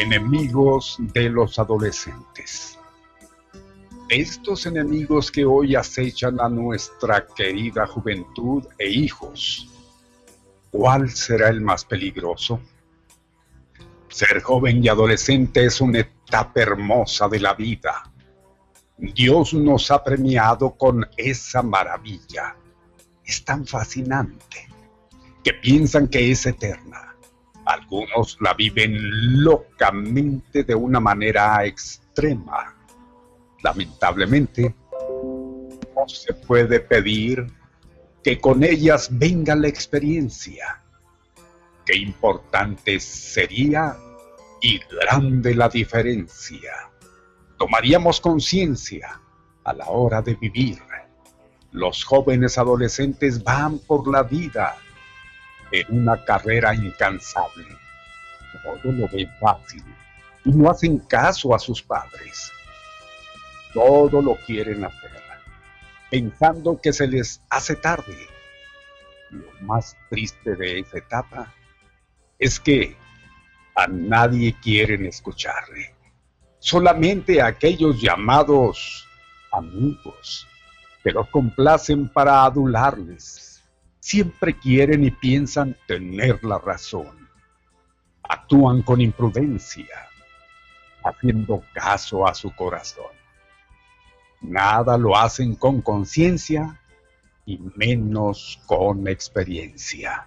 Enemigos de los adolescentes. Estos enemigos que hoy acechan a nuestra querida juventud e hijos, ¿cuál será el más peligroso? Ser joven y adolescente es una etapa hermosa de la vida. Dios nos ha premiado con esa maravilla. Es tan fascinante que piensan que es eterna algunos la viven locamente de una manera extrema. Lamentablemente, no se puede pedir que con ellas venga la experiencia. Qué importante sería y grande la diferencia. Tomaríamos conciencia a la hora de vivir. Los jóvenes adolescentes van por la vida en una carrera incansable. Todo lo ven fácil y no hacen caso a sus padres. Todo lo quieren hacer, pensando que se les hace tarde. Lo más triste de esa etapa es que a nadie quieren escucharle, solamente a aquellos llamados amigos que los complacen para adularles siempre quieren y piensan tener la razón. Actúan con imprudencia, haciendo caso a su corazón. Nada lo hacen con conciencia y menos con experiencia.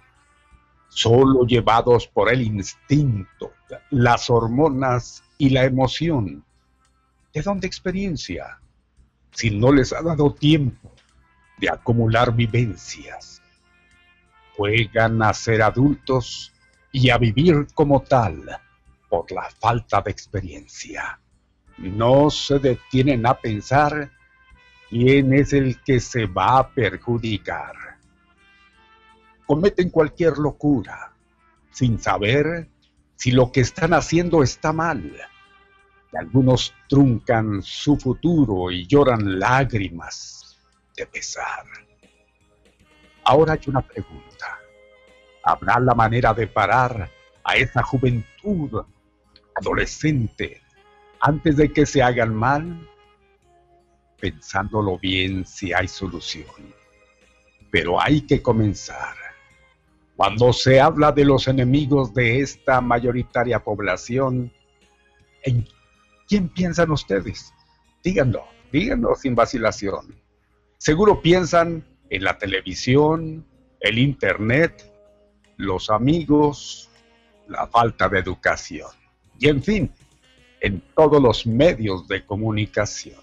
Solo llevados por el instinto, las hormonas y la emoción. ¿De dónde experiencia? Si no les ha dado tiempo de acumular vivencias. Juegan a ser adultos y a vivir como tal por la falta de experiencia. No se detienen a pensar quién es el que se va a perjudicar. Cometen cualquier locura sin saber si lo que están haciendo está mal. algunos truncan su futuro y lloran lágrimas de pesar. Ahora hay una pregunta. ¿Habrá la manera de parar a esa juventud adolescente antes de que se hagan mal? Pensándolo bien si hay solución. Pero hay que comenzar. Cuando se habla de los enemigos de esta mayoritaria población, ¿en quién piensan ustedes? Díganlo, díganlo sin vacilación. Seguro piensan en la televisión, el internet, los amigos, la falta de educación y en fin, en todos los medios de comunicación.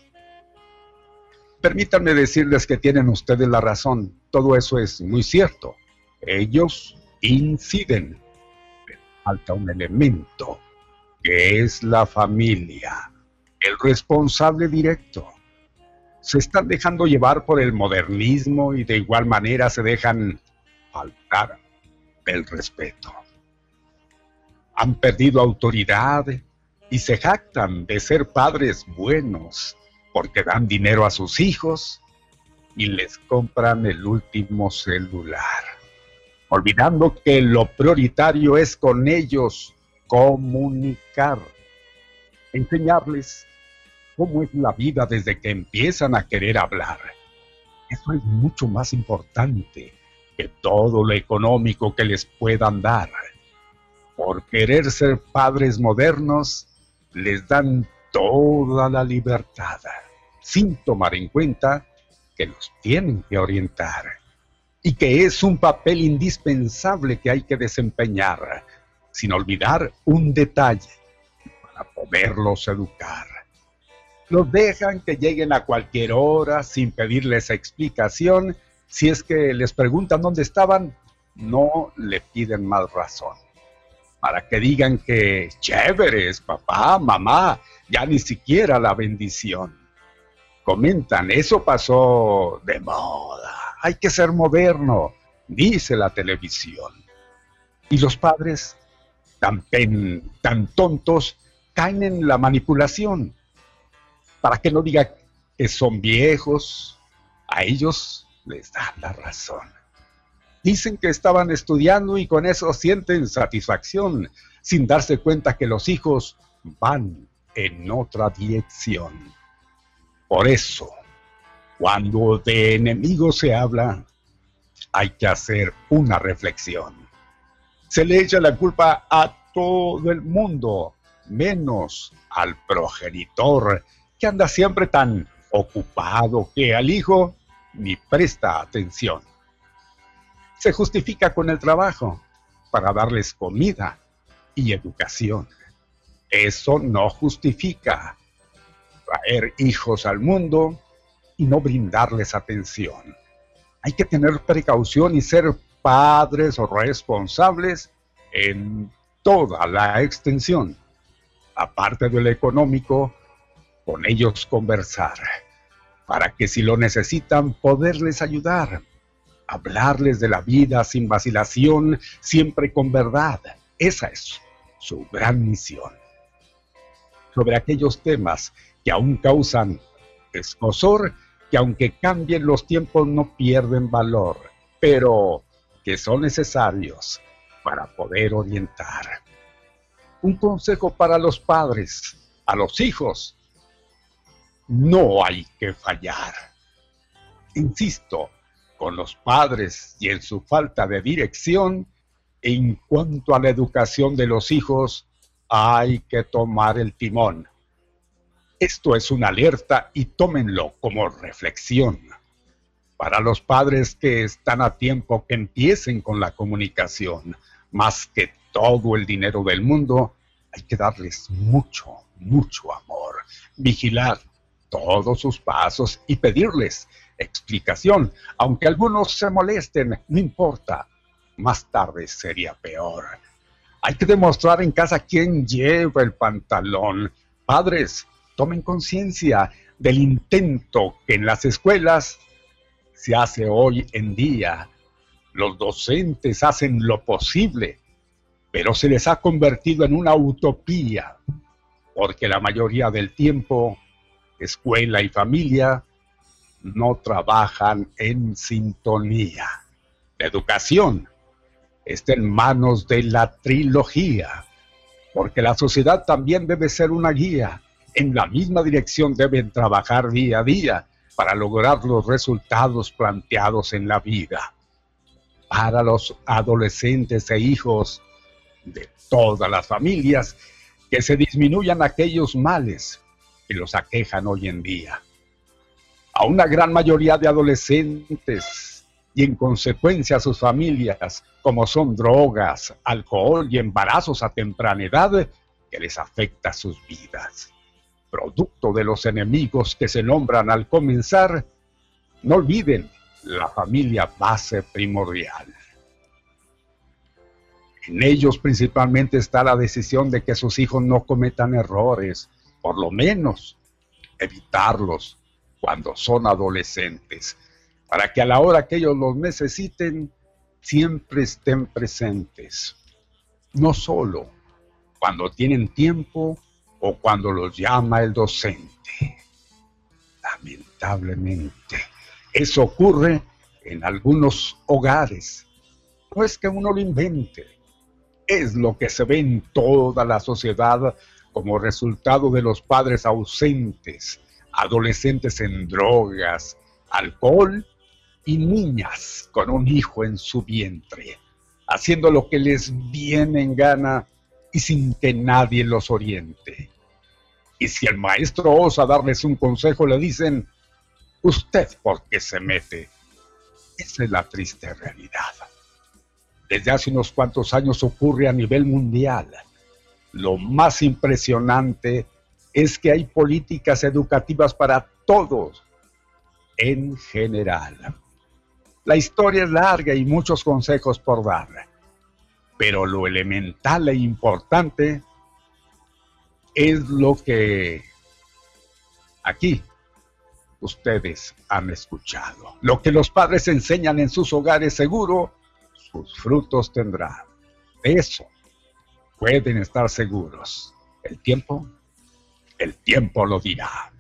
Permítanme decirles que tienen ustedes la razón, todo eso es muy cierto. Ellos inciden, pero falta un elemento, que es la familia, el responsable directo. Se están dejando llevar por el modernismo y de igual manera se dejan faltar el respeto. Han perdido autoridad y se jactan de ser padres buenos porque dan dinero a sus hijos y les compran el último celular olvidando que lo prioritario es con ellos comunicar, enseñarles cómo es la vida desde que empiezan a querer hablar. Eso es mucho más importante todo lo económico que les puedan dar. Por querer ser padres modernos, les dan toda la libertad, sin tomar en cuenta que los tienen que orientar y que es un papel indispensable que hay que desempeñar, sin olvidar un detalle para poderlos educar. Los dejan que lleguen a cualquier hora sin pedirles explicación. Si es que les preguntan dónde estaban, no le piden más razón. Para que digan que chéveres, papá, mamá, ya ni siquiera la bendición. Comentan, eso pasó de moda hay que ser moderno, dice la televisión. Y los padres, tan, tan tontos, caen en la manipulación. Para que no diga que son viejos, a ellos les dan la razón. Dicen que estaban estudiando y con eso sienten satisfacción, sin darse cuenta que los hijos van en otra dirección. Por eso, cuando de enemigos se habla, hay que hacer una reflexión. Se le echa la culpa a todo el mundo, menos al progenitor, que anda siempre tan ocupado que al hijo ni presta atención. Se justifica con el trabajo para darles comida y educación. Eso no justifica traer hijos al mundo y no brindarles atención. Hay que tener precaución y ser padres o responsables en toda la extensión. Aparte de lo económico, con ellos conversar, para que si lo necesitan poderles ayudar, hablarles de la vida sin vacilación, siempre con verdad. Esa es su gran misión. Sobre aquellos temas que aún causan escosor, que aunque cambien los tiempos no pierden valor, pero que son necesarios para poder orientar. Un consejo para los padres, a los hijos, no hay que fallar. Insisto, con los padres y en su falta de dirección, en cuanto a la educación de los hijos, hay que tomar el timón. Esto es una alerta y tómenlo como reflexión. Para los padres que están a tiempo que empiecen con la comunicación, más que todo el dinero del mundo, hay que darles mucho, mucho amor, vigilar todos sus pasos y pedirles explicación, aunque algunos se molesten, no importa, más tarde sería peor. Hay que demostrar en casa quién lleva el pantalón. Padres, tomen conciencia del intento que en las escuelas se hace hoy en día. Los docentes hacen lo posible, pero se les ha convertido en una utopía, porque la mayoría del tiempo, escuela y familia no trabajan en sintonía. La educación está en manos de la trilogía, porque la sociedad también debe ser una guía. En la misma dirección deben trabajar día a día para lograr los resultados planteados en la vida. Para los adolescentes e hijos de todas las familias, que se disminuyan aquellos males que los aquejan hoy en día. A una gran mayoría de adolescentes y en consecuencia a sus familias, como son drogas, alcohol y embarazos a temprana edad, que les afecta sus vidas. Producto de los enemigos que se nombran al comenzar, no olviden la familia base primordial. En ellos principalmente está la decisión de que sus hijos no cometan errores, por lo menos evitarlos cuando son adolescentes para que a la hora que ellos los necesiten, siempre estén presentes. No solo cuando tienen tiempo o cuando los llama el docente. Lamentablemente, eso ocurre en algunos hogares. No es que uno lo invente, es lo que se ve en toda la sociedad como resultado de los padres ausentes, adolescentes en drogas, alcohol y niñas con un hijo en su vientre, haciendo lo que les viene en gana y sin que nadie los oriente. Y si el maestro osa darles un consejo, le dicen, usted por qué se mete. Esa es la triste realidad. Desde hace unos cuantos años ocurre a nivel mundial. Lo más impresionante es que hay políticas educativas para todos en general. La historia es larga y muchos consejos por dar, pero lo elemental e importante es lo que aquí ustedes han escuchado. Lo que los padres enseñan en sus hogares seguro, sus frutos tendrán. eso pueden estar seguros. El tiempo, el tiempo lo dirá.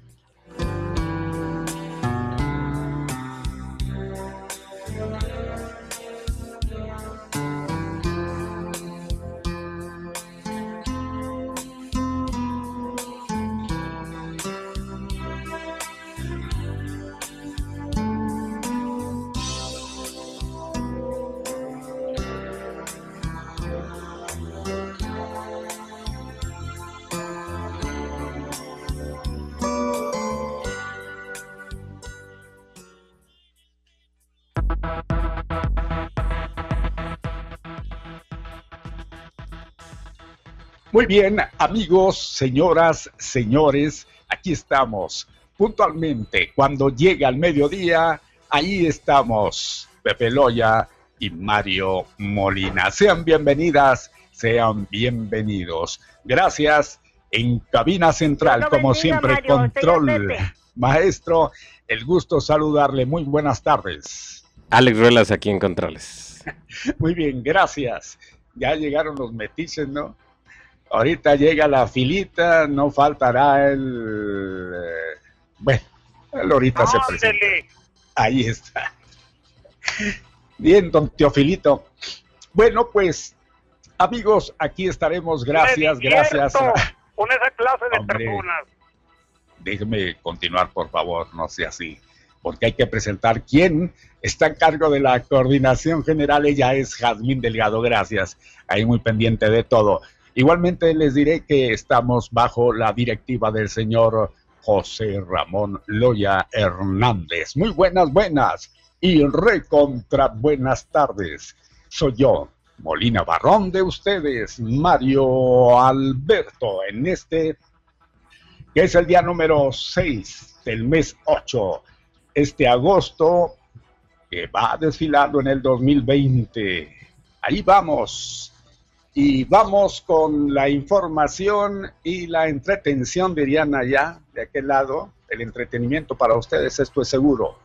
Muy bien, amigos, señoras, señores, aquí estamos. Puntualmente, cuando llega el mediodía, ahí estamos, Pepe Loya y Mario Molina. Sean bienvenidas, sean bienvenidos. Gracias. En cabina central, como siempre, control. Maestro, el gusto saludarle. Muy buenas tardes. Alex Ruelas aquí en Controles. Muy bien, gracias. Ya llegaron los metiches, ¿no? Ahorita llega la filita, no faltará el... Eh, bueno, ahorita se presenta. Ahí está. Bien, don Teofilito. Bueno, pues, amigos, aquí estaremos. Gracias, gracias. Con esa clase de personas. Déjeme continuar, por favor, no sea así. Porque hay que presentar quién está a cargo de la coordinación general. Ella es Jazmín Delgado, gracias. Ahí muy pendiente de todo. Igualmente les diré que estamos bajo la directiva del señor José Ramón Loya Hernández. Muy buenas, buenas y recontra buenas tardes. Soy yo, Molina Barrón de ustedes, Mario Alberto, en este que es el día número 6 del mes 8, este agosto que va desfilando en el 2020. Ahí vamos. Y vamos con la información y la entretención, dirían allá, de aquel lado. El entretenimiento para ustedes, esto es seguro.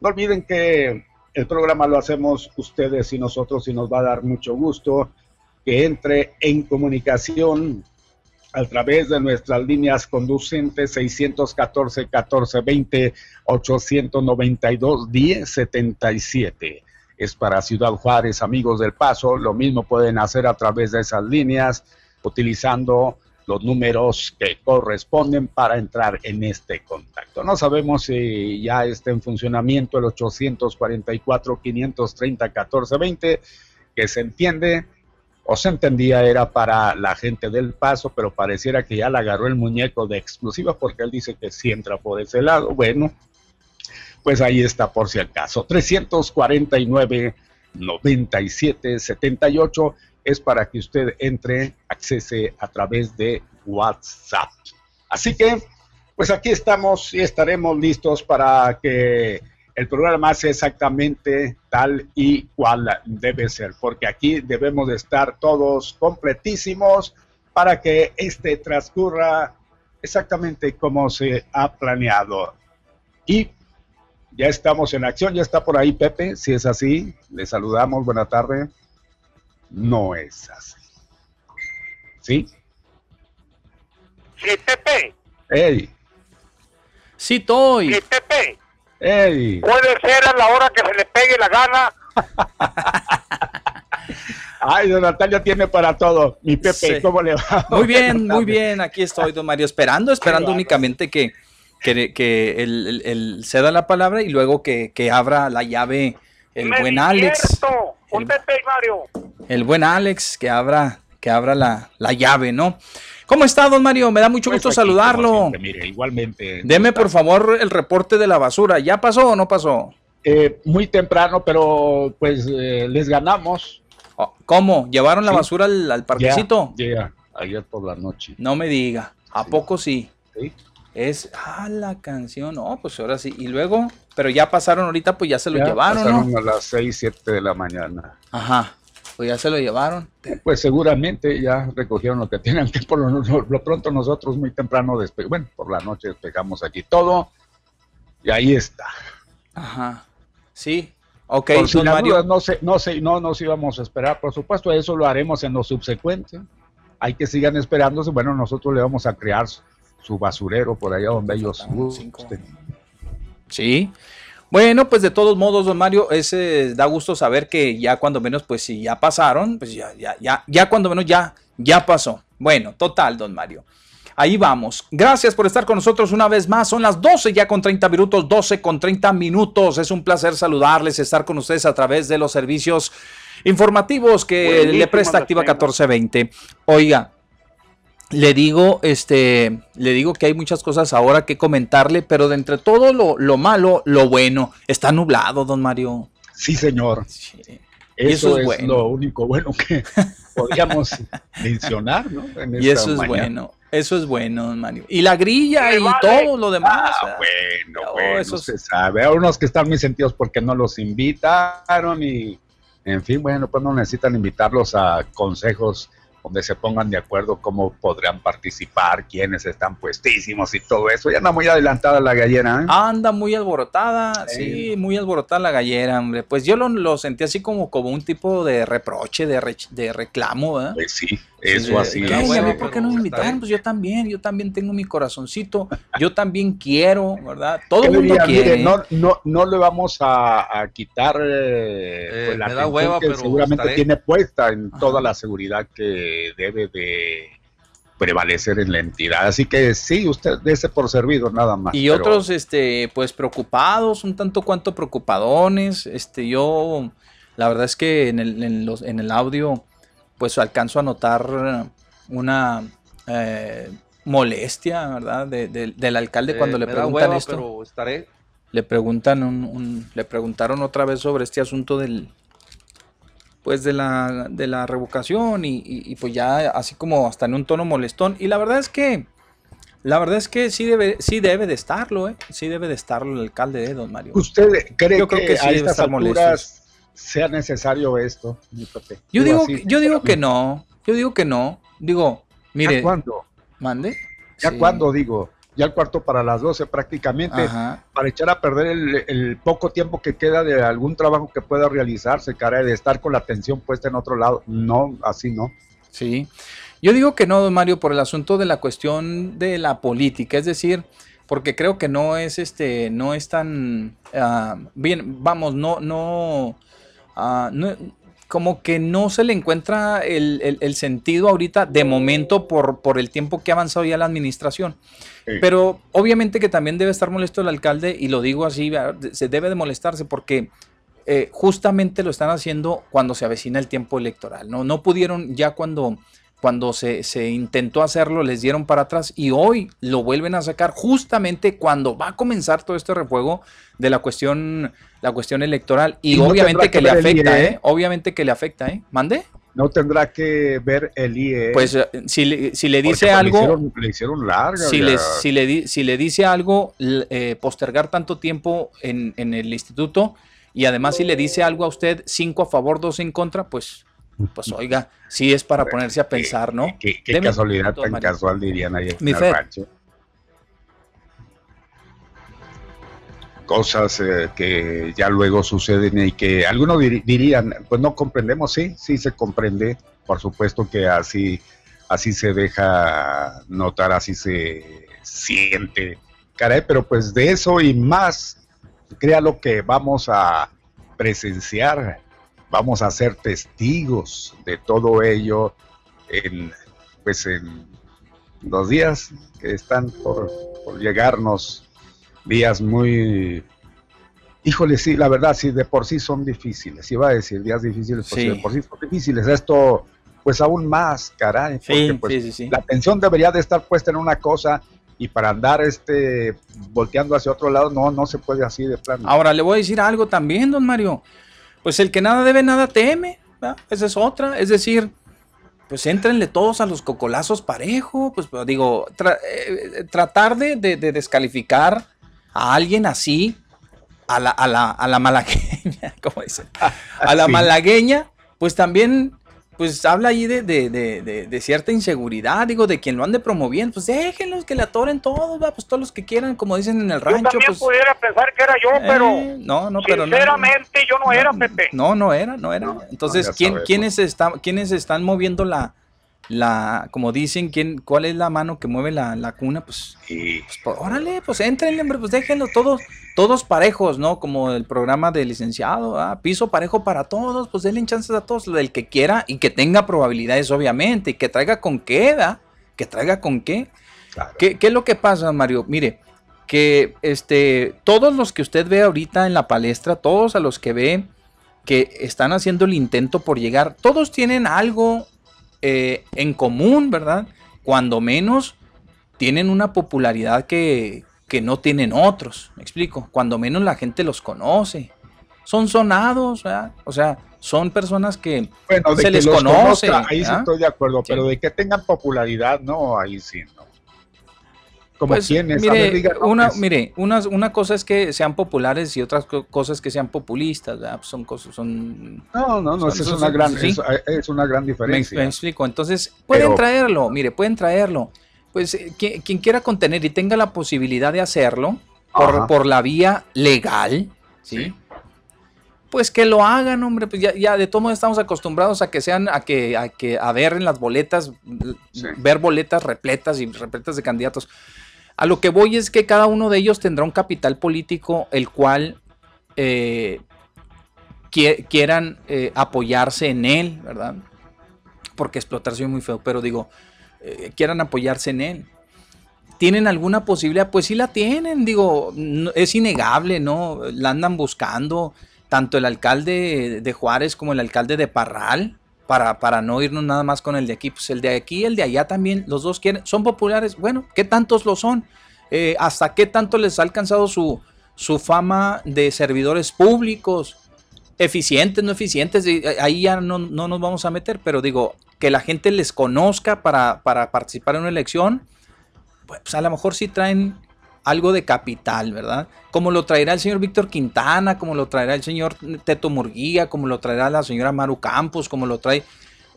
No olviden que el programa lo hacemos ustedes y nosotros y nos va a dar mucho gusto que entre en comunicación a través de nuestras líneas conducentes 614 1420 892 1077. Es para Ciudad Juárez, amigos del Paso. Lo mismo pueden hacer a través de esas líneas utilizando los números que corresponden para entrar en este contacto. No sabemos si ya está en funcionamiento el 844-530-1420, que se entiende o se entendía era para la gente del paso, pero pareciera que ya le agarró el muñeco de exclusiva porque él dice que sí entra por ese lado. Bueno, pues ahí está por si acaso. 349 97 78 es para que usted entre, accese a través de WhatsApp. Así que, pues aquí estamos y estaremos listos para que el programa sea exactamente tal y cual debe ser, porque aquí debemos de estar todos completísimos para que este transcurra exactamente como se ha planeado. Y ya estamos en acción, ya está por ahí Pepe, si es así, le saludamos, buena tarde no es así. ¿Sí? Sí, Pepe. ¡Ey! Sí, estoy. Sí, Pepe. ¡Ey! Puede ser a la hora que se le pegue la gana. Ay, don Natalia tiene para todo. Mi Pepe, Sí. ¿cómo le va? Muy bien, muy bien. Aquí estoy, don Mario, esperando, esperando únicamente que, que, que el, el- el ceda la palabra y luego que, que abra la llave el Me buen Alex. El- Pepe y Mario. El buen Alex, que abra, que abra la, la llave, ¿no? ¿Cómo está, don Mario? Me da mucho Pues gusto aquí, saludarlo. siempre, mire, igualmente. Deme, por favor, el reporte de la basura. ¿Ya pasó o no pasó? Eh, muy temprano, pero pues eh, les ganamos. Oh, ¿Cómo? ¿Llevaron la Sí. basura al, al parquecito? Ya, ayer por la noche. No me diga. ¿A Sí. poco sí? ¿sí? Es, ah, la canción, no, pues ahora sí. Y luego, pero ya pasaron ahorita, pues ya se lo Ya llevaron, pasaron ¿no? a las 6, 7 de la mañana. Ajá, pues ya se lo llevaron. Pues seguramente ya recogieron lo que tenían que por lo, lo pronto nosotros muy temprano despe bueno, por la noche despejamos aquí todo y ahí está. Ajá, sí. Ok, por si Mario. dudas, no sé, no sé, no nos íbamos a esperar, por supuesto, eso lo haremos en lo subsecuente. Hay que sigan esperándose, bueno, nosotros le vamos a crear su, su basurero por allá donde ellos gusten. Sí. Bueno, pues de todos modos, don Mario, ese da gusto saber que ya cuando menos, pues si ya pasaron, pues ya, ya, ya, ya cuando menos ya, ya pasó. Bueno, total, don Mario. Ahí vamos. Gracias por estar con nosotros una vez más. Son las 12 ya con 30 minutos, 12 con 30 minutos. Es un placer saludarles, estar con ustedes a través de los servicios informativos que le presta Activa tengo. 1420. Oiga, le digo, este, le digo que hay muchas cosas ahora que comentarle, pero de entre todo lo, lo malo, lo bueno, está nublado, don Mario. Sí, señor. Sí. Eso, Y eso es bueno. lo único bueno que podríamos mencionar, ¿no? En Y eso es mañana. bueno, eso es bueno, don Mario. Y la grilla y vale. todo lo demás. Ah, bueno, Oh, bueno, eso es- se sabe. Hay unos que están muy sentidos porque no los invitaron y, en fin, bueno, pues no necesitan invitarlos a consejos donde se pongan de acuerdo cómo podrán participar, quiénes están puestísimos y todo eso. Ya anda muy adelantada la gallera, ¿eh? Anda muy alborotada, Sí. sí, muy alborotada la gallera, hombre. Pues yo lo, lo sentí así como, como un tipo de reproche, de, re- de reclamo, ¿verdad? Pues sí, eso de- así es. ¿Y a mí bueno, ¿Por qué no me invitaron? Pues yo también, yo también tengo mi corazoncito, yo también quiero, ¿verdad? Todo ¿Qué el mundo diría? Mire, quiere. no, no, no le vamos a, a quitar eh, Eh, pues, la da hueva, que pero seguramente estaré. tiene puesta en Ajá. toda la seguridad que debe de prevalecer en la entidad. Así que sí, usted dése por servido nada más. Y pero- otros, este, pues preocupados, un tanto cuanto preocupadones. Este, yo, la verdad es que en el, en los, en el audio, pues alcanzo a notar una, eh, molestia, ¿verdad? De- de- del alcalde cuando le preguntan hueva, esto. pero estaré. Le preguntan un, un- le preguntaron otra vez sobre este asunto del pues de la, de la revocación y, y- y pues ya así como hasta en un tono molestón y la verdad es que la verdad es que sí debe sí debe de estarlo eh sí debe de estarlo el alcalde de don Mario ¿Usted cree Yo creo que, que sí a debe estas alturas sea necesario esto? yo digo así, que- yo digo que no yo digo que no digo mire ¿Ya cuándo? mande ¿Ya Sí. cuándo digo? Ya el cuarto para las 12 prácticamente. Ajá. para echar a perder el, el poco tiempo que queda de algún trabajo que pueda realizarse, cara, de estar con la atención puesta en otro lado. No, así no. Sí. Yo digo que no, don Mario, por el asunto de la cuestión de la política, es decir, porque creo que no es este, no es tan ah, bien, vamos, no, no, ah, no- como que no se le encuentra el, el- el sentido ahorita de momento por, por el tiempo que ha avanzado ya la administración. Sí. Pero obviamente que también debe estar molesto el alcalde, y lo digo así, se debe de molestarse porque eh, justamente lo están haciendo cuando se avecina el tiempo electoral. No, no pudieron ya cuando, cuando se, se intentó hacerlo, les dieron para atrás y hoy lo vuelven a sacar justamente cuando va a comenzar todo este refuego de la cuestión, la cuestión electoral. Y, Y no obviamente que, que le afecta, IE, ¿eh? Obviamente que le afecta, ¿eh? ¿Mande? No tendrá que ver el IE. Pues eh, si, le- si le dice pues, algo... Le hicieron, le hicieron larga. si le, si, le di- si le dice algo, eh, postergar tanto tiempo en, en el instituto y además si le dice algo a usted, cinco a favor, dos en contra, pues, pues oiga, sí es para ponerse a pensar, ¿no? Qué, casualidad tan casual dirían ahí en el Fer. rancho. Cosas eh, que ya luego suceden y que algunos dir- dirían, pues no comprendemos, sí, sí se comprende, por supuesto que así, así se deja notar, así se siente, caray, pero pues de eso y más, créalo que vamos a presenciar, vamos a ser testigos de todo ello en, pues en los días que están por, por llegarnos, días muy, híjole, sí, la verdad, sí, de por sí son difíciles, iba a decir días difíciles, pues Sí. de por sí son difíciles, esto, pues aún más, caray, porque Sí, pues sí, sí, sí. la atención debería de estar puesta en una cosa y para andar este volteando hacia otro lado no no se puede así de plano. Ahora le voy a decir algo también, don Mario. Pues el que nada debe, nada teme. ¿verdad? Esa es otra. Es decir, pues éntrenle todos a los cocolazos parejo. Pues pero digo, tra- eh, tratar de, de- de descalificar a alguien así, a la, a la, a la malagueña, ¿cómo dicen? A la malagueña, pues también, pues habla ahí de, de- de- de- de cierta inseguridad, digo, de quien lo ande promoviendo, pues déjenlos que le atoren todos, va, pues todos los que quieran, como dicen en el Yo rancho, también pues... pudiera pensar que era yo, pero Eh, no, no, pero no. sinceramente yo no era, Pepe. No, no era, no era. No, Entonces, no, ¿quién, quiénes, están, ¿quiénes están moviendo la, la, como dicen, quién, cuál es la mano que mueve la, la cuna? Pues, pues, pues, órale, pues entrenle, hombre, pues déjenlo todos, todos parejos, ¿no? Como el programa de licenciado, ¿ah? piso parejo para todos, pues denle chances a todos, el que quiera y que tenga probabilidades, obviamente, y que traiga con qué, ¿verdad? Que traiga con qué. claro, ¿Qué, qué es lo que pasa, Mario? Mire, que este, todos los que usted ve ahorita en la palestra, todos a los que ve que están haciendo el intento por llegar, todos tienen algo eh, en común, ¿verdad? Cuando menos tienen una popularidad que, que no tienen otros, me explico, cuando menos la gente los conoce. Son sonados, ¿verdad? O sea, son personas que bueno, se que les conoce, conozca, ahí sí ¿ah? estoy de acuerdo, Sí. pero de que tengan popularidad, no, ahí sí, no. Como Pues, mire, ver, diga una, nombres. mire una, una cosa es que sean populares y otras co- cosas que sean populistas, ¿verdad? Pues son cosas, son... No, no, no, son- esa es son- una son- gran, sí. es, una gran diferencia. me explico. Entonces, pueden Pero- traerlo, mire, pueden traerlo. Pues eh, quien, quien quiera contener y tenga la posibilidad de hacerlo por, por la vía legal, ¿sí? Sí. Pues que lo hagan, hombre. Pues ya, ya de todos modos estamos acostumbrados a que sean, a que, a que, a ver en las boletas, Sí. ver boletas repletas y repletas de candidatos. A lo que voy es que cada uno de ellos tendrá un capital político el cual eh, quie- quieran eh, apoyarse en él, ¿verdad? Porque explotar soy muy feo, pero digo, eh, quieran apoyarse en él. ¿Tienen alguna posibilidad? Pues sí la tienen, digo, es innegable, ¿no? La andan buscando tanto el alcalde de Juárez como el alcalde de Parral para, para no irnos nada más con el de aquí. Pues el de aquí y el de allá también, los dos quieren, son populares. Bueno, ¿qué tantos lo son? Eh, ¿Hasta qué tanto les ha alcanzado su, su fama de servidores públicos? Eficientes, no eficientes, eh, ahí ya no, no nos vamos a meter, pero digo, que la gente les conozca para, para participar en una elección, pues a lo mejor sí traen algo de capital, ¿verdad? Como lo traerá el señor Víctor Quintana, como lo traerá el señor Teto Murguía, como lo traerá la señora Maru Campos, como lo trae...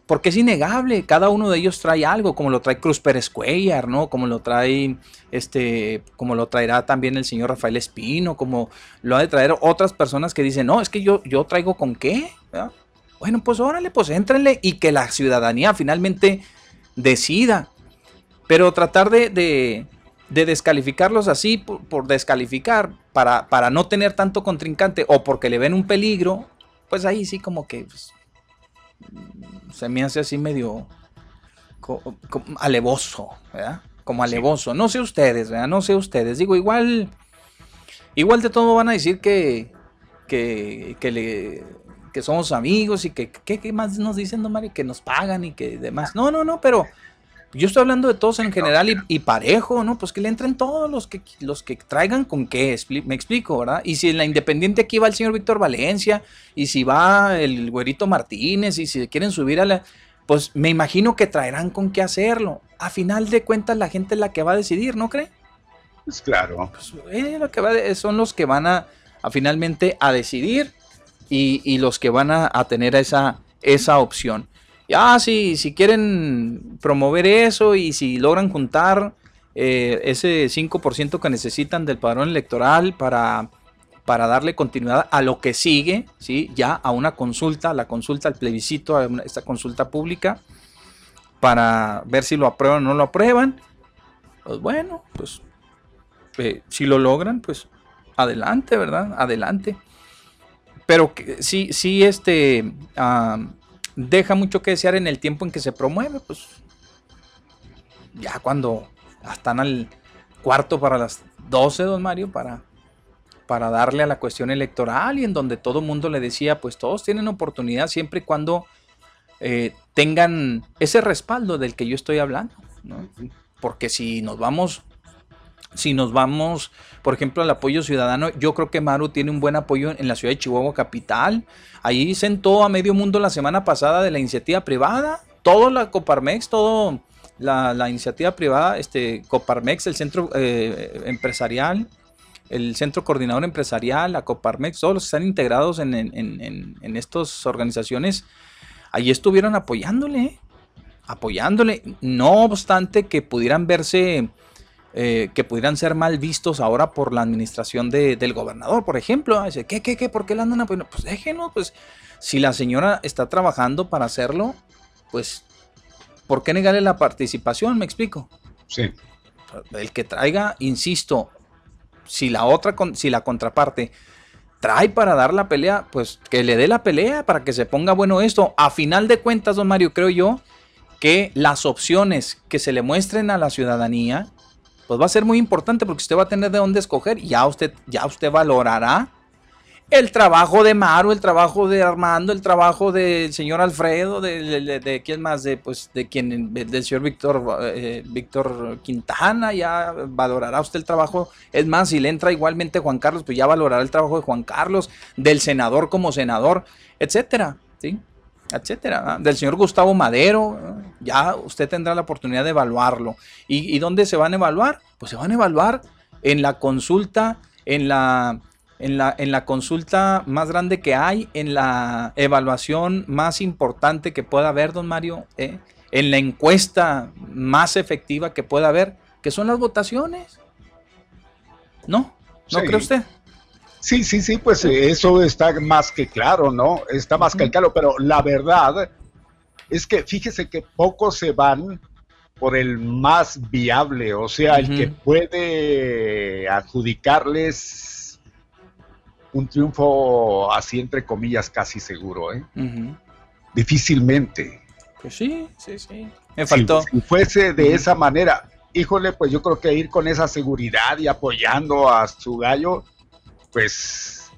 Porque es innegable, cada uno de ellos trae algo, como lo trae Cruz Pérez Cuellar, ¿no? Como lo trae, este, como lo traerá también el señor Rafael Espino, como lo ha de traer otras personas que dicen, no, es que yo, yo traigo con qué, Bueno, pues órale, pues éntrenle y que la ciudadanía finalmente decida. Pero tratar de descalificarlos así por, descalificar para, para, no tener tanto contrincante o porque le ven un peligro, pues ahí sí como que pues, se me hace así medio alevoso, ¿verdad? Como alevoso. No sé ustedes, ¿verdad? No sé ustedes. Digo, igual, igual de todo van a decir que, que, que, le, que somos amigos y que, ¿qué más nos dicen, no, Mario? Que nos pagan y que demás. No, no, no, pero yo estoy hablando de todos en general y, parejo, ¿no? Pues que le entren todos los que, los que traigan con qué, me explico, ¿verdad? Y si en la Independiente aquí va el señor Víctor Valencia, y si va el güerito Martínez, y si quieren subir a la... Pues me imagino que traerán con qué hacerlo. A final de cuentas la gente es la que va a decidir, ¿no cree? Pues claro. Pues, eh, lo que va son los que van a, finalmente a decidir y, los que van a, a tener esa, esa opción. Ya, si, si quieren promover eso y si logran juntar eh, ese 5% que necesitan del padrón electoral para, para darle continuidad a lo que sigue, ¿sí? ya a una consulta, la consulta, al plebiscito, a esta consulta pública, para ver si lo aprueban o no lo aprueban. Pues bueno, pues eh, si lo logran, pues adelante, ¿verdad? Adelante. Pero sí, sí, este deja mucho que desear en el tiempo en que se promueve, pues. Ya cuando están al cuarto para las 12, don Mario, para, para darle a la cuestión electoral y en donde todo el mundo le decía, pues todos tienen oportunidad siempre y cuando eh, tengan ese respaldo del que yo estoy hablando, Porque si nos vamos si nos vamos, por ejemplo, al apoyo ciudadano, yo creo que Maru tiene un buen apoyo en la ciudad de Chihuahua capital. Ahí sentó a medio mundo la semana pasada de la iniciativa privada, todo la Coparmex, todo la, iniciativa privada, este Coparmex, el centro eh, empresarial, el centro coordinador empresarial, la Coparmex, todos los que están integrados en, en estas organizaciones, ahí estuvieron apoyándole, apoyándole, no obstante que pudieran verse eh, que pudieran ser mal vistos ahora por la administración del gobernador, por ejemplo. Dice, ¿qué, qué, qué? ¿Por qué la andan? Pues déjenos, pues si la señora está trabajando para hacerlo, pues ¿por qué negarle la participación? ¿Me explico? Sí. El que traiga, insisto, si la otra, si la contraparte trae para dar la pelea, pues que le dé la pelea para que se ponga bueno esto. A final de cuentas, don Mario, creo yo que las opciones que se le muestren a la ciudadanía pues va a ser muy importante porque usted va a tener de dónde escoger y ya usted, ya usted valorará el trabajo de Maru, el trabajo de Armando, el trabajo del señor Alfredo, de, de, quién más, de pues de quien, del señor Víctor, eh, Víctor Quintana, ya valorará usted el trabajo. Es más, si le entra igualmente Juan Carlos, pues ya valorará el trabajo de Juan Carlos, del senador como senador, etcétera, ¿sí? Etcétera, del señor Gustavo Madero, ya usted tendrá la oportunidad de evaluarlo. ¿Y, dónde se van a evaluar? Pues se van a evaluar en la consulta, en la, en la, en la consulta más grande que hay, en la evaluación más importante que pueda haber, don Mario, ¿eh? en la encuesta más efectiva que pueda haber, que son las votaciones. ¿No? ¿No cree usted? Sí, sí, sí, pues eso está más que claro, ¿no? Está más que claro, pero la verdad es que fíjese que pocos se van por el más viable, o sea, el que puede adjudicarles un triunfo así entre comillas casi seguro, ¿eh? Difícilmente. Pues sí, sí, sí. Me faltó. Si, fuese de esa manera, híjole, pues yo creo que ir con esa seguridad y apoyando a su gallo, pues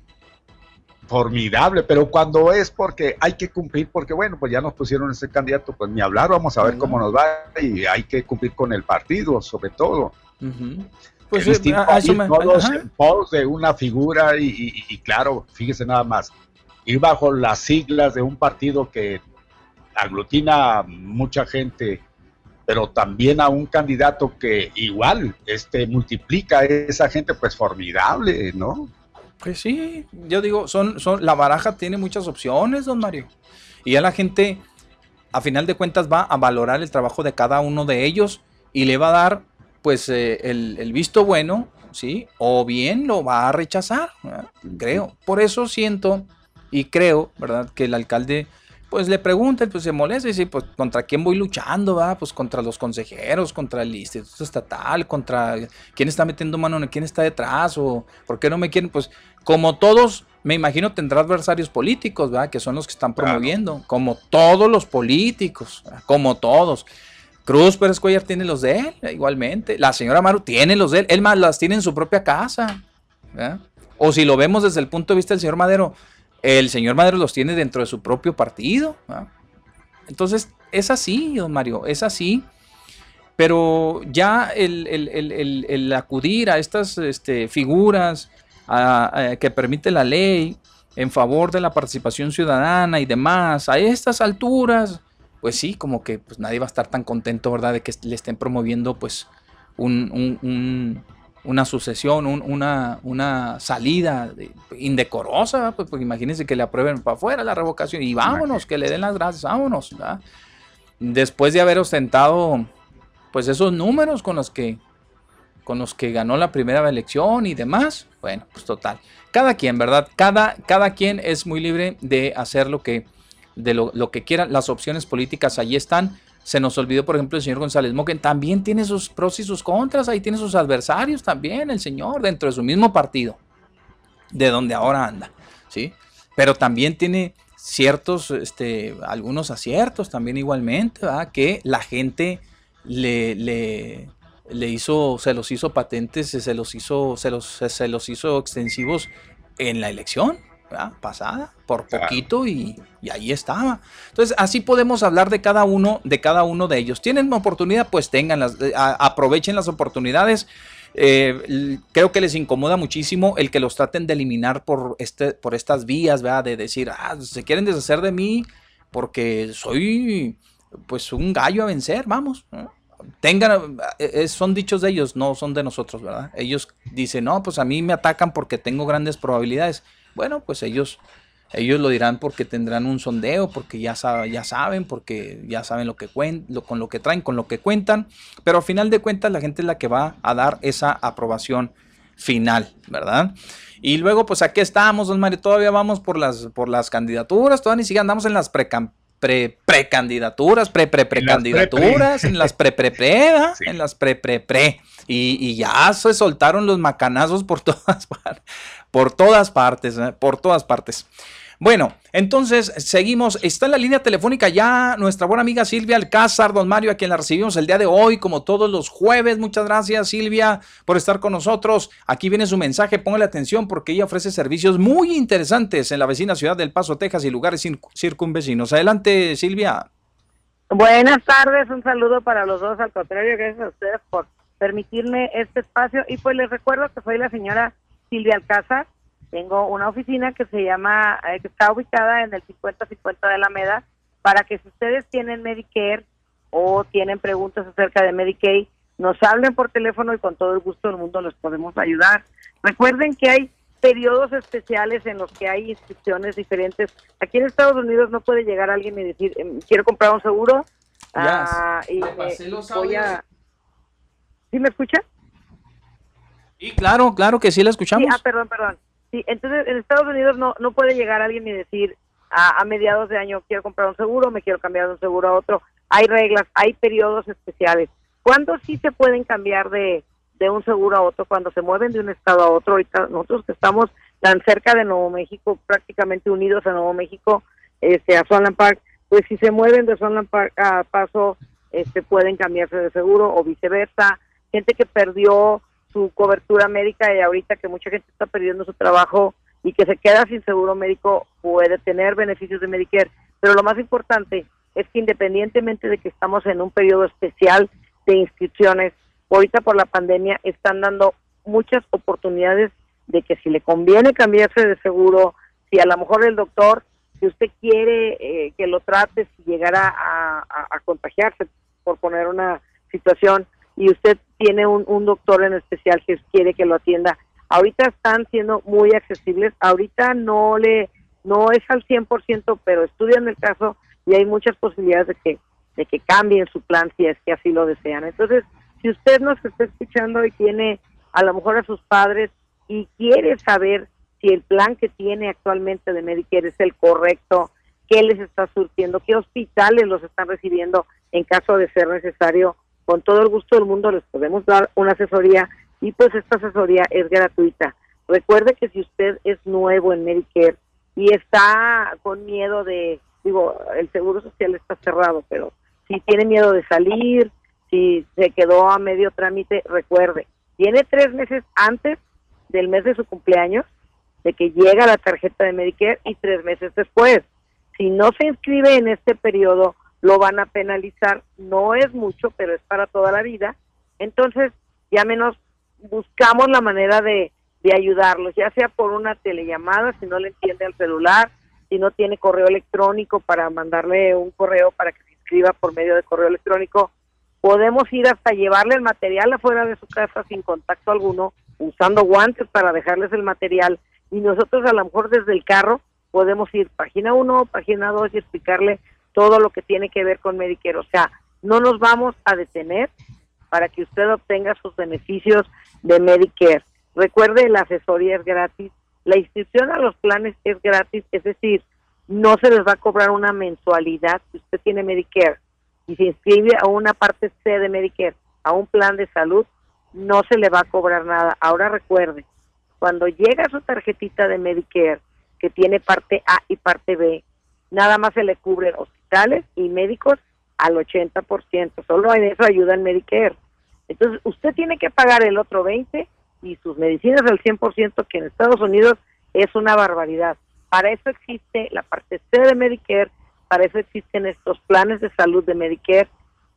formidable, pero cuando es porque hay que cumplir, porque bueno, pues ya nos pusieron ese candidato, pues ni hablar, vamos a ver cómo nos va y hay que cumplir con el partido, sobre todo. Pues es todos en pos de una figura y, claro, fíjese nada más, ir bajo las siglas de un partido que aglutina mucha gente, pero también a un candidato que igual este multiplica a esa gente, pues formidable, ¿no? Pues sí, yo digo, son, son, la baraja tiene muchas opciones, don Mario. Y ya la gente, a final de cuentas, va a valorar el trabajo de cada uno de ellos y le va a dar, pues, eh, el, visto bueno, ¿sí? O bien lo va a rechazar, creo. Por eso siento y creo, ¿verdad? Que el alcalde pues le pregunta, pues se molesta y dice, pues contra quién voy luchando, va, pues contra los consejeros, contra el instituto estatal, contra quién está metiendo mano, quién está detrás, o por qué no me quieren, pues como todos, me imagino tendrá adversarios políticos, ¿verdad? Que son los que están promoviendo, como todos los políticos, como todos. Cruz Pérez Cuellar tiene los de él, igualmente. La señora Maru tiene los de él, él más las tiene en su propia casa. O si lo vemos desde el punto de vista del señor Madero, el señor Madero los tiene dentro de su propio partido. Entonces, es así, don Mario, es así. Pero ya el, acudir a estas este, figuras que permite la ley en favor de la participación ciudadana y demás, a estas alturas, pues sí, como que pues, nadie va a estar tan contento, ¿verdad?, de que le estén promoviendo pues un una sucesión, una, una salida indecorosa, pues, pues, imagínense que le aprueben para afuera la revocación y vámonos, que le den las gracias, vámonos. Después de haber ostentado pues esos números con los que con los que ganó la primera elección y demás, bueno, pues total. Cada quien, ¿verdad? Cada, cada quien es muy libre de hacer lo que, de lo, lo que quiera. Las opciones políticas allí están se nos olvidó, por ejemplo, el señor González Moquen también tiene sus pros y sus contras, ahí tiene sus adversarios también, el señor, dentro de su mismo partido, de donde ahora anda, ¿sí? Pero también tiene ciertos, este, algunos aciertos también igualmente, ¿verdad? Que la gente le, le, le hizo, se los hizo patentes, se los hizo, se los, se los hizo extensivos en la elección, pasada, por poquito y, ahí estaba. Entonces, así podemos hablar de cada uno, de cada uno de ellos. Tienen oportunidad, pues tenganlas, eh, aprovechen las oportunidades. Eh, creo que les incomoda muchísimo el que los traten de eliminar por, este, por estas vías, ¿verdad? De decir, ah, se quieren deshacer de mí porque soy pues un gallo a vencer, vamos. Tengan, eh, son dichos de ellos, no son de nosotros, ¿verdad? Ellos dicen, no, pues a mí me atacan porque tengo grandes probabilidades. Bueno, pues ellos, ellos lo dirán porque tendrán un sondeo, porque ya, ya saben, porque ya saben lo que lo, con lo que traen, con lo que cuentan, pero al final de cuentas la gente es la que va a dar esa aprobación final, ¿verdad? Y luego, pues aquí estamos, don Mario, todavía vamos por las, por las candidaturas, todavía ni siquiera andamos en las pre precandidaturas, pre pre precandidaturas, en las pre pre pre, en las pre pre pre. Y, y, ya se soltaron los macanazos por todas partes por todas partes, ¿eh? por todas partes. Bueno, entonces seguimos. Está en la línea telefónica ya nuestra buena amiga Silvia Alcázar, don Mario, a quien la recibimos el día de hoy, como todos los jueves. Muchas gracias, Silvia, por estar con nosotros. Aquí viene su mensaje, póngale atención porque ella ofrece servicios muy interesantes en la vecina ciudad del Paso, Texas y lugares circunvecinos. Adelante, Silvia. Buenas tardes, un saludo para los dos. Al contrario, gracias a ustedes por permitirme este espacio. Y pues les recuerdo que soy la señora Silvia Alcázar. Tengo una oficina que se llama, eh, que está ubicada en el 5050 de Alameda, para que si ustedes tienen Medicare o tienen preguntas acerca de Medicaid, nos hablen por teléfono y con todo el gusto del mundo les podemos ayudar. Recuerden que hay periodos especiales en los que hay inscripciones diferentes. Aquí en Estados Unidos no puede llegar alguien y decir, em, quiero comprar un seguro. Ah, y voy a... ¿Sí me escucha? Y claro, claro que sí la escuchamos. ah, perdón, perdón. Sí, entonces en Estados Unidos no, no puede llegar alguien y decir a, mediados de año quiero comprar un seguro, me quiero cambiar de un seguro a otro. Hay reglas, hay periodos especiales. ¿Cuándo sí se pueden cambiar de, de un seguro a otro? Cuando se mueven de un estado a otro. Ahorita nosotros que estamos tan cerca de Nuevo México, prácticamente unidos a Nuevo México, este, a Sunland Park, pues si se mueven de Sunland Park a Paso, este, pueden cambiarse de seguro o viceversa. Gente que perdió su cobertura médica y ahorita que mucha gente está perdiendo su trabajo y que se queda sin seguro médico puede tener beneficios de Medicare. Pero lo más importante es que independientemente de que estamos en un periodo especial de inscripciones, ahorita por la pandemia están dando muchas oportunidades de que si le conviene cambiarse de seguro, si a lo mejor el doctor, si usted quiere eh, que lo trate, si llegara a, a, contagiarse, por poner una situación, y usted tiene un, doctor en especial que quiere que lo atienda, ahorita están siendo muy accesibles, ahorita no le, no es al 100%, pero estudian el caso y hay muchas posibilidades de que, de que cambien su plan si es que así lo desean. Entonces, si usted nos está escuchando y tiene a lo mejor a sus padres y quiere saber si el plan que tiene actualmente de Medicare es el correcto, qué les está surtiendo, qué hospitales los están recibiendo en caso de ser necesario, con todo el gusto del mundo les podemos dar una asesoría y pues esta asesoría es gratuita. Recuerde que si usted es nuevo en Medicare y está con miedo de, digo, el seguro social está cerrado, pero si tiene miedo de salir, si se quedó a medio trámite, recuerde, tiene tres meses antes del mes de su cumpleaños de que llega la tarjeta de Medicare y tres meses después. Si no se inscribe en este periodo, lo van a penalizar. No es mucho, pero es para toda la vida. Entonces, ya menos buscamos la manera de, de ayudarlos, ya sea por una telellamada, si no le entiende al celular, si no tiene correo electrónico para mandarle un correo para que se inscriba por medio de correo electrónico, podemos ir hasta llevarle el material afuera de su casa sin contacto alguno, usando guantes para dejarles el material y nosotros a lo mejor desde el carro podemos ir página 1, página 2 y explicarle todo lo que tiene que ver con Medicare. O sea, no nos vamos a detener para que usted obtenga sus beneficios de Medicare. Recuerde, la asesoría es gratis, la inscripción a los planes es gratis, es decir, no se les va a cobrar una mensualidad si usted tiene Medicare y se inscribe a una parte C de Medicare, a un plan de salud, no se le va a cobrar nada. Ahora recuerde, cuando llega su tarjetita de Medicare, que tiene parte A y parte B, nada más se le cubren hospitales y médicos al 80%, solo en eso ayuda el Medicare. Entonces, usted tiene que pagar el otro 20 y sus medicinas al 100%, que en Estados Unidos es una barbaridad. Para eso existe la parte C de Medicare, para eso existen estos planes de salud de Medicare,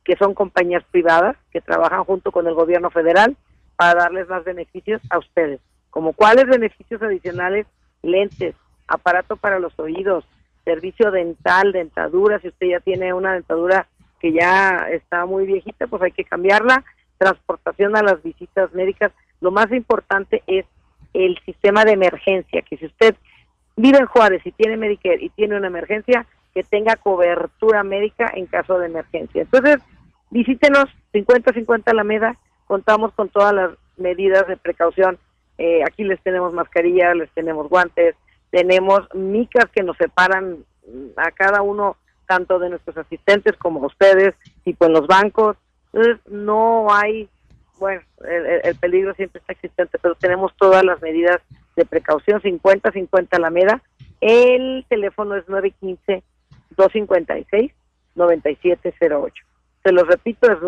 que son compañías privadas que trabajan junto con el gobierno federal para darles más beneficios a ustedes. Como cuáles beneficios adicionales, lentes, aparato para los oídos, servicio dental, dentadura, si usted ya tiene una dentadura que ya está muy viejita, pues hay que cambiarla, transportación a las visitas médicas. Lo más importante es el sistema de emergencia, que si usted vive en Juárez y tiene Medicare y tiene una emergencia, que tenga cobertura médica en caso de emergencia. Entonces, visítenos 50-50 Alameda, contamos con todas las medidas de precaución. Eh, aquí les tenemos mascarillas, les tenemos guantes, tenemos micas que nos separan a cada uno, tanto de nuestros asistentes como ustedes, tipo en los bancos. Entonces, no hay, bueno, el, el peligro siempre está existente, pero tenemos todas las medidas de precaución, 50-50 Alameda. El teléfono es 915 256-9708. Se los repito, es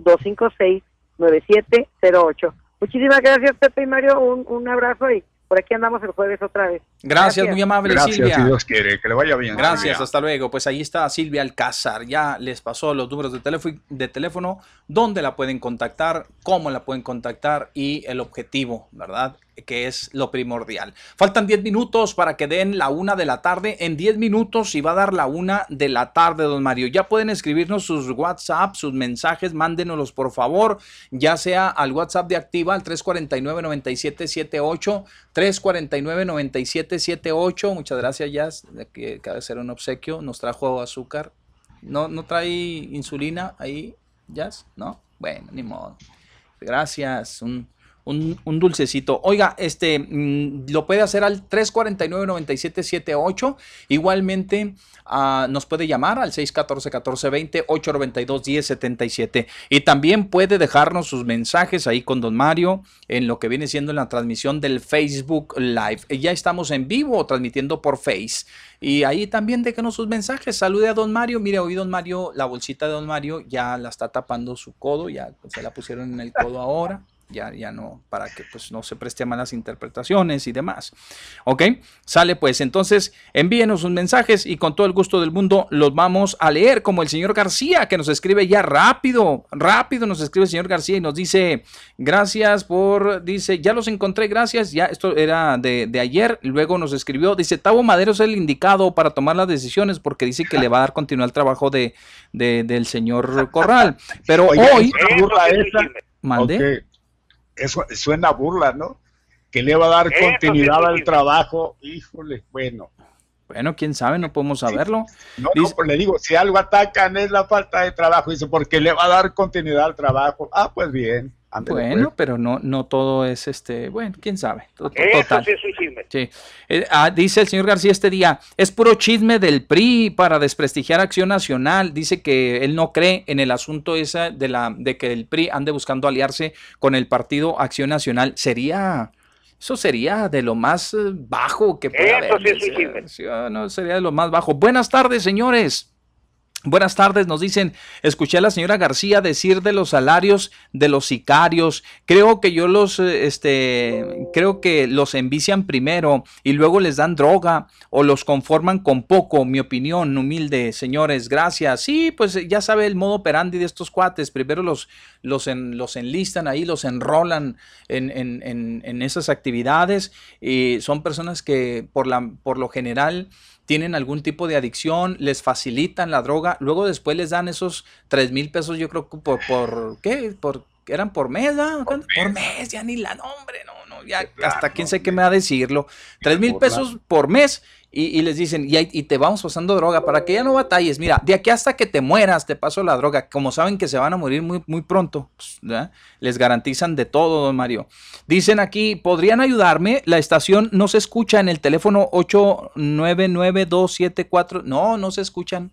915-256-9708. Muchísimas gracias, Pepe y Mario. Un, un abrazo y por aquí andamos el jueves otra vez. Gracias, muy amable Gracias, Silvia. si Dios quiere, que le vaya bien. Gracias, Silvia. hasta luego. Pues ahí está Silvia Alcázar. Ya les pasó los números de teléfono, de teléfono, dónde la pueden contactar, cómo la pueden contactar y el objetivo, ¿verdad? Que es lo primordial. Faltan 10 minutos para que den la una de la tarde. En 10 minutos y va a dar la una de la tarde, don Mario. Ya pueden escribirnos sus WhatsApp, sus mensajes, mándenoslos por favor, ya sea al WhatsApp de Activa, al 349-9778, 349-9778. Muchas gracias, Jazz, que acaba ser un obsequio. Nos trajo azúcar. ¿No, no trae insulina ahí, Jazz? ¿No? Bueno, ni modo. Gracias. Un, un, dulcecito. Oiga, este mm, lo puede hacer al 349-9778. Igualmente ah, nos puede llamar al 614-1420, 892-1077. Y también puede dejarnos sus mensajes ahí con Don Mario en lo que viene siendo la transmisión del Facebook Live. Ya estamos en vivo transmitiendo por Face. Y ahí también déjenos sus mensajes. Salude a Don Mario. Mire, hoy Don Mario, la bolsita de Don Mario ya la está tapando su codo. Ya se la pusieron en el codo ahora. Ya, ya no, para que pues no se preste a malas interpretaciones y demás. ¿Ok? Sale pues, entonces envíenos sus mensajes y con todo el gusto del mundo los vamos a leer, como el señor García, que nos escribe ya rápido, rápido nos escribe el señor García y nos dice, gracias por, dice, ya los encontré, gracias, ya esto era de, de ayer, luego nos escribió, dice, Tavo Madero es el indicado para tomar las decisiones porque dice que le va a dar continuidad al trabajo de, de- del señor Corral, pero Oye, hoy... es una burla esa. ¿Mandé? Eso suena burla, ¿no? Que le va a dar Eso sí, continuidad sí, al sí. trabajo. Híjole, bueno. Bueno, quién sabe, no podemos saberlo. No, no, Dice- pues le digo, si algo atacan es la falta de trabajo. Dice, porque le va a dar continuidad al trabajo. Ah, pues bien. Ándele, Bueno, pues. pero no, no todo es este, bueno, quién sabe. To- to- Eso Total. sí es un chisme. Sí. Eh, ah, dice el señor García este día, es puro chisme del PRI para desprestigiar Acción Nacional. Dice que él no cree en el asunto esa de la de que el PRI ande buscando aliarse con el partido Acción Nacional. Sería eso sería de lo más eh, bajo que puede Eso haber. sí es un chisme. Sí, no, sería de lo más bajo. Buenas tardes, señores. Buenas tardes, nos dicen, escuché a la señora García decir de los salarios de los sicarios. Creo que yo los, eh, este, creo que los envician primero y luego les dan droga o los conforman con poco. Mi opinión, humilde, señores, gracias. Sí, pues ya sabe el modo operandi de estos cuates. Primero los, los, en- los enlistan ahí, los enrolan en, en- en- en esas actividades y son personas que por, la, por lo general tienen algún tipo de adicción, les facilitan la droga, luego después les dan esos tres mil pesos, yo creo que por, por ¿qué? Por, eran por mes, ¿ah? ¿Cuánto? Por mes, ya ni la nombre, no, no, ya hasta quién sé qué me va a decirlo. Tres mil burla. pesos por mes y, les dicen, y, te vamos pasando droga para que ya no batalles. Mira, de aquí hasta que te mueras, te paso la droga. Como saben que se van a morir muy, muy pronto, pues, les garantizan de todo, don Mario. Dicen aquí, ¿podrían ayudarme? La estación no se escucha en el teléfono 899274. No, no se escuchan.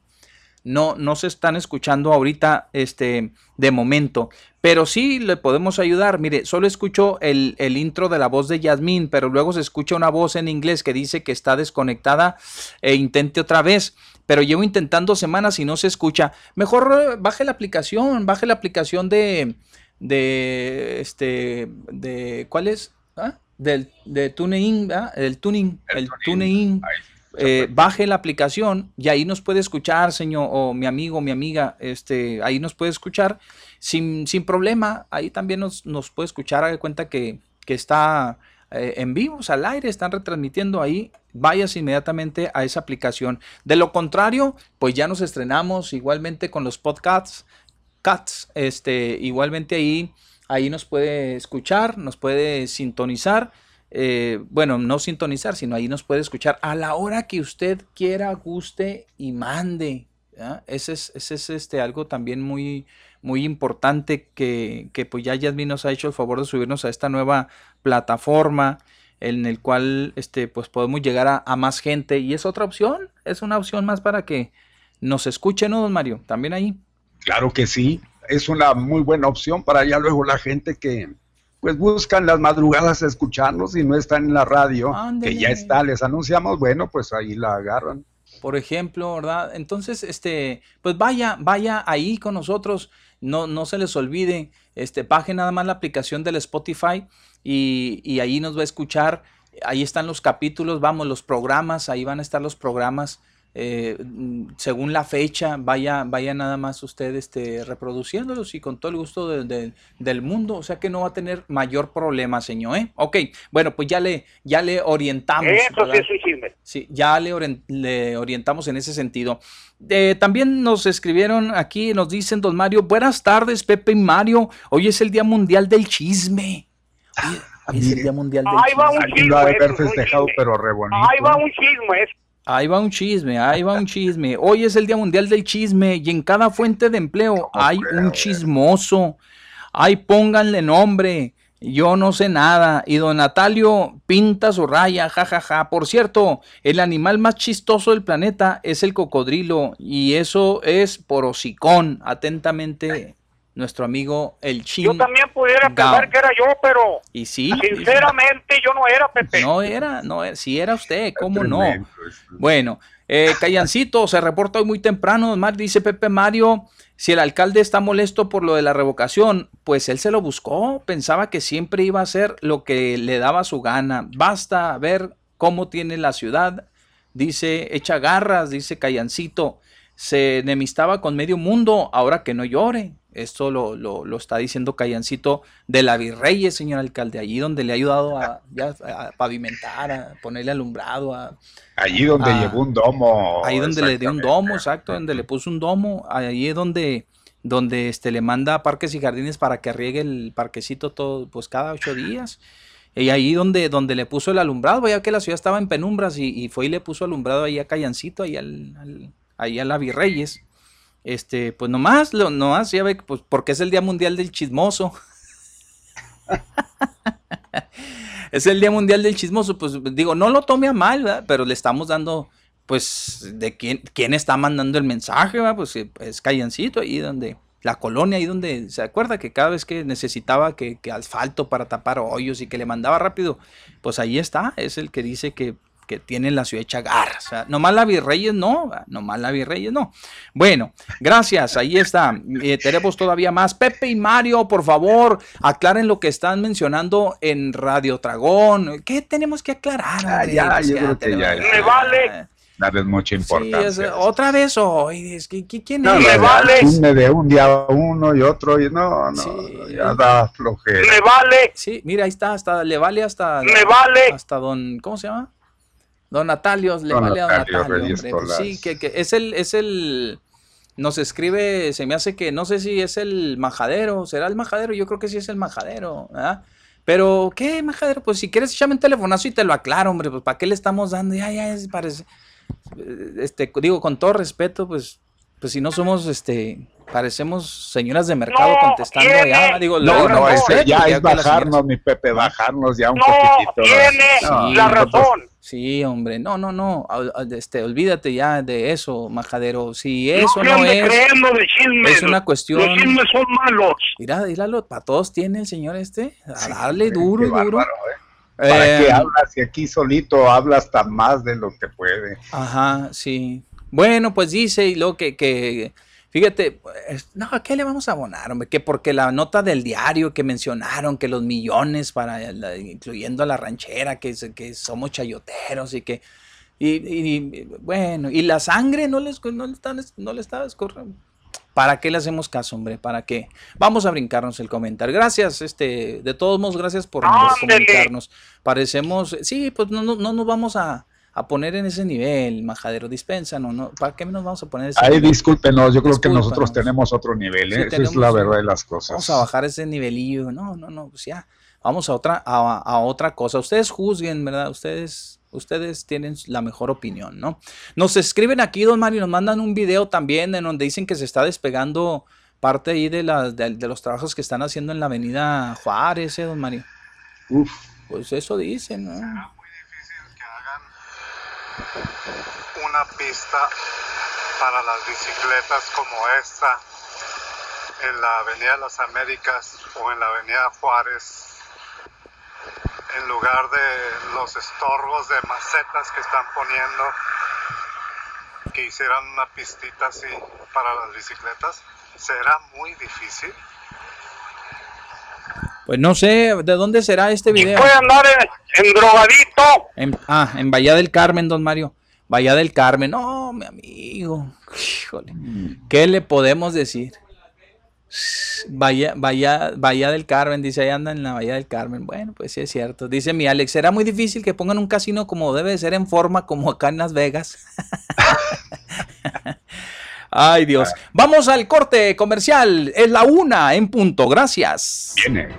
No, no se están escuchando ahorita, este, de momento. Pero sí le podemos ayudar. Mire, solo escucho el, el intro de la voz de Yasmín, pero luego se escucha una voz en inglés que dice que está desconectada e intente otra vez. Pero llevo intentando semanas y no se escucha. Mejor eh, baje la aplicación, baje la aplicación de, de, este, de, ¿cuál es? ¿Ah? Del, de TuneIn, ¿ah? El tuning, El el. TuneIn. Eh, baje la aplicación y ahí nos puede escuchar, señor, o mi amigo, mi amiga, este, ahí nos puede escuchar sin, sin problema. Ahí también nos, nos puede escuchar, haga cuenta que, que está eh, en vivos, al aire, están retransmitiendo ahí. Vayas inmediatamente a esa aplicación. De lo contrario, pues ya nos estrenamos igualmente con los podcasts. Cats, este, igualmente ahí, ahí nos puede escuchar, nos puede sintonizar. eh, bueno, no sintonizar, sino ahí nos puede escuchar a la hora que usted quiera, guste y mande. Ese es, ese es este, algo también muy, muy importante que, que pues ya Yasmin nos ha hecho el favor de subirnos a esta nueva plataforma en el cual este, pues podemos llegar a, a más gente y es otra opción, es una opción más para que nos escuchen, ¿no, don Mario? También ahí. Claro que sí, es una muy buena opción para ya luego la gente que pues buscan las madrugadas escucharnos y no están en la radio, que ya está, les anunciamos, bueno, pues ahí la agarran. por ejemplo, ¿verdad? Entonces, este, pues vaya, vaya ahí con nosotros, no, no se les olvide, este, baje nada más la aplicación del Spotify y, y ahí nos va a escuchar, ahí están los capítulos, vamos, los programas, ahí van a estar los programas, eh, según la fecha, vaya, vaya nada más usted este, reproduciéndolos y con todo el gusto de- de- del mundo, o sea que no va a tener mayor problema, señor, ¿eh? Ok, bueno, pues ya le, ya le orientamos. Eso sí ¿verdad? es un chisme. Sí, ya le, le orientamos en ese sentido. Eh, también nos escribieron aquí, nos dicen, don Mario, buenas tardes, Pepe y Mario. Hoy es el Día Mundial del Chisme. Hoy, es el Día Mundial del Ahí va Chisme. un ha de chisme, haber eso es un festejado, chisme. pero re bonito. Ahí va un chisme. Ahí va un chisme, ahí va un chisme. Hoy es el Día Mundial del Chisme y en cada fuente de empleo hay un chismoso. Ay, pónganle nombre. Yo no sé nada. Y don Natalio pinta su raya, jajaja. Por cierto, el animal más chistoso del planeta es el cocodrilo. Y eso es por hocicón. Atentamente, nuestro amigo el Chin. Yo también pudiera Gao. pensar que era yo, pero Y sí, sinceramente yo no era Pepe. no era, no era, si era usted, ¿cómo no? Bueno, eh, Callancito se reporta hoy muy temprano, Mar, dice Pepe Mario, si el alcalde está molesto por lo de la revocación, pues él se lo buscó, pensaba que siempre iba a hacer lo que le daba su gana, basta ver cómo tiene la ciudad, dice, echa garras, dice Callancito, se enemistaba con medio mundo, ahora que no llore. Esto lo, lo- lo está diciendo Callancito de la Virreyes, señor alcalde, allí donde le ha ayudado a, ya a pavimentar, a ponerle alumbrado, a, Allí donde Ah, llevó un domo. Ahí donde le dio un domo, exacto, donde le puso un domo, ahí es donde, donde este, le manda a parques y jardines para que riegue el parquecito todo, pues cada ocho días. Y ahí donde, donde le puso el alumbrado, veía que la ciudad estaba en penumbras y, y fue y le puso alumbrado ahí a Callancito, ahí, al, al- ahí a la Virreyes. Este, pues nomás, lo, nomás, ya ve, pues porque es el Día Mundial del Chismoso. es el Día Mundial del Chismoso, pues digo, no lo tome a mal, ¿verdad? Pero le estamos dando, pues, de quién, quién está mandando el mensaje, ¿verdad? Pues eh, es Callancito, ahí donde, la colonia, ahí donde, ¿se acuerda que cada vez que necesitaba que, que asfalto para tapar hoyos y que le mandaba rápido? Pues ahí está, es el que dice que, que tiene la ciudad hecha garras. O sea, nomás la Virreyes no, ¿verdad? nomás la Virreyes no. Bueno, gracias, ahí está. Eh, tenemos todavía más. Pepe y Mario, por favor, aclaren lo que están mencionando en Radio Tragón. ¿Qué tenemos que aclarar? Ah, ya, yo creo que tenemos- ya, Me vale. Darles mucha Sí, importancia. es- otra vez hoy. Es que, ¿Quién No, es? me no, vale. chisme de un día uno y otro y no, no, Sí. ya da flojera. Me vale. Sí, mira, ahí está, hasta le vale hasta Me vale. hasta don, ¿cómo se llama? Don Natalio, le Don vale a don Natalio sí, que, que es el, es el, nos escribe, se me hace que, no sé si es el majadero, será el majadero, yo creo que sí es el majadero, ¿verdad? Pero, ¿qué majadero? Pues si quieres, échame un telefonazo y te lo aclaro, hombre, pues ¿para qué le estamos dando? Ya, ya, es, parece, eh, este, digo, con todo respeto, pues, pues si no somos, este, parecemos señoras de mercado No, contestando tiene. allá, digo, No, con no, este, ya ya es bajarnos, mi Pepe, bajarnos ya un No, poquitito. tiene No, la razón. Sí, hombre, no, no, no, este, olvídate ya de eso, majadero. Si eso no no, es, de chismes. es una cuestión. Los chismes son malos. mira, míralo, para todos tiene el señor este, a Sí, darle qué duro y duro. bárbaro, ¿eh? ¿Para Eh, qué hablas? Si aquí solito habla hasta más de lo que puede. Ajá, sí. Bueno, pues dice y luego que, que fíjate, pues, no, ¿a qué le vamos a abonar, hombre? Que porque la nota del diario que mencionaron que los millones para, la- incluyendo a la ranchera, que, que somos chayoteros y que, y, bueno, y la sangre no les, no le están, no le escorriendo. ¿Para qué le hacemos caso, hombre? ¿Para qué? Vamos a brincarnos el comentario. Gracias, este, de todos modos, gracias por, por comunicarnos. Parecemos, sí, pues no, no, no nos vamos a, a poner en ese nivel, majadero, dispensa, no, no, ¿para qué nos vamos a poner ese Ahí nivel? discúlpenos, yo creo que nosotros tenemos otro nivel, Sí, ¿eh? Esa es la verdad de las cosas. Vamos a bajar ese nivelillo. No, no, no, pues ya. Vamos a otra, a, a otra cosa. Ustedes juzguen, ¿verdad? Ustedes, ustedes tienen la mejor opinión, ¿no? Nos escriben aquí, don Mario, nos mandan un video también en donde dicen que se está despegando parte ahí de, las de, de los trabajos que están haciendo en la avenida Juárez, ¿eh, don Mario? Uf, Pues eso dicen, ¿no? muy difícil que hagan una pista para las bicicletas como esta en la Avenida de las Américas o en la Avenida Juárez en lugar de los estorbos de macetas que están poniendo que hicieran una pistita así para las bicicletas será muy difícil Pues no sé, ¿de dónde será este video? Puede andar en, en drogadito. En- ah, en Bahía del Carmen, don Mario. Bahía del Carmen. No, mi amigo. Híjole. ¿Qué le podemos decir? Bahía, Bahía, Bahía del Carmen, dice, ahí anda en la Bahía del Carmen. Bueno, pues sí es cierto. Dice mi Alex, será muy difícil que pongan un casino como debe de ser en forma, como acá en Las Vegas. Ay, Dios. Vamos al corte comercial. Es la una en punto. Gracias. viene.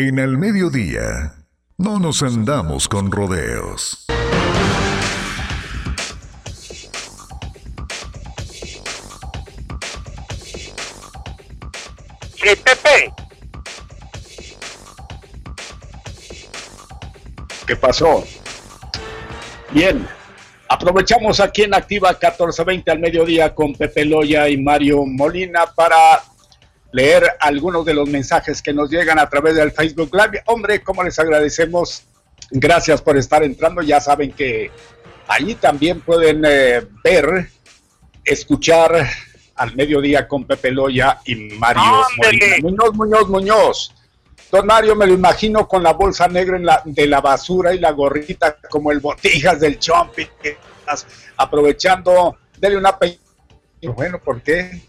En el mediodía, no nos andamos con rodeos. Sí, Pepe. ¿Qué pasó? Bien, aprovechamos aquí en Activa 1420 al mediodía con Pepe Loya y Mario Molina para leer algunos de los mensajes que nos llegan a través del Facebook Live. Hombre, ¿cómo les agradecemos? Gracias por estar entrando. Ya saben que allí también pueden eh, ver, escuchar al mediodía con Pepe Loya y Mario Molina. Muñoz, Muñoz, Muñoz. Don Mario, me lo imagino con la bolsa negra en la, de la basura y la gorrita como el botijas del Chompi, aprovechando, dele una pe... Bueno, ¿por qué?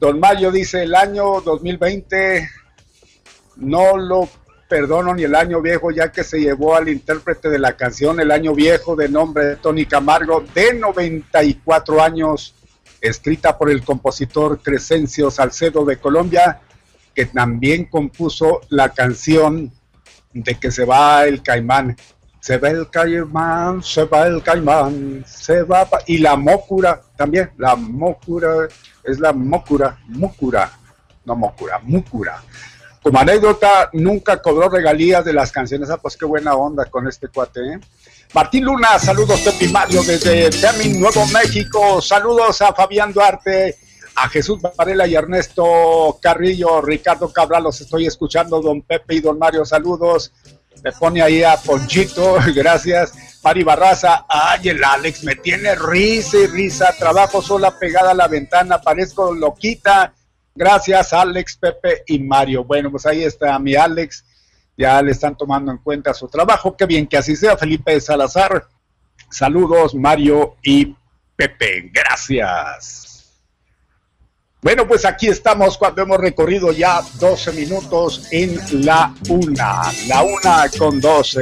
Don Mario dice, el año 2020 no lo perdono ni el año viejo, ya que se llevó al intérprete de la canción El año viejo de nombre de Tony Camargo, de 94 años, escrita por el compositor Crescencio Salcedo de Colombia, que también compuso la canción de que se va el caimán. Se va el caimán, se va el caimán, se va. Y la mócura también, la mócura es la mócura, múcura, no mócura, múcura. Como anécdota, nunca cobró regalías de las canciones. Ah, pues qué buena onda con este cuate, ¿eh? Martín Luna, saludos Pepi Mario desde Temin, Nuevo México. Saludos a Fabián Duarte a Jesús Varela y Ernesto Carrillo, Ricardo Cabral, los estoy escuchando, don Pepe y don Mario, saludos. Me pone ahí a Ponchito, gracias. Mari Barraza, ay, el Alex me tiene risa y risa, trabajo sola pegada a la ventana, parezco loquita. Gracias, Alex, Pepe y Mario. Bueno, pues ahí está mi Alex, ya le están tomando en cuenta su trabajo. Qué bien que así sea, Felipe Salazar. Saludos, Mario y Pepe, gracias. Bueno, pues aquí estamos cuando hemos recorrido ya 12 minutos en la una, la una con 12,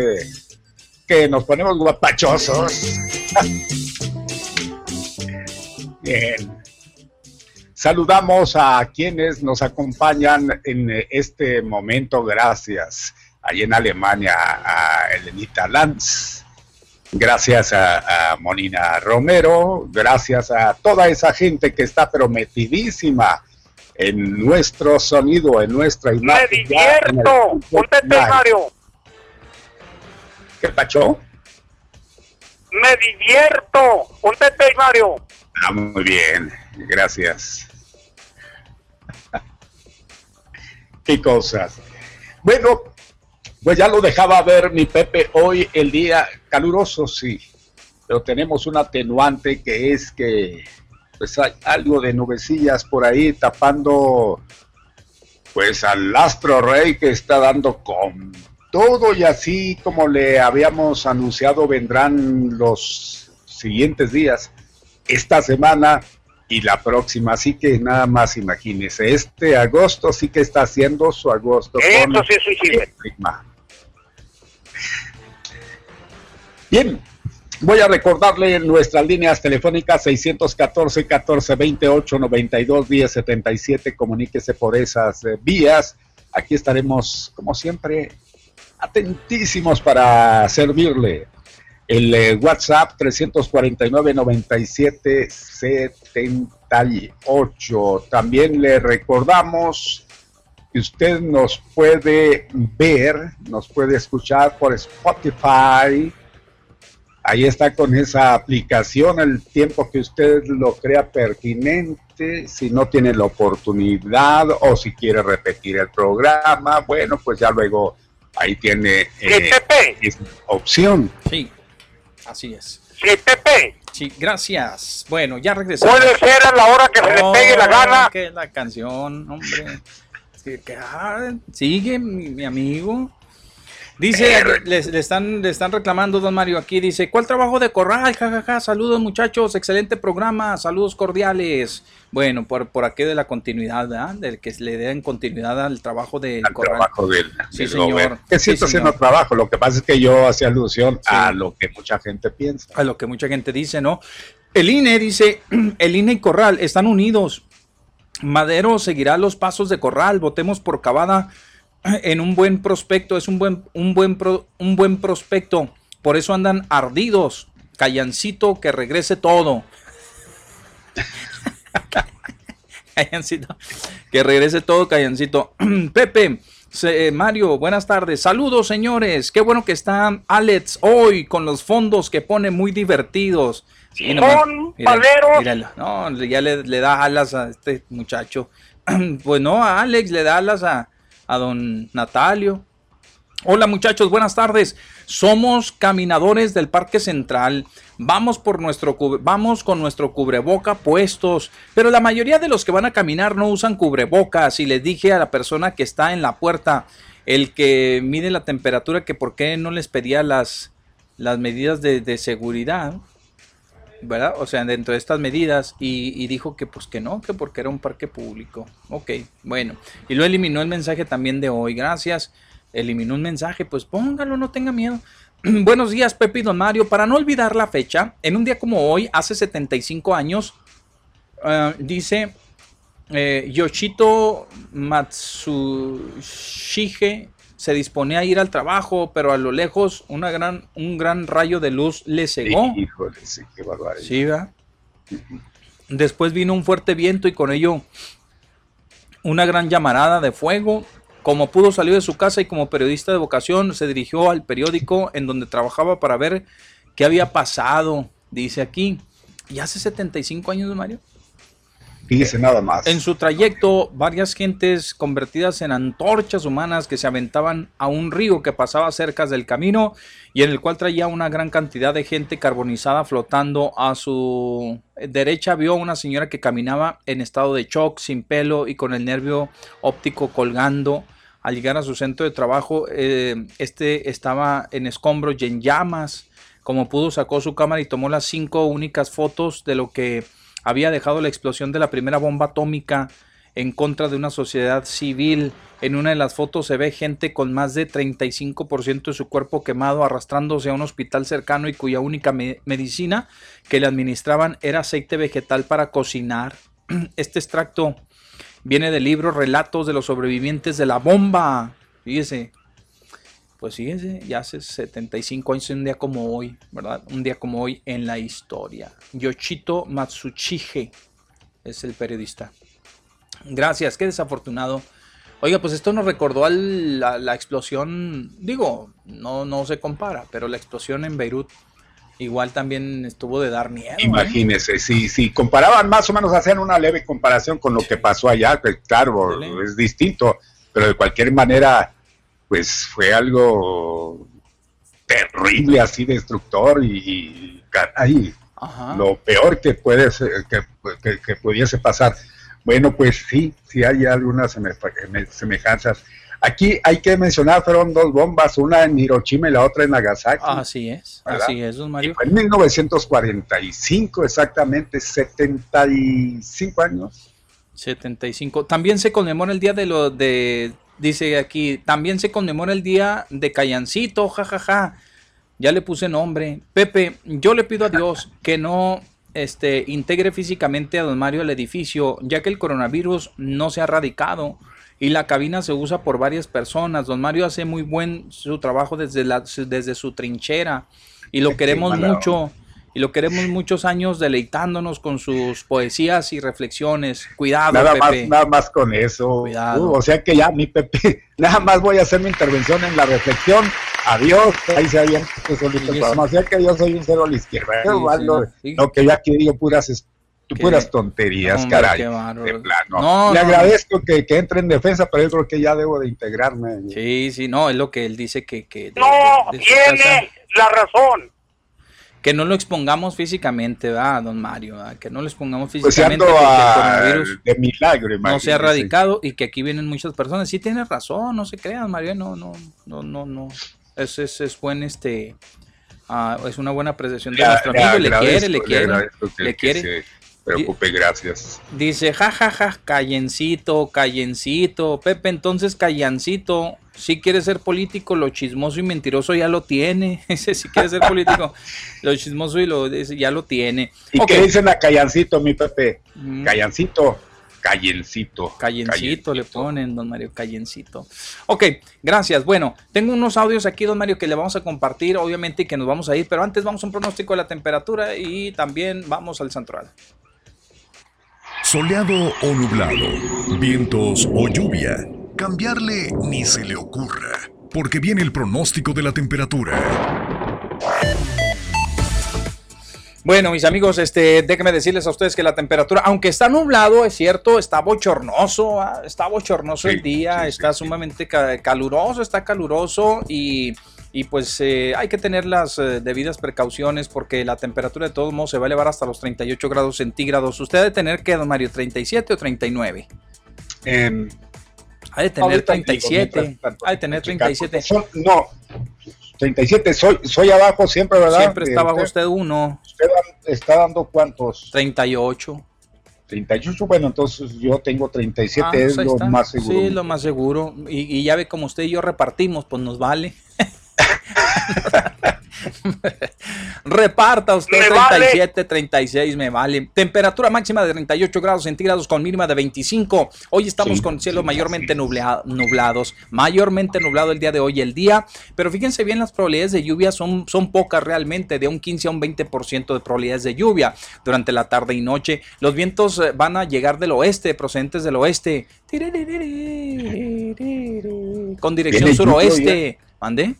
que nos ponemos guapachosos. Bien. Saludamos a quienes nos acompañan en este momento, gracias. Ahí en Alemania, a Elenita Lanz, gracias a, Monina Romero, gracias a toda esa gente que está prometidísima en nuestro sonido, en nuestra imagen. ¡Me divierto! ¡Ponte Mario! ¿Qué pacho? ¡Me divierto! ¡Ponte Mario! Ah, muy bien, gracias. Qué cosas. Bueno, pues ya lo dejaba ver mi Pepe hoy el día caluroso, sí, pero tenemos un atenuante que es que pues hay algo de nubecillas por ahí tapando pues al astro rey que está dando con todo. Y así como le habíamos anunciado vendrán los siguientes días, esta semana y la próxima, así que nada más imagínese, este agosto sí que está haciendo su agosto. Eso sí es Bien, voy a recordarle nuestras líneas telefónicas 614-1428, 92 10 77. Comuníquese por esas eh, vías. Aquí estaremos, como siempre, atentísimos para servirle. El eh, WhatsApp 349-9778. También le recordamos usted nos puede ver, nos puede escuchar por Spotify, Ahí está con esa aplicación el tiempo que usted lo crea pertinente, si no tiene la oportunidad o si quiere repetir el programa, bueno, pues ya luego ahí tiene eh, opción. Sí, así es. Sí, Pepe. Sí, gracias. Bueno, ya regresamos. Puede ser a la hora que se le pegue la gana. Que la canción, hombre. Ah, sigue, mi amigo. Dice, le, están, le están reclamando, don Mario, aquí dice, ¿cuál trabajo de corral? Ja, ja, Saludos muchachos, excelente programa, saludos cordiales. Bueno, por, por aquí de la continuidad, ¿verdad? Del que le den continuidad al trabajo de corral. trabajo del, sí, señor. Es cierto haciendo trabajo, lo que pasa es que yo hacía alusión a lo que mucha gente piensa. A lo que mucha gente dice, ¿no? El INE dice, el INE y Corral están unidos. Madero seguirá los pasos de Corral, votemos por Cavada en un buen prospecto, es un buen, un buen, un buen prospecto. Por eso andan ardidos. Callancito, que regrese todo. Callancito, que regrese todo, Callancito. Pepe, eh, Mario, buenas tardes. Saludos, señores. Qué bueno que está Alex hoy con los fondos que pone muy divertidos. Sí, Son paleros. míralo. No, ya le, le da alas a este muchacho. Pues no, a Alex le da alas a, a don Natalio. Hola muchachos, buenas tardes. Somos caminadores del Parque Central. Vamos por nuestro vamos con nuestro cubreboca puestos, pero la mayoría de los que van a caminar no usan cubrebocas y les dije a la persona que está en la puerta, el que mide la temperatura que por qué no les pedía las las medidas de, de seguridad. ¿Verdad? O sea, dentro de estas medidas y, dijo que pues que no, que porque era un parque público. Ok, bueno. Y lo eliminó el mensaje también de hoy. Gracias. Eliminó un mensaje, pues póngalo, no tenga miedo. Buenos días, Pepe Don Mario. Para no olvidar la fecha, en un día como hoy, hace 75 años, ah, dice eh, Yoshito Matsushige se disponía a ir al trabajo, pero a lo lejos una gran, un gran rayo de luz le cegó. Híjole, sí, qué barbaridad. Sí, ¿verdad? Después vino un fuerte viento y con ello una gran llamarada de fuego. Como pudo salir de su casa y como periodista de vocación se dirigió al periódico en donde trabajaba para ver qué había pasado. Dice aquí, y hace 75 años, Mario. Fíjese nada más. En su trayecto, varias gentes convertidas en antorchas humanas que se aventaban a un río que pasaba cerca del camino y en el cual traía una gran cantidad de gente carbonizada flotando a su derecha vio a una señora que caminaba en estado de shock, sin pelo y con el nervio óptico colgando. Al llegar a su centro de trabajo, eh, este estaba en escombros y en llamas. Como pudo, sacó su cámara y tomó las cinco únicas fotos de lo que había dejado la explosión de la primera bomba atómica en contra de una sociedad civil. En una de las fotos se ve gente con más de 35% de su cuerpo quemado arrastrándose a un hospital cercano y cuya única me- medicina que le administraban era aceite vegetal para cocinar. Este extracto viene del libro Relatos de los sobrevivientes de la bomba. Fíjese. Pues fíjese, ya hace 75 años, un día como hoy, ¿verdad? Un día como hoy en la historia. Yoshito Matsuchige es el periodista. Gracias, qué desafortunado. Oiga, pues esto nos recordó a la, la explosión, digo, no, no se compara, pero la explosión en Beirut igual también estuvo de dar miedo. ¿eh? Imagínese, si, si comparaban más o menos, hacían una leve comparación con lo que pasó allá, que claro, Dele. es distinto, pero de cualquier manera, pues fue algo terrible, así destructor y, y caray, Ajá. lo peor que puede ser- que, que- que pudiese pasar. Bueno, pues sí, sí hay algunas seme- semejanzas. Aquí hay que mencionar, fueron dos bombas, una en Hiroshima y la otra en Nagasaki. Así es, ¿Verdad? así es, don Y Mario. fue en 1945, exactamente, 75 años. 75. También se conmemora el día de lo de. Dice aquí, también se conmemora el día de Callancito, jajaja. Ya le puse nombre. Pepe, yo le pido a Dios que no este, integre físicamente a don Mario al edificio, ya que el coronavirus no se ha radicado y la cabina se usa por varias personas. Don Mario hace muy buen su trabajo desde, la, desde su trinchera y lo queremos mucho. Y lo queremos muchos años deleitándonos con sus poesías y reflexiones. Cuidado, Nada más, nada más con eso. Cuidado. Uh, o sea que ya, mi Pepe, nada más voy a hacer mi intervención en la reflexión. Adiós, ahí se había solito el Sí, programa. O sea que yo soy un cero a la izquierda. Sí, Igual sí, lo, sí. lo que yo aquí digo puras, puras tonterías, Hombre, caray. De plano. No, Le no. agradezco que, que entre en defensa, pero yo creo que ya debo de integrarme. Sí, sí, no, es lo que él dice que, que, de- No de- de su casa, tiene la razón. Que no lo expongamos físicamente, ¿verdad, don Mario? ¿verdad? Que no lo expongamos Pues si físicamente, que el coronavirus de milagro, no se ha radicado y que aquí vienen muchas personas. Sí tienes razón, no se crean, Mario, no, no, no, no, no. Es, es, es buen este, ah, es una buena apreciación de nuestro amigo, le quiere, le quiere, le quiere. se preocupe, gracias. Dice, jajaja, callencito, callencito. Pepe, entonces callancito, si quiere ser político, lo chismoso y mentiroso ya lo tiene. Ese si quiere ser político, lo chismoso y lo ese ya lo tiene. ¿Y Ok, qué dicen a Callancito, mi Pepe? Mm. Callancito, Callencito. Callencito le ponen, don Mario, callencito. Ok, gracias. Bueno, tengo unos audios aquí, don Mario, que le vamos a compartir, obviamente, y que nos vamos a ir, pero antes vamos a un pronóstico de la temperatura y también vamos al santoral. Soleado o nublado, vientos o lluvia. Cambiarle ni se le ocurra, porque viene el pronóstico de la temperatura. Bueno, mis amigos, este, déjenme decirles a ustedes que la temperatura, aunque está nublado, es cierto, está bochornoso, ah, está bochornoso el día, sí, está sí, sí. sumamente ca- caluroso, está caluroso y, y pues eh, hay que tener las eh, debidas precauciones porque la temperatura de todos modos se va a elevar hasta los 38 grados centígrados. ¿Usted ha de tener qué, don Mario, 37 o 39? Em, Ha de tener ahorita digo, 37, mientras tanto, ha de tener checar, 37. porque son- no, 37, soy, soy abajo siempre, ¿verdad? Siempre está Eh, bajo usted uno, Usted está dando cuántos? 38. 38, bueno, entonces yo tengo 37, Ah, es pues lo está. más seguro. Sí, lo más seguro. Y, y ya ve como usted y yo repartimos, pues nos vale. Reparta usted Me vale. 37, 36, me vale. Temperatura máxima de 38 grados centígrados con mínima de 25. Hoy estamos Sí, con cielos sí, mayormente es. nublea- nublados, mayormente nublado el día de hoy el día, pero fíjense bien las probabilidades de lluvia son, son pocas realmente, de un 15 a un 20% de probabilidades de lluvia durante la tarde y noche. Los vientos eh, van a llegar del oeste, procedentes del oeste, con dirección ¿Viene lluvia suroeste. ¿Mande?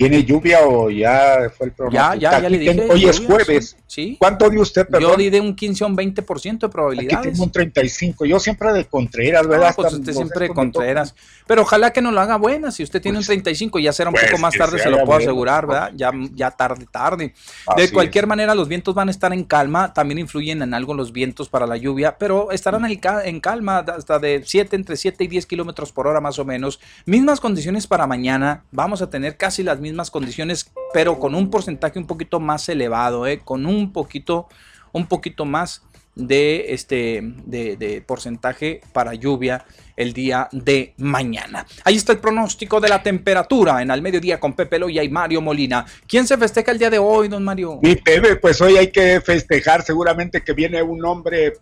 ¿Tiene lluvia o ya fue el Ya, pronóstico? ya, ya Aquí le dije. tengo- Hoy es jueves. Sí. ¿Cuánto dio usted, Yo perdón? di de un 15 a un 20% de Aquí probabilidades. tengo un 35. Yo siempre de Contreras, Ah, ¿verdad? pues Hasta usted siempre me Contreras. Pero ojalá que no lo haga buena. Si usted tiene un 35, ya será un pues, poco más tarde, se lo puedo asegurar, pues. ¿verdad? Ya, ya tarde, tarde. De cualquier es. manera, los vientos van a estar en calma. También influyen en algo los vientos para la lluvia, pero estarán en ca- en calma hasta de 7, entre 7 y 10 kilómetros por hora más o menos. Mismas condiciones para mañana. Vamos a tener casi las mismas condiciones, pero con un porcentaje un poquito más elevado, ¿eh? Con un poquito, un poquito más de este de, de porcentaje para lluvia el día de mañana. Ahí está el pronóstico de la temperatura en al mediodía con Pepe Loya y Mario Molina. ¿Quién se festeja el día de hoy, don Mario? Mi Pepe, pues hoy hay que festejar seguramente que viene un hombre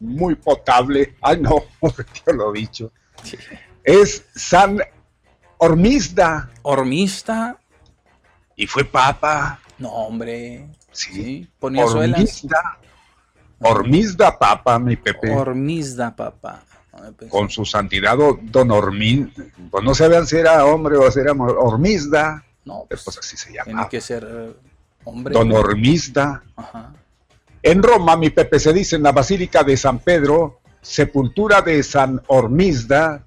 muy potable. Ay, no, yo lo he dicho. Es San Hormizda Hormista. Y fue papa. No, hombre. Sí, Sí, ponía suelas. Hormizda. Hormizda papa, mi Pepe. Hormizda, papá. Ay, pues, con su santidad don Hormín, pues no sabían si era hombre o si era Hormizda, No, pero pues, pues así se tiene llama. que ser eh, hombre. Don Hormizda. Ajá. En Roma, mi Pepe, se dice en la Basílica de San Pedro, sepultura de San Hormizda.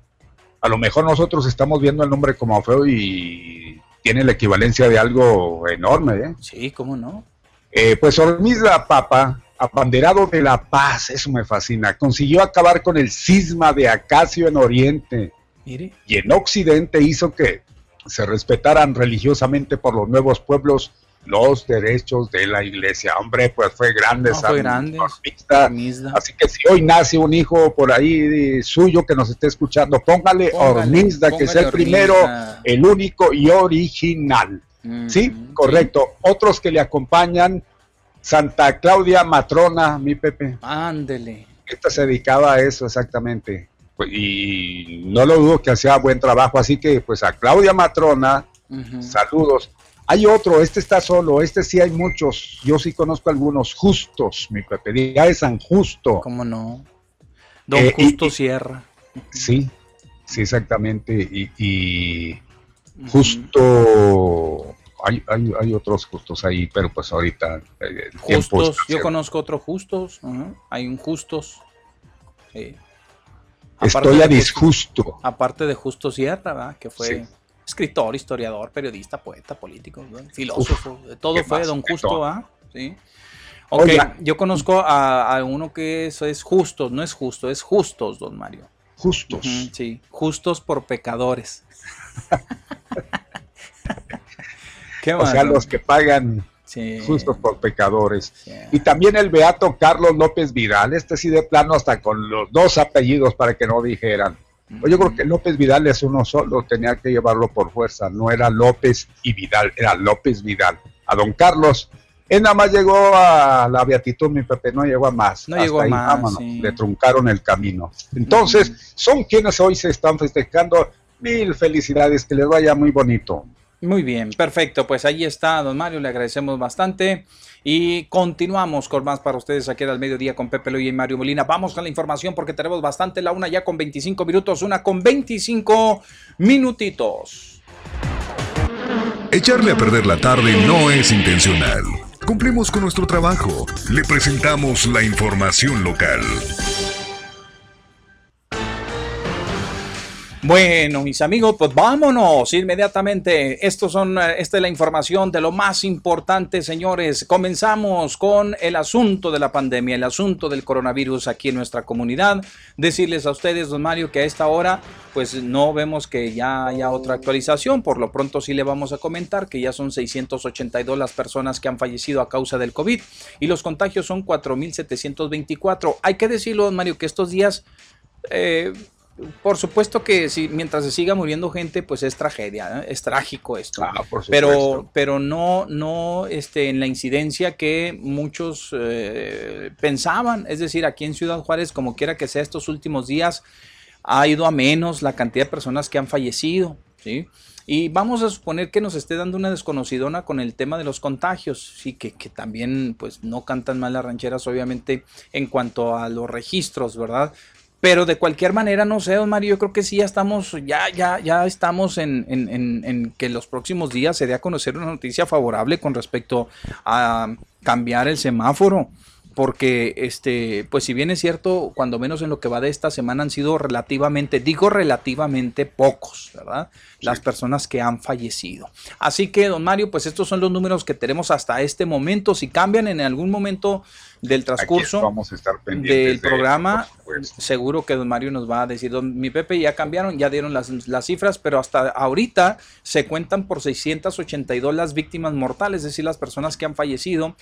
A lo mejor nosotros estamos viendo el nombre como feo y tiene la equivalencia de algo enorme. ¿eh? Sí, ¿cómo no? Eh, pues Hormizda Papa, abanderado de la paz, eso me fascina, consiguió acabar con el cisma de Acacio en Oriente. Mire. y en Occidente hizo que se respetaran religiosamente por los nuevos pueblos los derechos de la iglesia. Hombre, pues fue grande. No, San fue grande. Así que si hoy nace un hijo por ahí suyo que nos esté escuchando, póngale, Póngale, que es el primero, el único y original. Sí, Ujú, correcto. Otros que le acompañan, Santa Claudia Matrona, mi Pepe. Ándele. Esta se dedicaba a eso exactamente. Pues, Y no lo dudo que hacía buen trabajo, así que pues a Claudia Matrona, saludos. Hay otro, este está solo, este sí hay muchos, yo sí conozco algunos, justos, mi Pepe, de San Justo. ¿Cómo no? Don Eh, Justo y- Sierra. Sí, sí, exactamente. Y, justo, hay, hay, hay otros justos ahí, pero pues ahorita eh, el Justos, está yo conozco otro Justos. Hay un Justos. Sí. Estoy a de Justos- disgusto. Aparte de Justo Sierra, ¿verdad? que fue Sí. Escritor, historiador, periodista, poeta, político, filósofo, todo ¿qué fue? Don Justo. ¿ah? Sí. Ok, Oiga. yo conozco a, a uno que es, es Justos, no es justo, es Justos, don Mario. Justos. Sí, Justos por pecadores. ¿Qué O más, sea, don? los que pagan Sí, justos por pecadores. Y también el beato Carlos López Vidal, este sí de plano hasta con los dos apellidos para que no dijeran. Pues yo creo que López Vidal es uno solo, tenía que llevarlo por fuerza, no era López y Vidal, era López Vidal. A don Carlos, él nada más llegó a la beatitud, mi Pepe, no llegó a más. No llegó a ahí, más, vámonos, sí. Le truncaron el camino. Entonces, son quienes hoy se están festejando. Mil felicidades, que les vaya muy bonito. Muy bien, perfecto. Pues ahí está, don Mario, le agradecemos bastante. Y continuamos con más para ustedes aquí al mediodía con Pepe Loya y Mario Molina. Vamos con la información porque tenemos bastante. La una ya con 25 minutos, una con 25 minutitos. Echarle a perder la tarde no es intencional. Cumplimos con nuestro trabajo. Le presentamos la información local. Bueno, mis amigos, pues vámonos inmediatamente. Estos son, eh, esta es la información de lo más importante, señores. Comenzamos con el asunto de la pandemia, el asunto del coronavirus aquí en nuestra comunidad. Decirles a ustedes, don Mario, que a esta hora, pues no vemos que ya haya otra actualización. Por lo pronto sí le vamos a comentar que ya son 682 las personas que han fallecido a causa del COVID y los contagios son 4.724. Hay que decirlo, don Mario, que estos días... Eh, por supuesto que si mientras se siga muriendo gente, pues es tragedia, ¿eh? es trágico esto. Ah, por pero, pero no, no este, en la incidencia que muchos eh, pensaban. Es decir, aquí en Ciudad Juárez, como quiera que sea, estos últimos días ha ido a menos la cantidad de personas que han fallecido. ¿sí? Y vamos a suponer que nos esté dando una desconocidona con el tema de los contagios, sí, que, que también pues no cantan mal las rancheras, obviamente, en cuanto a los registros, ¿verdad? Pero de cualquier manera, no sé, don Mario, yo creo que sí ya estamos, ya, ya, ya estamos en, en, en, en que los próximos días se dé a conocer una noticia favorable con respecto a cambiar el semáforo. Porque, este, pues si bien es cierto, cuando menos en lo que va de esta semana han sido relativamente, digo relativamente pocos, ¿verdad? Las personas que han fallecido. Así que, don Mario, pues estos son los números que tenemos hasta este momento. Si cambian en algún momento del transcurso vamos a estar pendientes del de programa, eso, seguro que don Mario nos va a decir, don, mi Pepe ya cambiaron, ya dieron las, las cifras, pero hasta ahorita se cuentan por 682 las víctimas mortales, es decir, las personas que han fallecido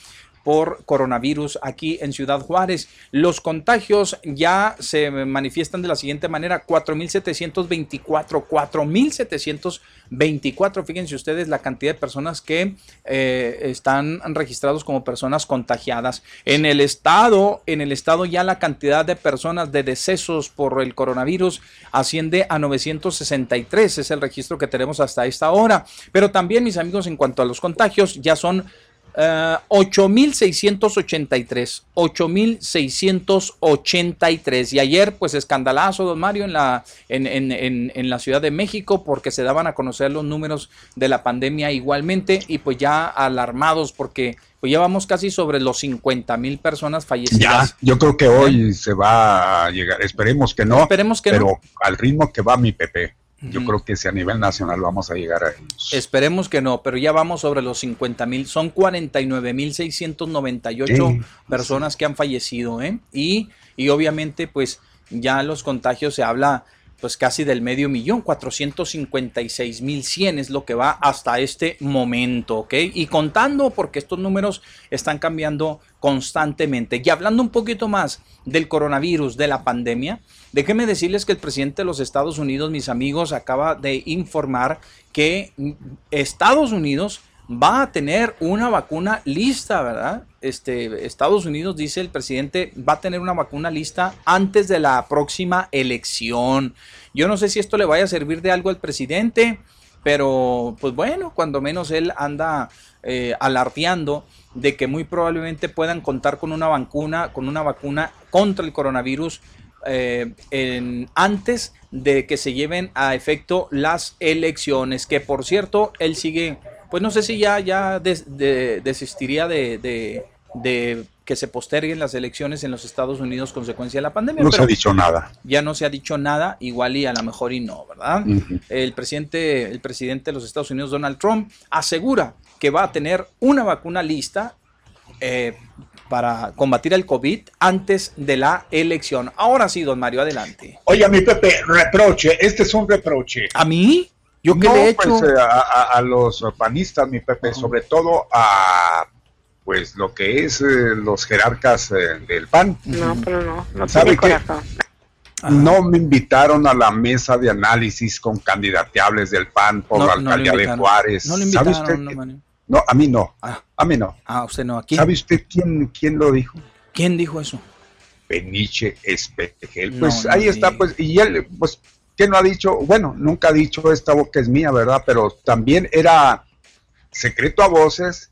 por coronavirus aquí en Ciudad Juárez. Los contagios ya se manifiestan de la siguiente manera, 4.724, 4.724, fíjense ustedes la cantidad de personas que eh, están registrados como personas contagiadas. En el estado, en el estado ya la cantidad de personas de decesos por el coronavirus asciende a 963, es el registro que tenemos hasta esta hora. Pero también, mis amigos, en cuanto a los contagios, ya son Uh, 8.683, 8.683. Y ayer, pues escandalazo, don Mario, en la, en, en, en, en, la Ciudad de México, porque se daban a conocer los números de la pandemia igualmente, y pues ya alarmados, porque pues ya vamos casi sobre los 50 mil personas fallecidas. Ya, yo creo que hoy ¿Eh? se va a llegar, esperemos que no, esperemos que pero no. al ritmo que va mi Pepe. Yo creo que si a nivel nacional vamos a llegar a ellos. Esperemos que no, pero ya vamos sobre los 50 mil. Son 49 mil 698 sí. personas que han fallecido, ¿eh? Y, y obviamente, pues ya los contagios se habla pues casi del medio millón, 456 mil 100 es lo que va hasta este momento, ¿ok? Y contando porque estos números están cambiando constantemente. Y hablando un poquito más del coronavirus, de la pandemia, déjenme decirles que el presidente de los Estados Unidos, mis amigos, acaba de informar que Estados Unidos va a tener una vacuna lista, ¿verdad? Este, Estados Unidos, dice el presidente, va a tener una vacuna lista antes de la próxima elección. Yo no sé si esto le vaya a servir de algo al presidente, pero pues bueno, cuando menos él anda eh, alardeando de que muy probablemente puedan contar con una vacuna, con una vacuna contra el coronavirus eh, en, antes de que se lleven a efecto las elecciones, que por cierto, él sigue pues no sé si ya, ya des, de, desistiría de, de, de, que se posterguen las elecciones en los Estados Unidos consecuencia de la pandemia. No se ha dicho nada. Ya no se ha dicho nada, igual y a lo mejor y no, ¿verdad? Uh -huh. El presidente, el presidente de los Estados Unidos, Donald Trump, asegura que va a tener una vacuna lista eh, para combatir el COVID antes de la elección. Ahora sí, don Mario, adelante. Oye, mi Pepe, reproche, este es un reproche. ¿A mí? ¿Yo qué no, le he hecho? Pues, a, a, a, los panistas, mi Pepe, uh -huh. sobre todo a pues lo que es eh, los jerarcas eh, del PAN. No, pero no, no ¿Sabe qué? No me invitaron a la mesa de análisis con candidateables del PAN por no, la alcaldía no de Juárez. No le invitaron, ¿Sabe usted no, que... no, a mí no. Ah. A mí no. Ah, usted no. ¿A quién? ¿Sabe usted quién, quién lo dijo? ¿Quién dijo eso? Peniche Espejel. Pues ahí está, pues, y él, pues, ¿Quién no ha dicho? Bueno, nunca ha dicho esta boca es mía, ¿verdad? Pero también era secreto a voces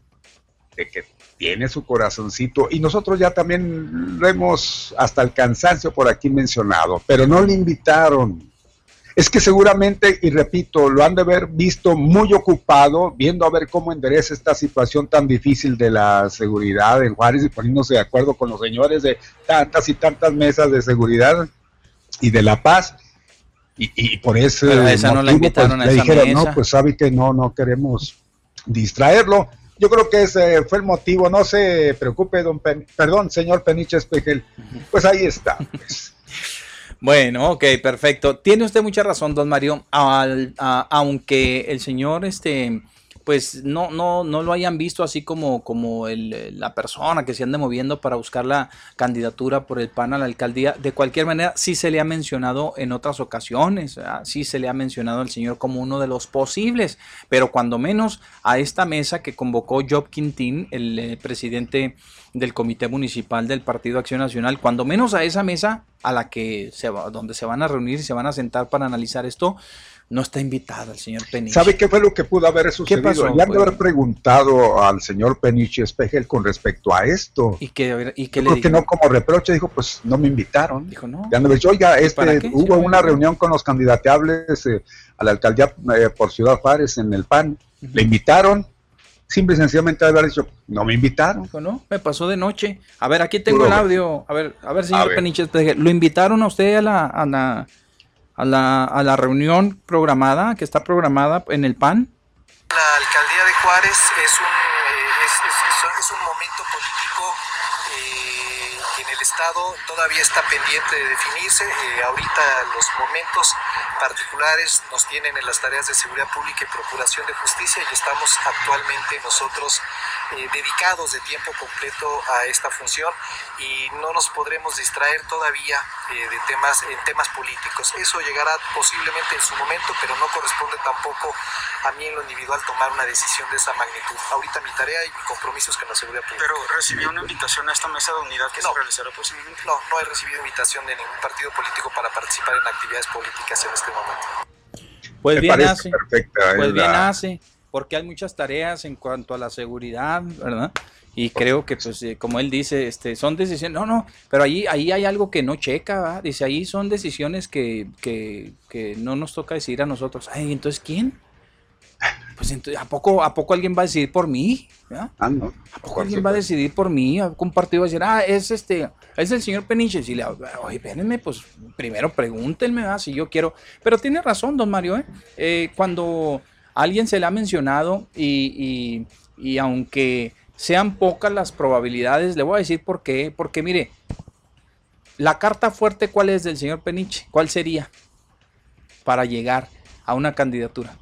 de que tiene su corazoncito y nosotros ya también lo hemos hasta el cansancio por aquí mencionado, pero no le invitaron. Es que seguramente, y repito, lo han de haber visto muy ocupado, viendo a ver cómo endereza esta situación tan difícil de la seguridad en Juárez y poniéndose de acuerdo con los señores de tantas y tantas mesas de seguridad y de la paz. Y, y por eso no a le dijeron, mesa. no, pues sabe que no, no queremos distraerlo. Yo creo que ese fue el motivo, no se preocupe, don Pen- perdón, señor Peniche Espejel. Pues ahí está. pues. Bueno, ok, perfecto. Tiene usted mucha razón, don Mario. Al- a- aunque el señor, este, pues no, no, no lo hayan visto así como, como el- la persona que se ande moviendo para buscar la candidatura por el PAN a la alcaldía. De cualquier manera, sí se le ha mencionado en otras ocasiones, sí se le ha mencionado al señor como uno de los posibles, pero cuando menos a esta mesa que convocó Job Quintín, el eh, presidente del Comité Municipal del Partido Acción Nacional, cuando menos a esa mesa a la que se va, donde se van a reunir y se van a sentar para analizar esto, no está invitado el señor Peniche. ¿Sabe qué fue lo que pudo haber sucedido? pasó, Le han de pues? haber preguntado al señor Peniche Espejel con respecto a esto. Y que, y Yo le creo que dijo, no como reproche, dijo, pues no me invitaron. dijo, no, Le han de haber dicho, oiga, ¿Para este, qué? hubo una reunión con los candidateables eh, a la alcaldía eh, por Ciudad Juárez en el PAN. Le invitaron, simple y sencillamente haber dicho, no me invitaron. dijo, no, me pasó de noche. A ver, aquí tengo Puro el audio. A ver, a ver, señor. Peniche, ¿lo invitaron a usted a la, a la, a la, a la reunión programada, que está programada en el PAN? La alcaldía de Juárez es un, eh, es, es- es- un momento político eh, que en el Estado todavía está pendiente de definirse. Eh, ahorita los momentos particulares nos tienen en las tareas de seguridad pública y procuración de justicia y estamos actualmente nosotros eh, dedicados de tiempo completo a esta función y no nos podremos distraer todavía eh, de temas en temas políticos. Eso llegará posiblemente en su momento, pero no corresponde tampoco a mí en lo individual tomar una decisión de esa magnitud. Ahorita mi tarea y mi compromiso es con la seguridad pública. Pero recibió una invitación a esta mesa de unidad que No. se realizará posiblemente. No, no he recibido invitación de ningún partido político para participar en actividades políticas en este momento. Pues Me bien hace. perfecta. Pues es bien la- hace, porque hay muchas tareas en cuanto a la seguridad, ¿verdad? Y creo que, pues, eh, como él dice, este, son decisiones, no, no, pero ahí, ahí hay algo que no checa, ¿verdad? Dice, ahí son decisiones que, que, que no nos toca decir a nosotros. Ay, entonces, ¿quién? Pues, entonces, ¿a poco, ¿a poco alguien va a decidir por mí? ¿verdad? Ah, no. ¿A poco alguien va a decidir por mí? ¿A poco un partido va a decir, ah, es este, es el señor Peniche? Si le oye, espérenme, pues primero pregúntenme, ¿verdad? si yo quiero. Pero tiene razón, don Mario, ¿eh? Eh, cuando alguien se le ha mencionado y, y- y aunque sean pocas las probabilidades, le voy a decir por qué. Porque mire, la carta fuerte, ¿cuál es del señor Peniche? ¿Cuál sería para llegar a una candidatura?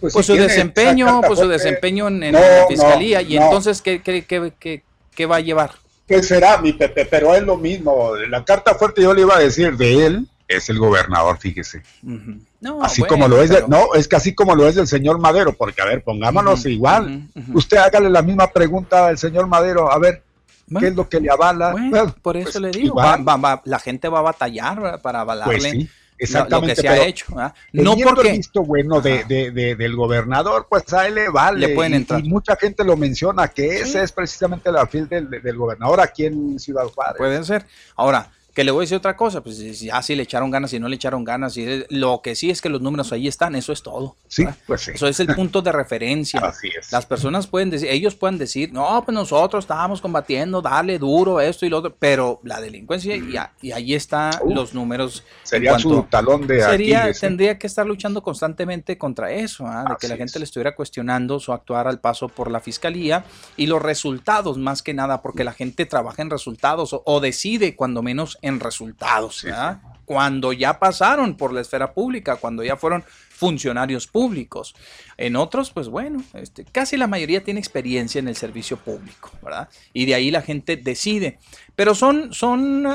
Pues, Pues si su desempeño, pues su desempeño en, en No, la no, fiscalía. y no. entonces, ¿qué, qué, qué, qué- qué va a llevar? ¿Qué será, mi Pepe? Pero es lo mismo. La carta fuerte yo le iba a decir de él, es el gobernador, fíjese. Ujú. No, así bueno, como lo es, de- pero- no, es que así como lo es del señor Madero, porque a ver, pongámonos igual. Usted hágale la misma pregunta al señor Madero, a ver, Bueno, ¿qué es lo que le avala? bueno, Bueno, por eso pues, le digo, va- va- va- la gente va a batallar para avalarle pues sí, lo- lo, exactamente. que se ha hecho. ¿verdad? No porque... el visto bueno de, de- de- del gobernador, pues a él le vale. Le pueden y- entrar. Y, mucha gente lo menciona, que Sí. esa es precisamente la fil del, del gobernador aquí en Ciudad Juárez. Pueden ser. Ahora, que le voy a decir otra cosa, pues si- ya si le echaron ganas, si no le echaron ganas, y lo que sí es que los números ahí están, eso es todo. sí, ¿verdad? pues sí. Eso es el punto de referencia. Así es. Las personas pueden decir, ellos pueden decir, no, pues nosotros estábamos combatiendo, dale duro esto y lo otro, pero la delincuencia, y, a- y ahí están Uh, los números. Sería su cuanto- talón de Sería, Aquiles, ¿eh? tendría que estar luchando constantemente contra eso, ¿ah? de que la gente es. le estuviera cuestionando su actuar al paso por la fiscalía y los resultados más que nada, porque la gente trabaja en resultados o, o decide cuando menos en resultados, Sí, ¿ah? cuando ya pasaron por la esfera pública, cuando ya fueron funcionarios públicos. En otros, pues bueno, este, casi la mayoría tiene experiencia en el servicio público, ¿verdad? Y de ahí la gente decide. Pero son, son,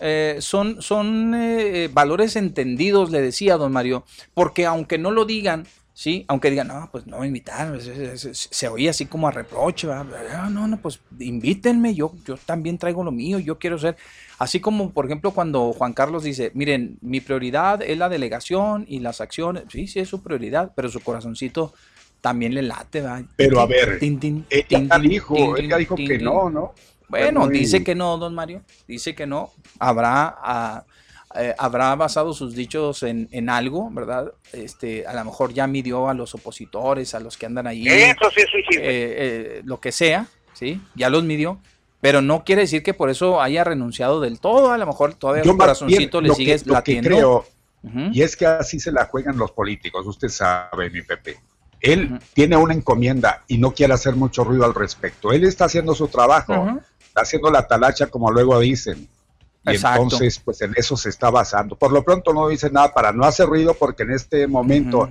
eh, son, son eh, valores entendidos, le decía don Mario, porque aunque no lo digan, ¿sí? Aunque digan, no, pues no me invitaron, es- se oía así como a reproche, ¿verdad? Ah, no, no, pues invítenme, yo, yo también traigo lo mío, yo quiero ser. Así como, por ejemplo, cuando Juan Carlos dice, miren, mi prioridad es la delegación y las acciones. Sí, sí, es su prioridad, pero su corazoncito también le late, ¿verdad? Pero a ver, tin, tin, ella tin, tin, dijo, ella dijo que no, ¿no? Bueno, muy- dice que no, don Mario. Dice que no. Habrá, ah, eh, habrá basado sus dichos en, en algo, ¿verdad? Este, a lo mejor ya midió a los opositores, a los que andan ahí, Eso sí es suicidio. eh, eh, lo que sea, ¿sí? Ya los midió. Pero no quiere decir que por eso haya renunciado del todo. A lo mejor todavía Yo su más corazoncito bien le sigue que, lo que latiendo. creo, Ujú. y es que así se la juegan los políticos, usted sabe, mi Pepe. Él tiene una encomienda y no quiere hacer mucho ruido al respecto. Él está haciendo su trabajo, está haciendo la talacha como luego dicen. Y Exacto. entonces, pues en eso se está basando. Por lo pronto no dice nada para no hacer ruido porque en este momento,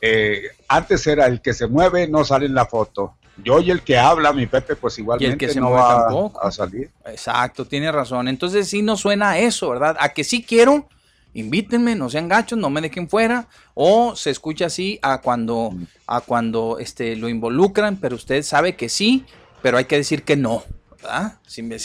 eh, antes era el que se mueve, no sale en la foto. Yo y el que habla, mi Pepe, pues igualmente se no mueve va tampoco. a salir. Exacto, tiene razón. Entonces sí nos suena a eso, ¿verdad? A que sí quiero, invítenme, no sean gachos, no me dejen fuera. O se escucha así a cuando, a cuando este, lo involucran, pero usted sabe que sí, pero hay que decir que no. ¿Verdad?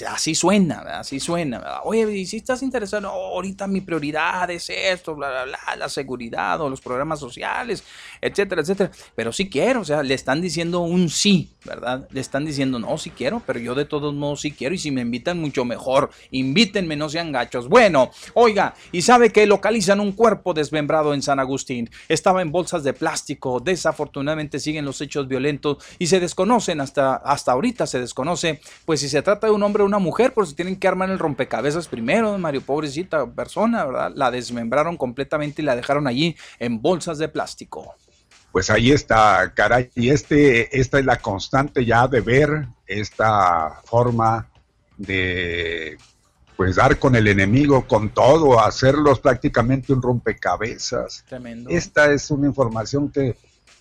Así suena, ¿verdad? así suena. Oye, ¿y si estás interesado? Ahorita mi prioridad es esto, bla, bla, bla, la seguridad o los programas sociales, etcétera, etcétera. Pero sí quiero, o sea, le están diciendo un sí, ¿verdad? Le están diciendo, no, sí quiero, pero yo de todos modos sí quiero y si me invitan mucho mejor, invítenme, no sean gachos. Bueno, oiga, y sabe que localizan un cuerpo desmembrado en San Agustín. Estaba en bolsas de plástico, desafortunadamente siguen los hechos violentos y se desconocen hasta, hasta ahorita se desconoce, pues si se trata de un hombre o una mujer, pues tienen que armar el rompecabezas primero, Mario, pobrecita persona, ¿verdad? La desmembraron completamente y la dejaron allí en bolsas de plástico. Pues ahí está, caray. Y este, esta es la constante ya de ver esta forma de pues dar con el enemigo, con todo, hacerlos prácticamente un rompecabezas. Tremendo. Esta es una información que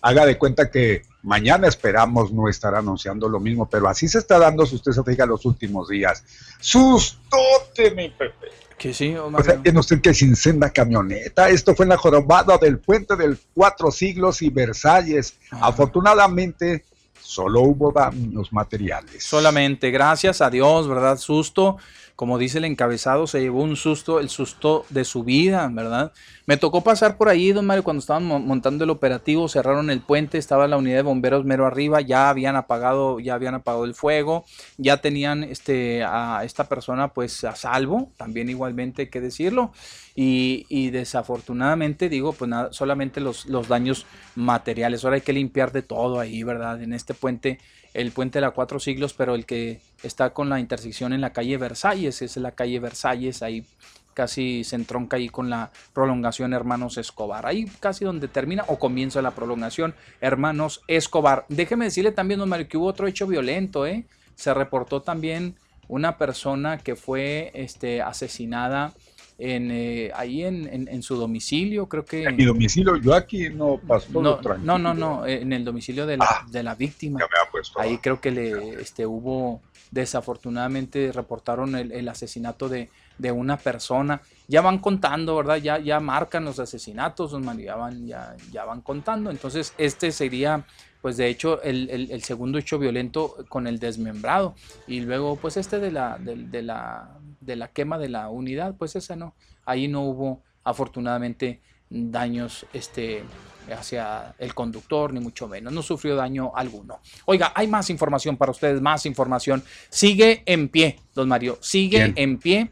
haga de cuenta que mañana esperamos no estar anunciando lo mismo, pero así se está dando, si usted se fija, los últimos días. ¡Sustote, mi Pepe! Que sí, don O sea, tiene usted que se incendia camioneta. Esto fue en la jorobada del puente del Cuatro Siglos y Versalles. Ajá. Afortunadamente, solo hubo daños materiales. Solamente, gracias a Dios, ¿verdad? Susto, como dice el encabezado, se llevó un susto, el susto de su vida, ¿verdad? Me tocó pasar por ahí, don Mario, cuando estaban mo- montando el operativo, cerraron el puente, estaba la unidad de bomberos mero arriba, ya habían apagado, ya habían apagado el fuego, ya tenían este, a esta persona pues a salvo, también igualmente hay que decirlo, y, y desafortunadamente digo, pues nada, solamente los, los daños materiales, ahora hay que limpiar de todo ahí, ¿verdad? En este puente el puente de la Cuatro Siglos, pero el que está con la intersección en la calle Versalles, es la calle Versalles, ahí casi se entronca ahí con la prolongación Hermanos Escobar, ahí casi donde termina o comienza la prolongación Hermanos Escobar. Déjeme decirle también, don Mario, que hubo otro hecho violento, ¿eh? Se reportó también una persona que fue este, asesinada en, eh, ahí en, en- en su domicilio, creo que... En mi domicilio, yo aquí no pasó No, no, no, no, en el domicilio de la, Ah. de la víctima. Ya me ha puesto. Ahí creo que le este, hubo, desafortunadamente, reportaron el, el asesinato de, de una persona. Ya van contando, ¿verdad? Ya, ya marcan los asesinatos, ya van, ya, ya van contando. Entonces, este sería, pues de hecho, el, el- el segundo hecho violento con el desmembrado. Y luego, pues este de la, del- de, la, de la quema de la unidad, pues esa no. Ahí no hubo, afortunadamente, daños este, hacia el conductor, ni mucho menos. No sufrió daño alguno. Oiga, hay más información para ustedes, más información. Sigue en pie, don Mario, sigue Bien. en pie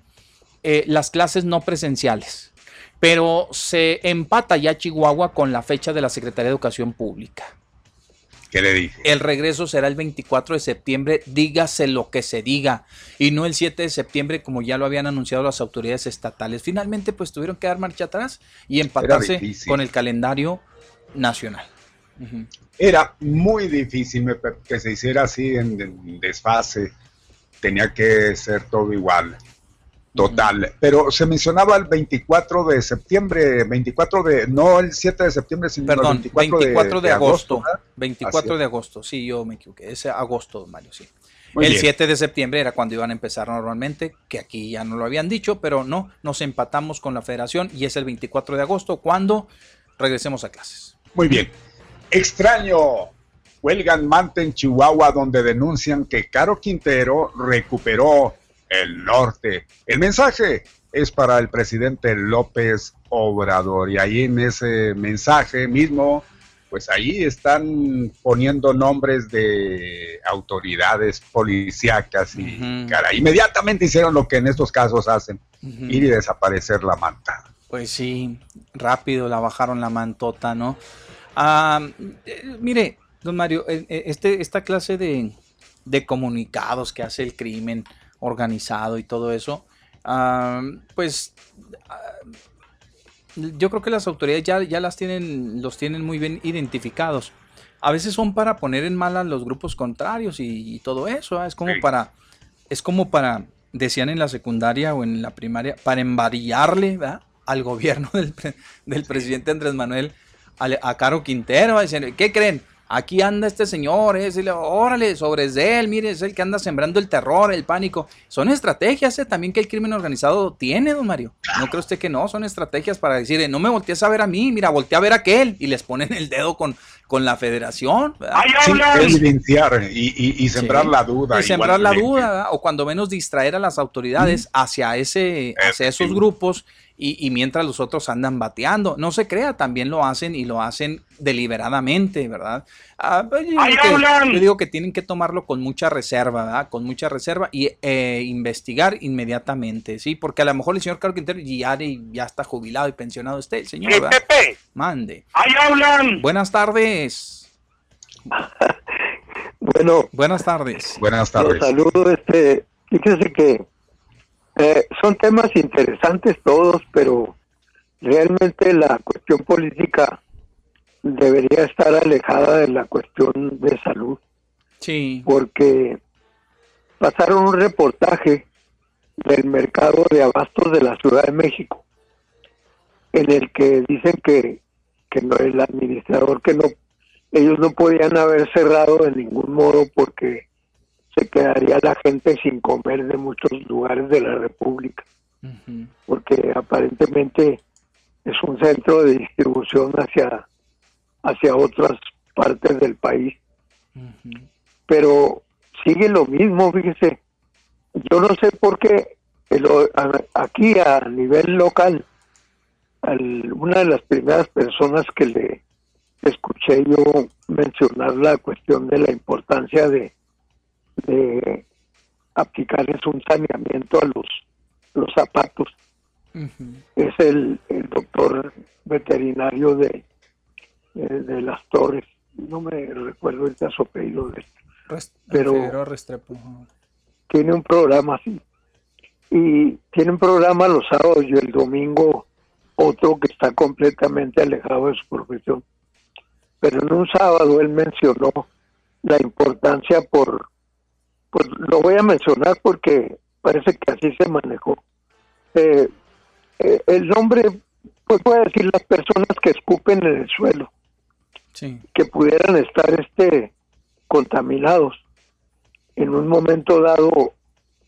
eh, las clases no presenciales. Pero se empata ya Chihuahua con la fecha de la Secretaría de Educación Pública. ¿Qué le dije? El regreso será el 24 de septiembre, dígase lo que se diga, y no el 7 de septiembre como ya lo habían anunciado las autoridades estatales. Finalmente, pues tuvieron que dar marcha atrás y empatarse con el calendario nacional. Era muy difícil que se hiciera así en desfase. Tenía que ser todo igual. Total. Pero se mencionaba el 24 de septiembre, 24 de, no el 7 de septiembre, sino Perdón, el 24, 24 de, agosto. ¿verdad? 24 Así es. de agosto, sí, yo me equivoqué. Ese agosto, Mario, sí. Muy el bien. 7 de septiembre era cuando iban a empezar normalmente, que aquí ya no lo habían dicho, pero no, nos empatamos con la federación y es el 24 de agosto cuando regresemos a clases. Muy bien. Extraño. Huelgan Mante en Chihuahua donde denuncian que Caro Quintero recuperó el norte. El mensaje es para el presidente López Obrador y ahí en ese mensaje mismo, pues ahí están poniendo nombres de autoridades policíacas y cara, inmediatamente hicieron lo que en estos casos hacen, ir y desaparecer la manta. Pues sí, rápido la bajaron la mantota, ¿no? Ah, eh, mire, don Mario, eh, eh, este, esta clase de, de comunicados que hace el crimen organizado y todo eso, ah, pues ah, yo creo que las autoridades ya, ya las tienen, los tienen muy bien identificados. A veces son para poner en mal a los grupos contrarios y, todo eso. Es como para, es como para, decían en la secundaria o en la primaria, para embarillarle al gobierno del, del presidente Andrés Manuel a, Caro Quintero, dicen, ¿qué creen? Aquí anda este señor, es el, órale, sobre él, mire, es el que anda sembrando el terror, el pánico. Son estrategias eh, también que el crimen organizado tiene, don Mario. ¿No cree usted que no? Son estrategias para decir, eh, no me voltees a ver a mí, mira, voltea a ver a aquel. Y les ponen el dedo con, con la federación. Sí, evidenciar y, y, sembrar la duda. Y sembrar la duda, o cuando menos distraer a las autoridades hacia, ese, hacia esos grupos y, mientras los otros andan bateando. No se crea, también lo hacen y lo hacen deliberadamente, ¿verdad? Ah, pues, yo, digo que, tienen que tomarlo con mucha reserva, ¿verdad? Con mucha reserva y eh, investigar inmediatamente, ¿sí? Porque a lo mejor el señor Carlos Quintero ya, ya está jubilado y pensionado usted, el señor, ¿verdad? Mande. Ahí hablan. Buenas tardes. bueno. Buenas tardes. Buenas tardes. Saludo, este, fíjese que eh, son temas interesantes todos, pero realmente la cuestión política debería estar alejada de la cuestión de salud. Sí. Porque pasaron un reportaje del mercado de abastos de la Ciudad de México, en el que dicen que, que no el administrador que no ellos no podían haber cerrado de ningún modo porque se quedaría la gente sin comer de muchos lugares de la República, porque aparentemente es un centro de distribución hacia, hacia otras partes del país. Pero sigue lo mismo, fíjese. Yo no sé por qué aquí a nivel local, una de las primeras personas que le escuché yo mencionar la cuestión de la importancia de, de aplicarles un saneamiento a los, los zapatos. Es el, el, doctor veterinario de, de, las torres. No me recuerdo el caso apellido de pero tiene un programa así. Y tiene un programa los sábados y el domingo otro que está completamente alejado de su profesión. Pero en un sábado él mencionó la importancia por pues lo voy a mencionar porque parece que así se manejó. Eh, eh, el nombre, pues voy a decir las personas que escupen en el suelo, que pudieran estar este contaminados. En un momento dado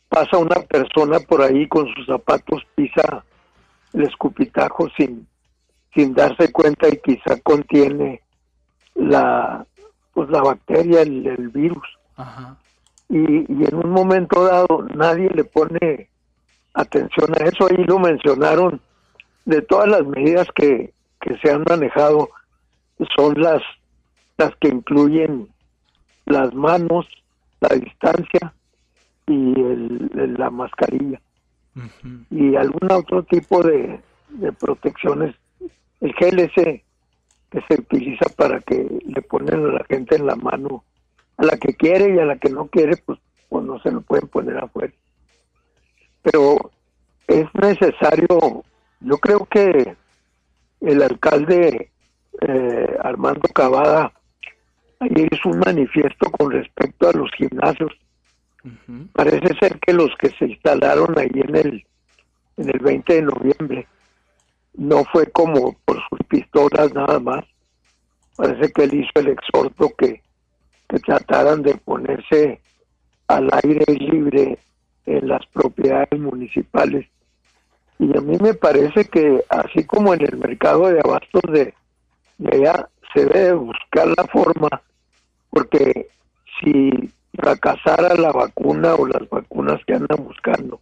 pasa una persona por ahí con sus zapatos, pisa el escupitajo sin, sin darse cuenta y quizá contiene la pues la bacteria, el, el virus. Ajá y, en un momento dado nadie le pone atención a eso. Ahí lo mencionaron de todas las medidas que, que se han manejado son las las que incluyen las manos, la distancia y el, la mascarilla y algún otro tipo de, de protecciones. El GLC que se utiliza para que le ponen a la gente en la mano a la que quiere y a la que no quiere, pues, pues no se lo pueden poner afuera. Pero es necesario, yo creo que el alcalde eh, Armando Cavada ayer hizo un manifiesto con respecto a los gimnasios. Parece ser que los que se instalaron ahí en el, en el 20 de noviembre no fue como por sus pistolas nada más. Parece que él hizo el exhorto que que trataran de ponerse al aire libre en las propiedades municipales. Y a mí me parece que así como en el mercado de abastos de, allá, se debe buscar la forma, porque si fracasara la vacuna o las vacunas que andan buscando,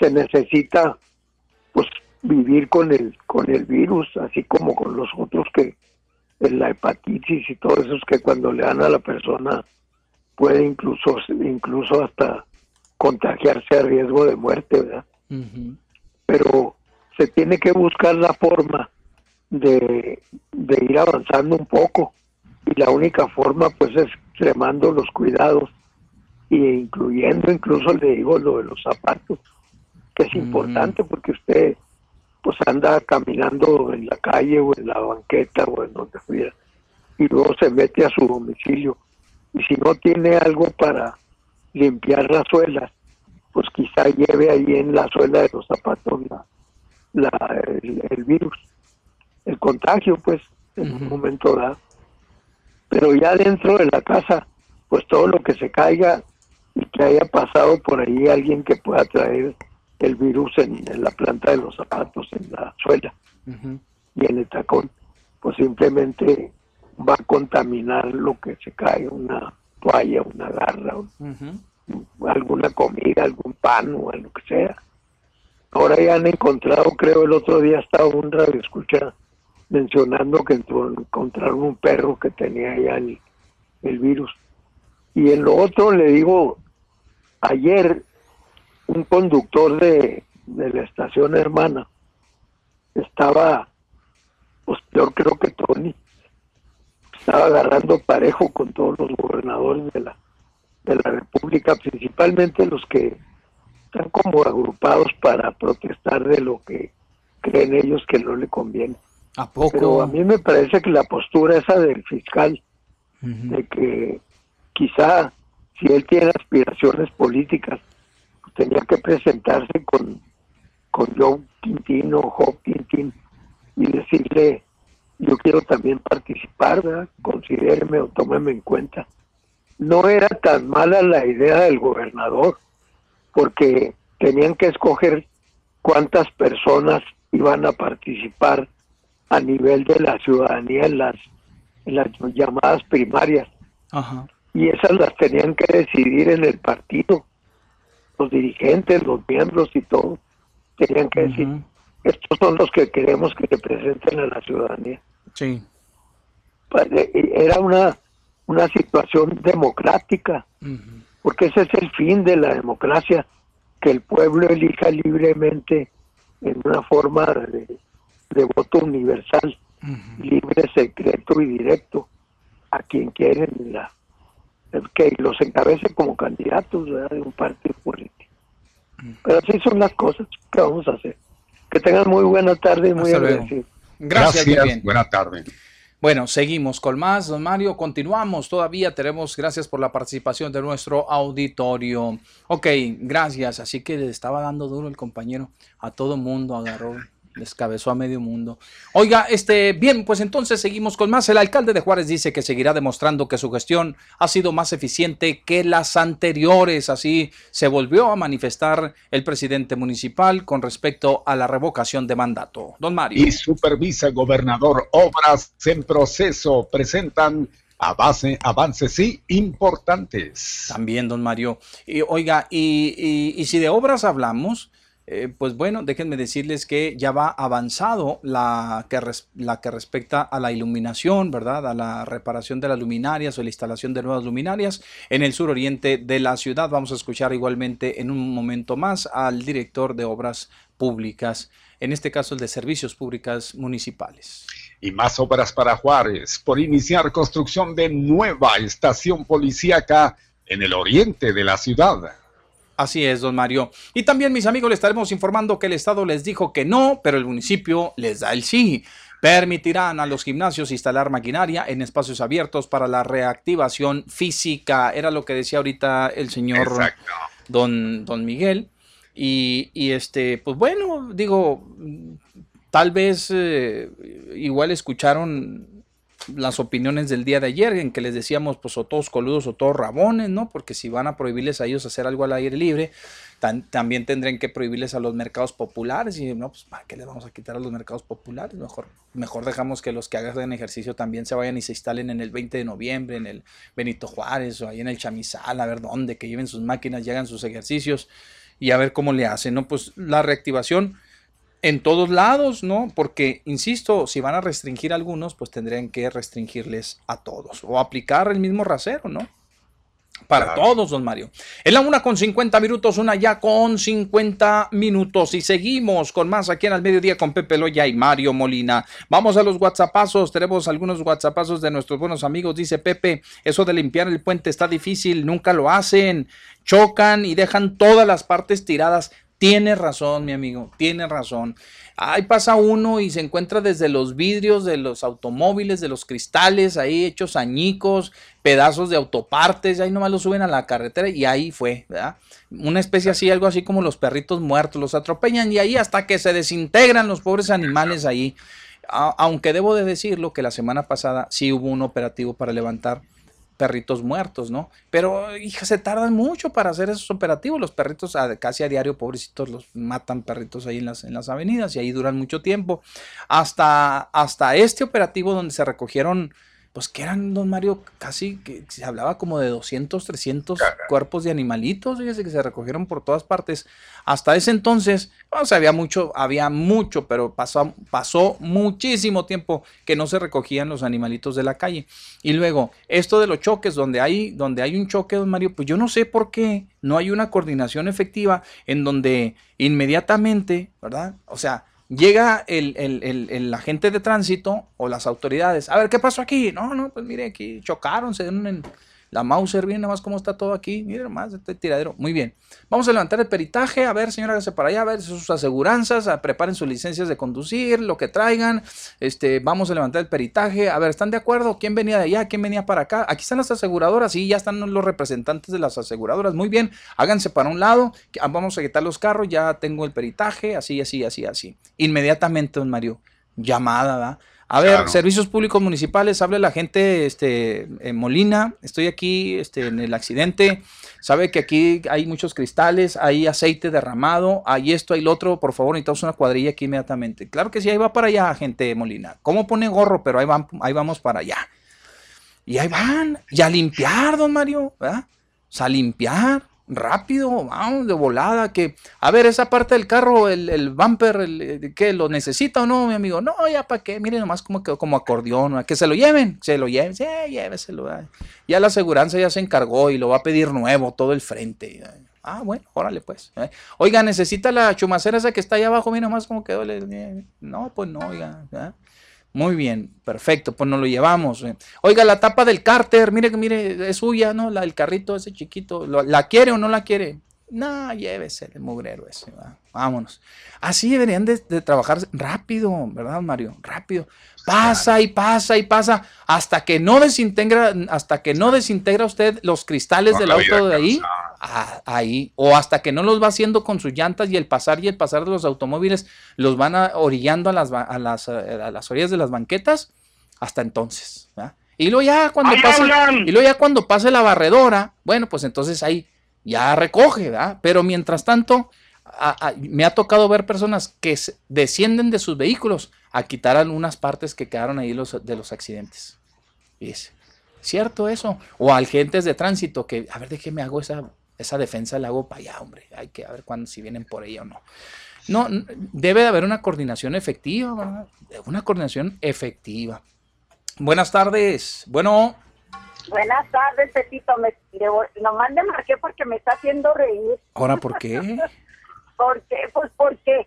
se necesita pues vivir con el con el virus, así como con los otros que la hepatitis y todos esos que cuando le dan a la persona puede incluso incluso hasta contagiarse a riesgo de muerte, ¿verdad? Pero se tiene que buscar la forma de, de ir avanzando un poco. Y la única forma pues es extremando los cuidados e incluyendo incluso le digo lo de los zapatos que es importante porque usted pues anda caminando en la calle o en la banqueta o en donde fuera y luego se mete a su domicilio. Y si no tiene algo para limpiar las suelas pues quizá lleve ahí en la suela de los zapatos la, el, virus el contagio pues en un momento dado. Pero ya dentro de la casa, pues todo lo que se caiga y que haya pasado por ahí alguien que pueda traer el virus en, la planta de los zapatos, en la suela y en el tacón, pues simplemente va a contaminar lo que se cae, una toalla, una garra, alguna comida, algún pan o algo que sea. Ahora ya han encontrado, creo el otro día estaba un radio escucha mencionando que encontraron un perro que tenía ya el, virus. Y en lo otro le digo, ayer un conductor de, de la estación hermana estaba, pues peor creo que Tony, estaba agarrando parejo con todos los gobernadores de la, de la República, principalmente los que están como agrupados para protestar de lo que creen ellos que no le conviene. ¿A poco? Pero a mí me parece que la postura esa del fiscal, de que quizá si él tiene aspiraciones políticas, tenía que presentarse con, con Joe Quintino, Joe Quintín, y decirle, yo quiero también participar, ¿verdad? considéreme o tómeme en cuenta. No era tan mala la idea del gobernador, porque tenían que escoger cuántas personas iban a participar a nivel de la ciudadanía en las, en las llamadas primarias. Y esas las tenían que decidir en el partido. Los dirigentes, los miembros y todo. Tenían que decir, estos son los que queremos que representen a la ciudadanía. Sí. Pues, e, e, era una, una situación democrática, porque ese es el fin de la democracia, que el pueblo elija libremente en una forma de, de voto universal, libre, secreto y directo a quien quieren la, que los encabece como candidatos de un partido político. Pero así son las cosas que vamos a hacer. Que tengan muy buena tarde y muy agradecido. Gracias, Gracias buena tarde. Bueno, seguimos con más, don Mario. Continuamos todavía. Tenemos, gracias por la participación de nuestro auditorio. Ok, gracias. Así que le estaba dando duro el compañero. A todo mundo agarró descabezó a medio mundo. Oiga, este, bien, pues entonces seguimos con más. El alcalde de Juárez dice que seguirá demostrando que su gestión ha sido más eficiente que las anteriores. Así se volvió a manifestar el presidente municipal con respecto a la revocación de mandato. Don Mario. Y supervisa gobernador obras en proceso. Presentan a base, avances sí importantes. También, don Mario. Y, oiga, y, y si de obras hablamos, eh, pues bueno, déjenme decirles que ya va avanzado la que, la que respecta a la iluminación, ¿verdad? A la reparación de las luminarias o la instalación de nuevas luminarias en el suroriente de la ciudad. Vamos a escuchar igualmente en un momento más al director de obras públicas, en este caso el de servicios públicas municipales. Y más obras para Juárez por iniciar construcción de nueva estación policíaca en el oriente de la ciudad. Así es, don Mario. Y también, mis amigos, les estaremos informando que el Estado les dijo que no, pero el municipio les da el sí. Permitirán a los gimnasios instalar maquinaria en espacios abiertos para la reactivación física. Era lo que decía ahorita el señor don, don Miguel. Y, este, pues bueno, digo, tal vez eh, igual escucharon las opiniones del día de ayer, en que les decíamos, pues, o todos coludos o todos rabones, ¿no? Porque si van a prohibirles a ellos hacer algo al aire libre, también tendrán que prohibirles a los mercados populares. Y no, pues, ¿para qué les vamos a quitar a los mercados populares? Mejor, mejor dejamos que los que hagan ejercicio también se vayan y se instalen en el 20 de noviembre, en el Benito Juárez o ahí en el Chamizal, a ver dónde, que lleven sus máquinas y hagan sus ejercicios y a ver cómo le hacen, ¿no? Pues la reactivación en todos lados, ¿no? Porque, insisto, si van a restringir a algunos, pues tendrían que restringirles a todos o aplicar el mismo rasero, ¿no? Para todos, don Mario. En la una con 50 minutos, una ya con 50 minutos. Y seguimos con más aquí en el mediodía con Pepe Loya y Mario Molina. Vamos a los WhatsAppazos. Tenemos algunos WhatsAppazos de nuestros buenos amigos. Dice Pepe, eso de limpiar el puente está difícil, nunca lo hacen. Chocan y dejan todas las partes tiradas. Tiene razón, mi amigo, tiene razón. Ahí pasa uno y se encuentra desde los vidrios de los automóviles, de los cristales, ahí hechos añicos, pedazos de autopartes, ahí nomás lo suben a la carretera y ahí fue, ¿verdad? Una especie así, algo así como los perritos muertos, los atropellan y ahí hasta que se desintegran los pobres animales ahí. aunque debo de decirlo que la semana pasada sí hubo un operativo para levantar perritos muertos, ¿no? Pero, hija, se tardan mucho para hacer esos operativos. Los perritos casi a diario, pobrecitos, los matan perritos ahí en las, en las avenidas y ahí duran mucho tiempo. Hasta, hasta este operativo donde se recogieron pues que eran, don Mario, casi que se hablaba como de 200, 300 cuerpos de animalitos, fíjese que se recogieron por todas partes. Hasta ese entonces, no había mucho, había mucho, pero pasó, pasó muchísimo tiempo que no se recogían los animalitos de la calle. Y luego, esto de los choques, donde hay, donde hay un choque, don Mario, pues yo no sé por qué no hay una coordinación efectiva en donde inmediatamente, ¿verdad? O sea, llega el, el, el, agente de tránsito o las autoridades. A ver, ¿qué pasó aquí? No, no, pues mire, aquí chocaron, se dieron en, la Mauser, viene nada más cómo está todo aquí. Miren más este tiradero. Muy bien. Vamos a levantar el peritaje. A ver, señora, hágase para allá. A ver sus aseguranzas. preparen sus licencias de conducir, lo que traigan. Este, vamos a levantar el peritaje. A ver, ¿están de acuerdo? ¿Quién venía de allá? ¿Quién venía para acá? Aquí están las aseguradoras. Sí, ya están los representantes de las aseguradoras. Muy bien. Háganse para un lado. Vamos a quitar los carros. Ya tengo el peritaje. Así, así, así, así. Inmediatamente, don Mario. Llamada, ¿verdad? A ver, servicios públicos municipales, hable la gente, este, en Molina, estoy aquí, este, en el accidente, sabe que aquí hay muchos cristales, hay aceite derramado, hay esto, hay lo otro, por favor, necesitamos una cuadrilla aquí inmediatamente. Claro que sí, ahí va para allá, gente de Molina. ¿Cómo pone gorro? Pero ahí, van, ahí vamos para allá. Y ahí van, y a limpiar, don Mario, ¿verdad? O sea, a limpiar rápido, vamos, de volada, que, a ver, esa parte del carro, el, el bumper, el, ¿qué? ¿Lo necesita o no, mi amigo? No, ya para qué, miren nomás como quedó como acordeón, que se lo lleven, se lo lleven, sí, lléveselo. Ya la aseguranza ya se encargó y lo va a pedir nuevo, todo el frente. Ah, bueno, órale pues. ¿eh? Oiga, necesita la chumacera esa que está ahí abajo, mira nomás como quedó. No, pues no, oiga. Muy bien, perfecto, pues nos lo llevamos. Eh. Oiga, la tapa del cárter, mire, mire, es suya, ¿no? La, el carrito ese chiquito, ¿la quiere o no la quiere? No, llévese el mugrero ese, vámonos. Así deberían de, trabajar rápido, ¿verdad, Mario? Rápido. Pasa y pasa y pasa hasta que no desintegra, hasta que no desintegra usted los cristales del auto de ahí ahí, o hasta que no los va haciendo con sus llantas y el pasar y el pasar de los automóviles los van a, orillando a las, a las, a las orillas de las banquetas, hasta entonces. Y luego ya cuando pase, y luego ya cuando pase la barredora, bueno, pues entonces ahí ya recoge, ¿verdad? Pero mientras tanto, me ha tocado ver personas que descienden de sus vehículos a quitar algunas partes que quedaron ahí los, de los accidentes. es ¿Cierto eso? O agentes de tránsito que, a ver, de qué me hago esa esa defensa la hago para allá, hombre. Hay que ver cuándo, si vienen por ella o no. No, debe de haber una coordinación efectiva, ¿verdad? Una coordinación efectiva. Buenas tardes. Bueno. Buenas tardes, Pepito. Me, nomás le marqué porque me está haciendo reír. ¿Ahora por qué? ¿Por qué? Pues porque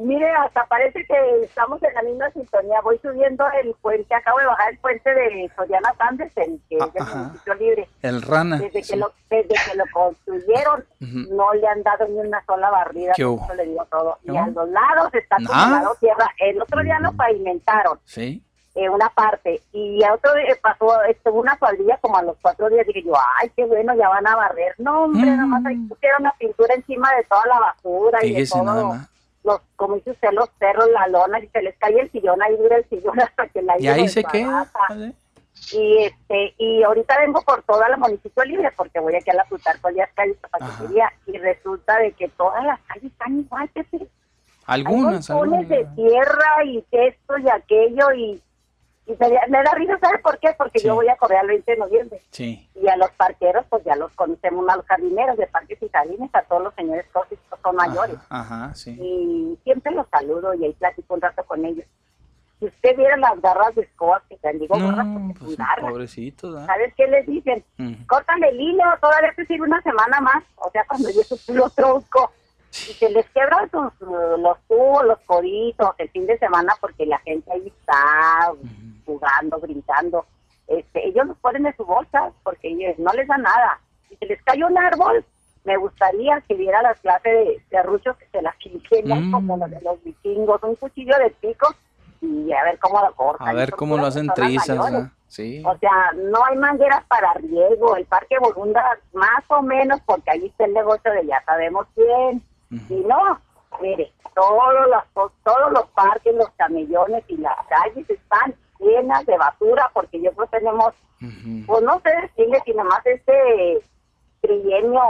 Mire, hasta parece que estamos en la misma sintonía. Voy subiendo el puente, acabo de bajar el puente de Soriana Sandes, el que es el municipio libre. El Rana. Desde que, lo, desde que lo construyeron, no le han dado ni una sola barrida. Eso le digo todo. Y a los lados está tomando tierra. El otro día lo pavimentaron. Sí. Eh, una parte. Y a otro día pasó estuvo una faldilla como a los cuatro días. Dije yo, ay, qué bueno, ya van a barrer. No, hombre, nada más ahí mm. pusieron una pintura encima de toda la basura y de todo. Nada más los, como dice usted, los perros, la lona, y se les cae el sillón, ahí dura el sillón hasta que la Y ahí se queda. Y este, y ahorita vengo por toda la municipio libre porque voy aquí a la Plutarco Díaz calles paquetería y resulta de que todas las calles están igual, Pepe. Algunas, Hay algunas. de tierra y esto y aquello y, y me, me da risa, ¿sabes por qué? Porque yo voy a correr el 20 de noviembre Sí. y a los parqueros pues ya los conocemos, a los jardineros de parques y jardines, a todos los señores que son mayores Ajá, sí. y siempre los saludo y ahí platico un rato con ellos. Si usted viera las garras de escoba que te digo, No, pues pobrecitos. ¿Sabes qué les dicen? Ujú. Córtale el hilo, todavía te sirve una semana más. O sea, cuando yo lo tronco y se les quebran sus, uh, los tubos, los coditos el fin de semana porque la gente ahí está jugando, brincando. Este, ellos los ponen en su bolsa porque ellos no les da nada. Si se les cae un árbol, me gustaría que viera las clases de serruchos que se las quinqueñan Mm. como los de los vikingos, un cuchillo de pico y a ver cómo lo cortan. A ver cómo lo hacen trizas. ¿ah? Sí. O sea, no hay mangueras para riego. El Parque Borunda, más o menos, porque ahí está el negocio de ya sabemos quién. Y no, mire, todos los, todos los parques, los camellones y las calles están llenas de basura porque yo creo que tenemos, pues no sé decirle si nomás este trienio,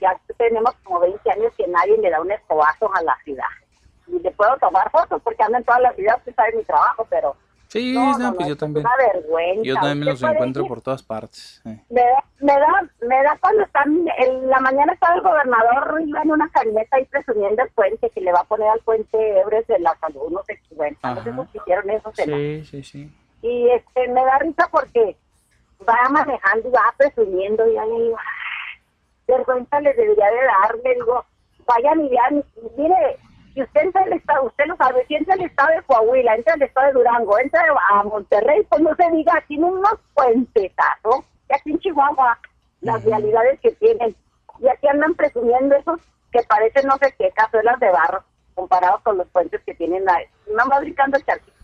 ya tenemos como 20 años que nadie le da un escobazo a la ciudad. Y le puedo tomar fotos porque ando en toda la ciudad, usted sabe mi trabajo, pero Sí, no, no, no, pues yo también. una vergüenza. Yo también me los encuentro por todas partes. eh. me da, me da, me da cuando están, en la mañana estaba el gobernador iba en una camioneta ahí presumiendo el puente que le va a poner al puente Ebres de la salud, no sé bueno, no sé Ajá. si hicieron eso, la- Sí, sí, sí. y este, me da risa porque va manejando y va presumiendo y ahí digo, "Ah, vergüenza les debería de dar, le digo, vayan y vean, mire, si usted entra al estado, usted lo sabe, si entra al estado de Coahuila, entra al estado de Durango, entra a Monterrey, pues no se diga, tienen unos puentetazos, y aquí en Chihuahua, las realidades que tienen, y aquí andan presumiendo esos que parecen no sé qué, cazuelas de barro, comparados con los puentes que tienen ahí, no fabricando charquitos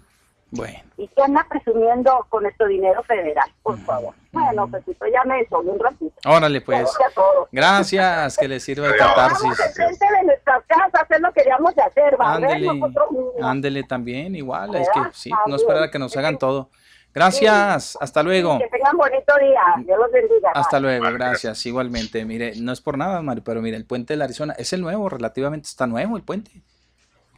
Bueno. y que anda presumiendo con nuestro dinero federal, por favor. Bueno, Pepito, ya me desolé un ratito. Órale, pues. Gracias a todos. Gracias, que les sirva de Vamos catarsis. enfrente de nuestras casas, es lo que queríamos de hacer, Ándele, ándele también, igual, es que sí, Ah, no esperar a que nos hagan todo. Gracias, hasta luego. Que tengan bonito día. Dios los bendiga. Hasta luego, gracias. Igualmente, mire, no es por nada, Mario, pero mire, el puente de la Arizona es el nuevo, relativamente está nuevo el puente.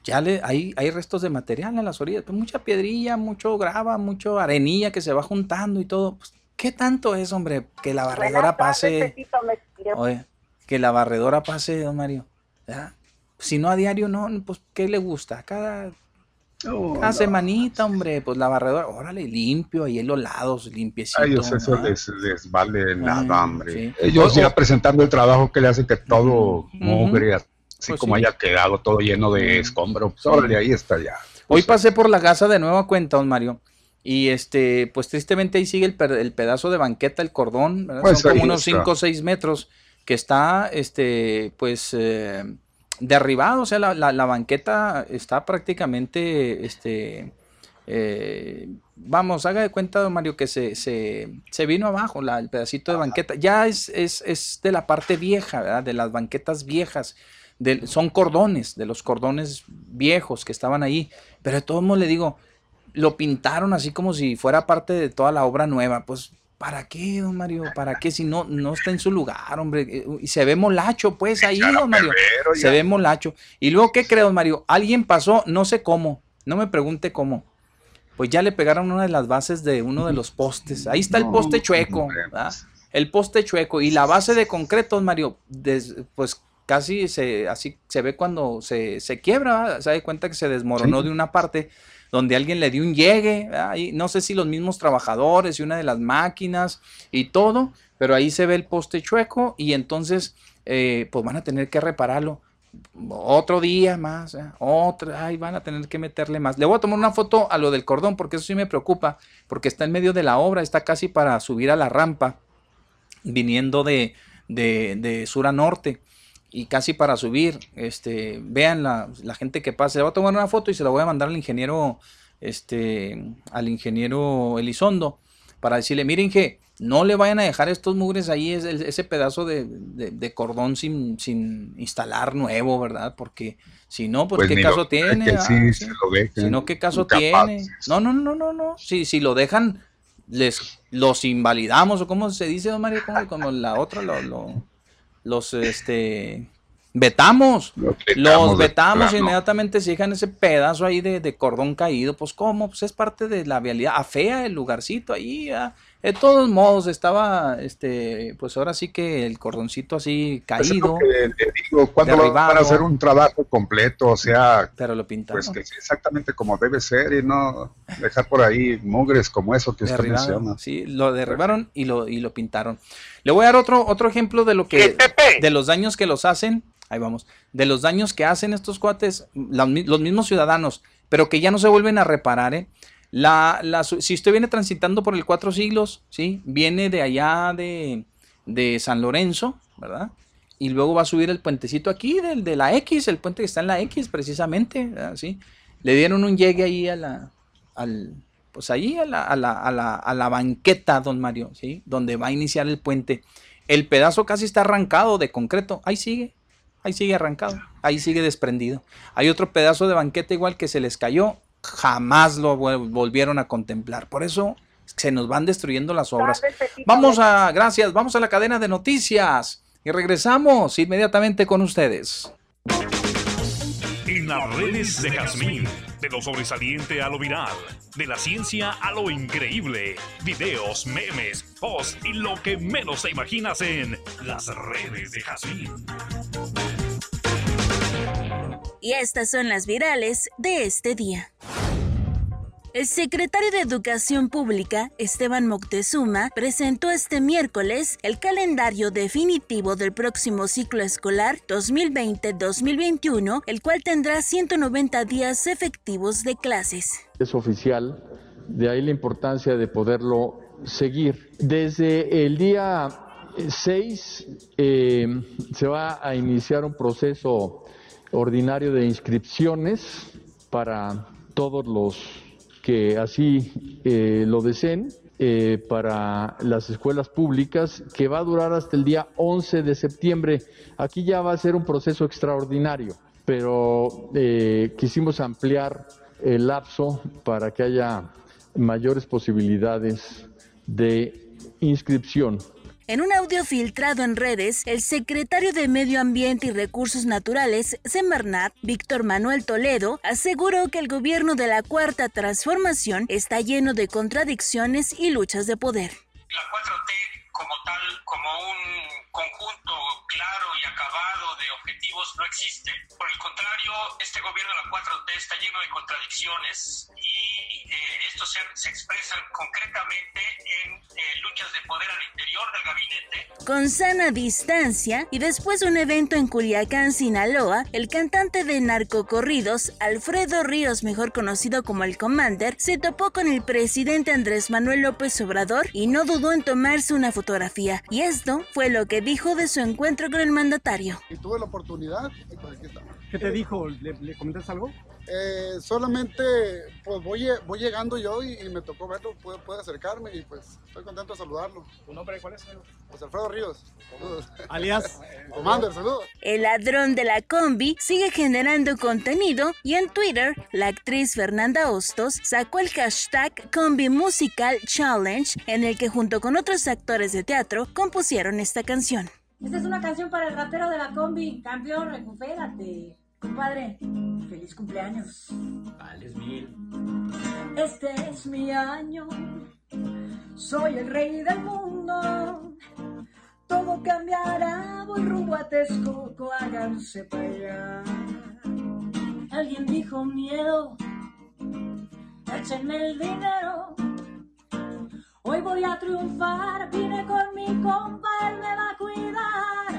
Ya le, hay, hay restos de material en las orillas, pues mucha piedrilla, mucho grava, mucho arenilla que se va juntando y todo. Pues, ¿Qué tanto es, hombre, que la barredora pase? Oye, que la barredora pase, don Mario. Si no a diario, no, pues, ¿qué le gusta? Cada, cada semanita, hombre, pues la barredora, órale, limpio, ahí en los lados, limpiecito. A ellos eso les, les vale nada, hombre. sí. Ellos O- ya presentando el trabajo que le hace que todo mugre, así Pues como sí. haya quedado todo lleno de escombros. Pues, órale, ahí está ya. Hoy pasé por la casa de nueva cuenta, don Mario. Y este, pues tristemente ahí sigue el, el pedazo de banqueta, el cordón. Pues son como unos está. 5 o 6 metros que está, este, pues, eh, derribado, o sea, la, la- la banqueta está prácticamente, este, eh, vamos, haga de cuenta, don Mario, que se, se, se vino abajo la- el pedacito de banqueta. Ya es, es, es de la parte vieja, ¿verdad? De las banquetas viejas. Son cordones, de los cordones viejos que estaban ahí. Pero de todos modos le digo, lo pintaron así como si fuera parte de toda la obra nueva. Pues, ¿para qué, don Mario? ¿Para qué si no, no está en su lugar, hombre? Eh, Y se ve molacho, pues ahí, don Mario. Se ve molacho. Y luego, ¿qué creo, don Mario? Alguien pasó, no sé cómo, no me pregunte cómo. Pues ya le pegaron una de las bases de uno de los postes. Ahí está el poste chueco. El poste chueco y la base de concreto, don Mario, des- pues casi se, así se ve cuando se, se quiebra, ¿verdad? se da cuenta que se desmoronó Sí. de una parte donde alguien le dio un llegue, no sé si los mismos trabajadores y una de las máquinas y todo, pero ahí se ve el poste chueco y entonces eh, pues van a tener que repararlo otro día más, ¿eh? otro, ay, van a tener que meterle más. Le voy a tomar una foto a lo del cordón porque eso sí me preocupa, porque está en medio de la obra, está casi para subir a la rampa, viniendo de, de, de sur a norte y casi para subir. Este, vean la, la gente que pase. Le voy a tomar una foto y se la voy a mandar al ingeniero, este, al ingeniero Elizondo para decirle, miren que no le vayan a dejar estos mugres ahí, ese pedazo de, cordón sin, sin, instalar nuevo, ¿verdad? Porque si no, pues, ¿qué caso tiene? si no, ¿qué caso tiene? No, no, no, no, no. Si, si lo dejan, les los invalidamos, o cómo se dice, don Mario, como, la otra, lo, los, este, vetamos, los vetamos, inmediatamente se dejan ese pedazo ahí de, cordón caído, pues cómo, pues es parte de la vialidad, afea el lugarcito ahí, de todos modos estaba, este, pues ahora sí que el cordoncito así pues caído, digo, cuando van a hacer un trabajo completo, o sea, pero lo pintaron. pues que exactamente como debe ser y no dejar por ahí mugres como eso que usted menciona. Sí, lo derribaron y lo, y lo pintaron. Le voy a dar otro, otro ejemplo de lo que, de los daños que los hacen ahí vamos, de los daños que hacen estos cuates, los mismos ciudadanos, pero que ya no se vuelven a reparar, ¿eh? La, la, si usted viene transitando por el Cuatro Siglos, ¿sí? Viene de allá de, San Lorenzo, ¿verdad? Y luego va a subir el puentecito aquí del de la X, el puente que está en la X precisamente, ¿sí? Le dieron un llegue ahí a la, al, pues ahí a la, a la, a la, a la banqueta, don Mario, ¿sí? Donde va a iniciar el puente. El pedazo casi está arrancado de concreto, ahí sigue, ahí sigue arrancado, ahí sigue desprendido. Hay otro pedazo de banqueta igual que se les cayó, jamás lo volvieron a contemplar. Por eso se nos van destruyendo las obras. Vamos a, gracias, vamos a la cadena de noticias y regresamos inmediatamente con ustedes. En las redes de Jazmín, de lo sobresaliente a lo viral, de la ciencia a lo increíble, videos, memes, posts y lo que menos te imaginas en las redes de Jazmín. Y estas son las virales de este día. El secretario de Educación Pública, Esteban Moctezuma, presentó este miércoles el calendario definitivo del próximo ciclo escolar 2020-2021, el cual tendrá 190 días efectivos de clases. Es oficial, de ahí la importancia de poderlo seguir. Desde el día 6 eh, se va a iniciar un proceso ordinario de inscripciones para todos los que así eh, lo deseen. Eh, para las escuelas públicas que va a durar hasta el día 11 de septiembre. Aquí ya va a ser un proceso extraordinario, pero eh, quisimos ampliar el lapso para que haya mayores posibilidades de inscripción. En un audio filtrado en redes, el secretario de Medio Ambiente y Recursos Naturales, Semarnat, Víctor Manuel Toledo, aseguró que el gobierno de la Cuarta Transformación está lleno de contradicciones y luchas de poder. La 4T como tal, como un conjunto claro y acabado de objetivos no existe. Por el contrario, este gobierno de la 4T está lleno de contradicciones y eh, estos se, expresan concretamente en eh, luchas de poder al interior del gabinete. Con sana distancia y después de un evento en Culiacán, Sinaloa, el cantante de narcocorridos, Alfredo Ríos, mejor conocido como el Commander, se topó con el presidente Andrés Manuel López Obrador y no dudó en tomarse una fotografía. Y esto fue lo que dijo de su encuentro con el mandatario. Y tuve la oportunidad, pues ¿Qué te dijo? ¿Le, le comentaste algo? Eh, solamente pues voy, voy llegando yo y, me tocó verlo, pude, acercarme y pues estoy contento de saludarlo. ¿Tu nombre cuál es? Pues Alfredo Ríos. Saludos. Alias. Commander, saludos. El ladrón de la combi sigue generando contenido y en Twitter la actriz Fernanda Hostos sacó el hashtag Combi Musical Challenge en el que junto con otros actores de teatro compusieron esta canción. Esta es una canción para el ratero de la combi. Campeón, recupérate. Compadre, feliz cumpleaños. Vales mil. Este es mi año. Soy el rey del mundo. Todo cambiará, voy rumbo a Texcoco, háganse para allá. Alguien dijo miedo, échenme el dinero. Hoy voy a triunfar, vine con mi compa, él me va a cuidar.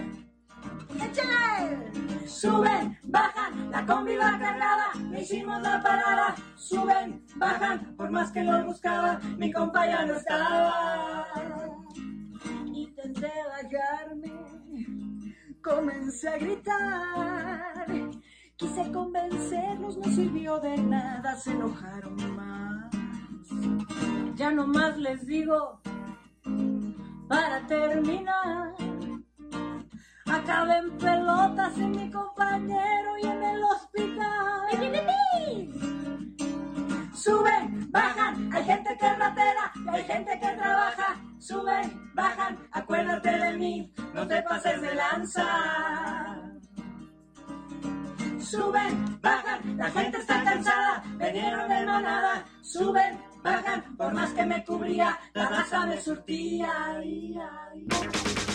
Suben, bajan, la combi va cargada, me hicimos la parada. Suben, bajan, por más que lo buscaba, mi compa ya no estaba. Intenté bajarme, comencé a gritar. Quise convencerlos, no sirvió de nada, se enojaron más. ya nomás les digo, para terminar, acabé en pelotas en mi compañero y en el hospital. Suben, bajan, hay gente que es ratera, y hay gente que trabaja. Suben, bajan, acuérdate de mí, no te pases de lanza. Suben, bajan, la gente está cansada, vinieron de manada. Suben, bajan, por más que me cubría, la raza me surtía. Ay, ay.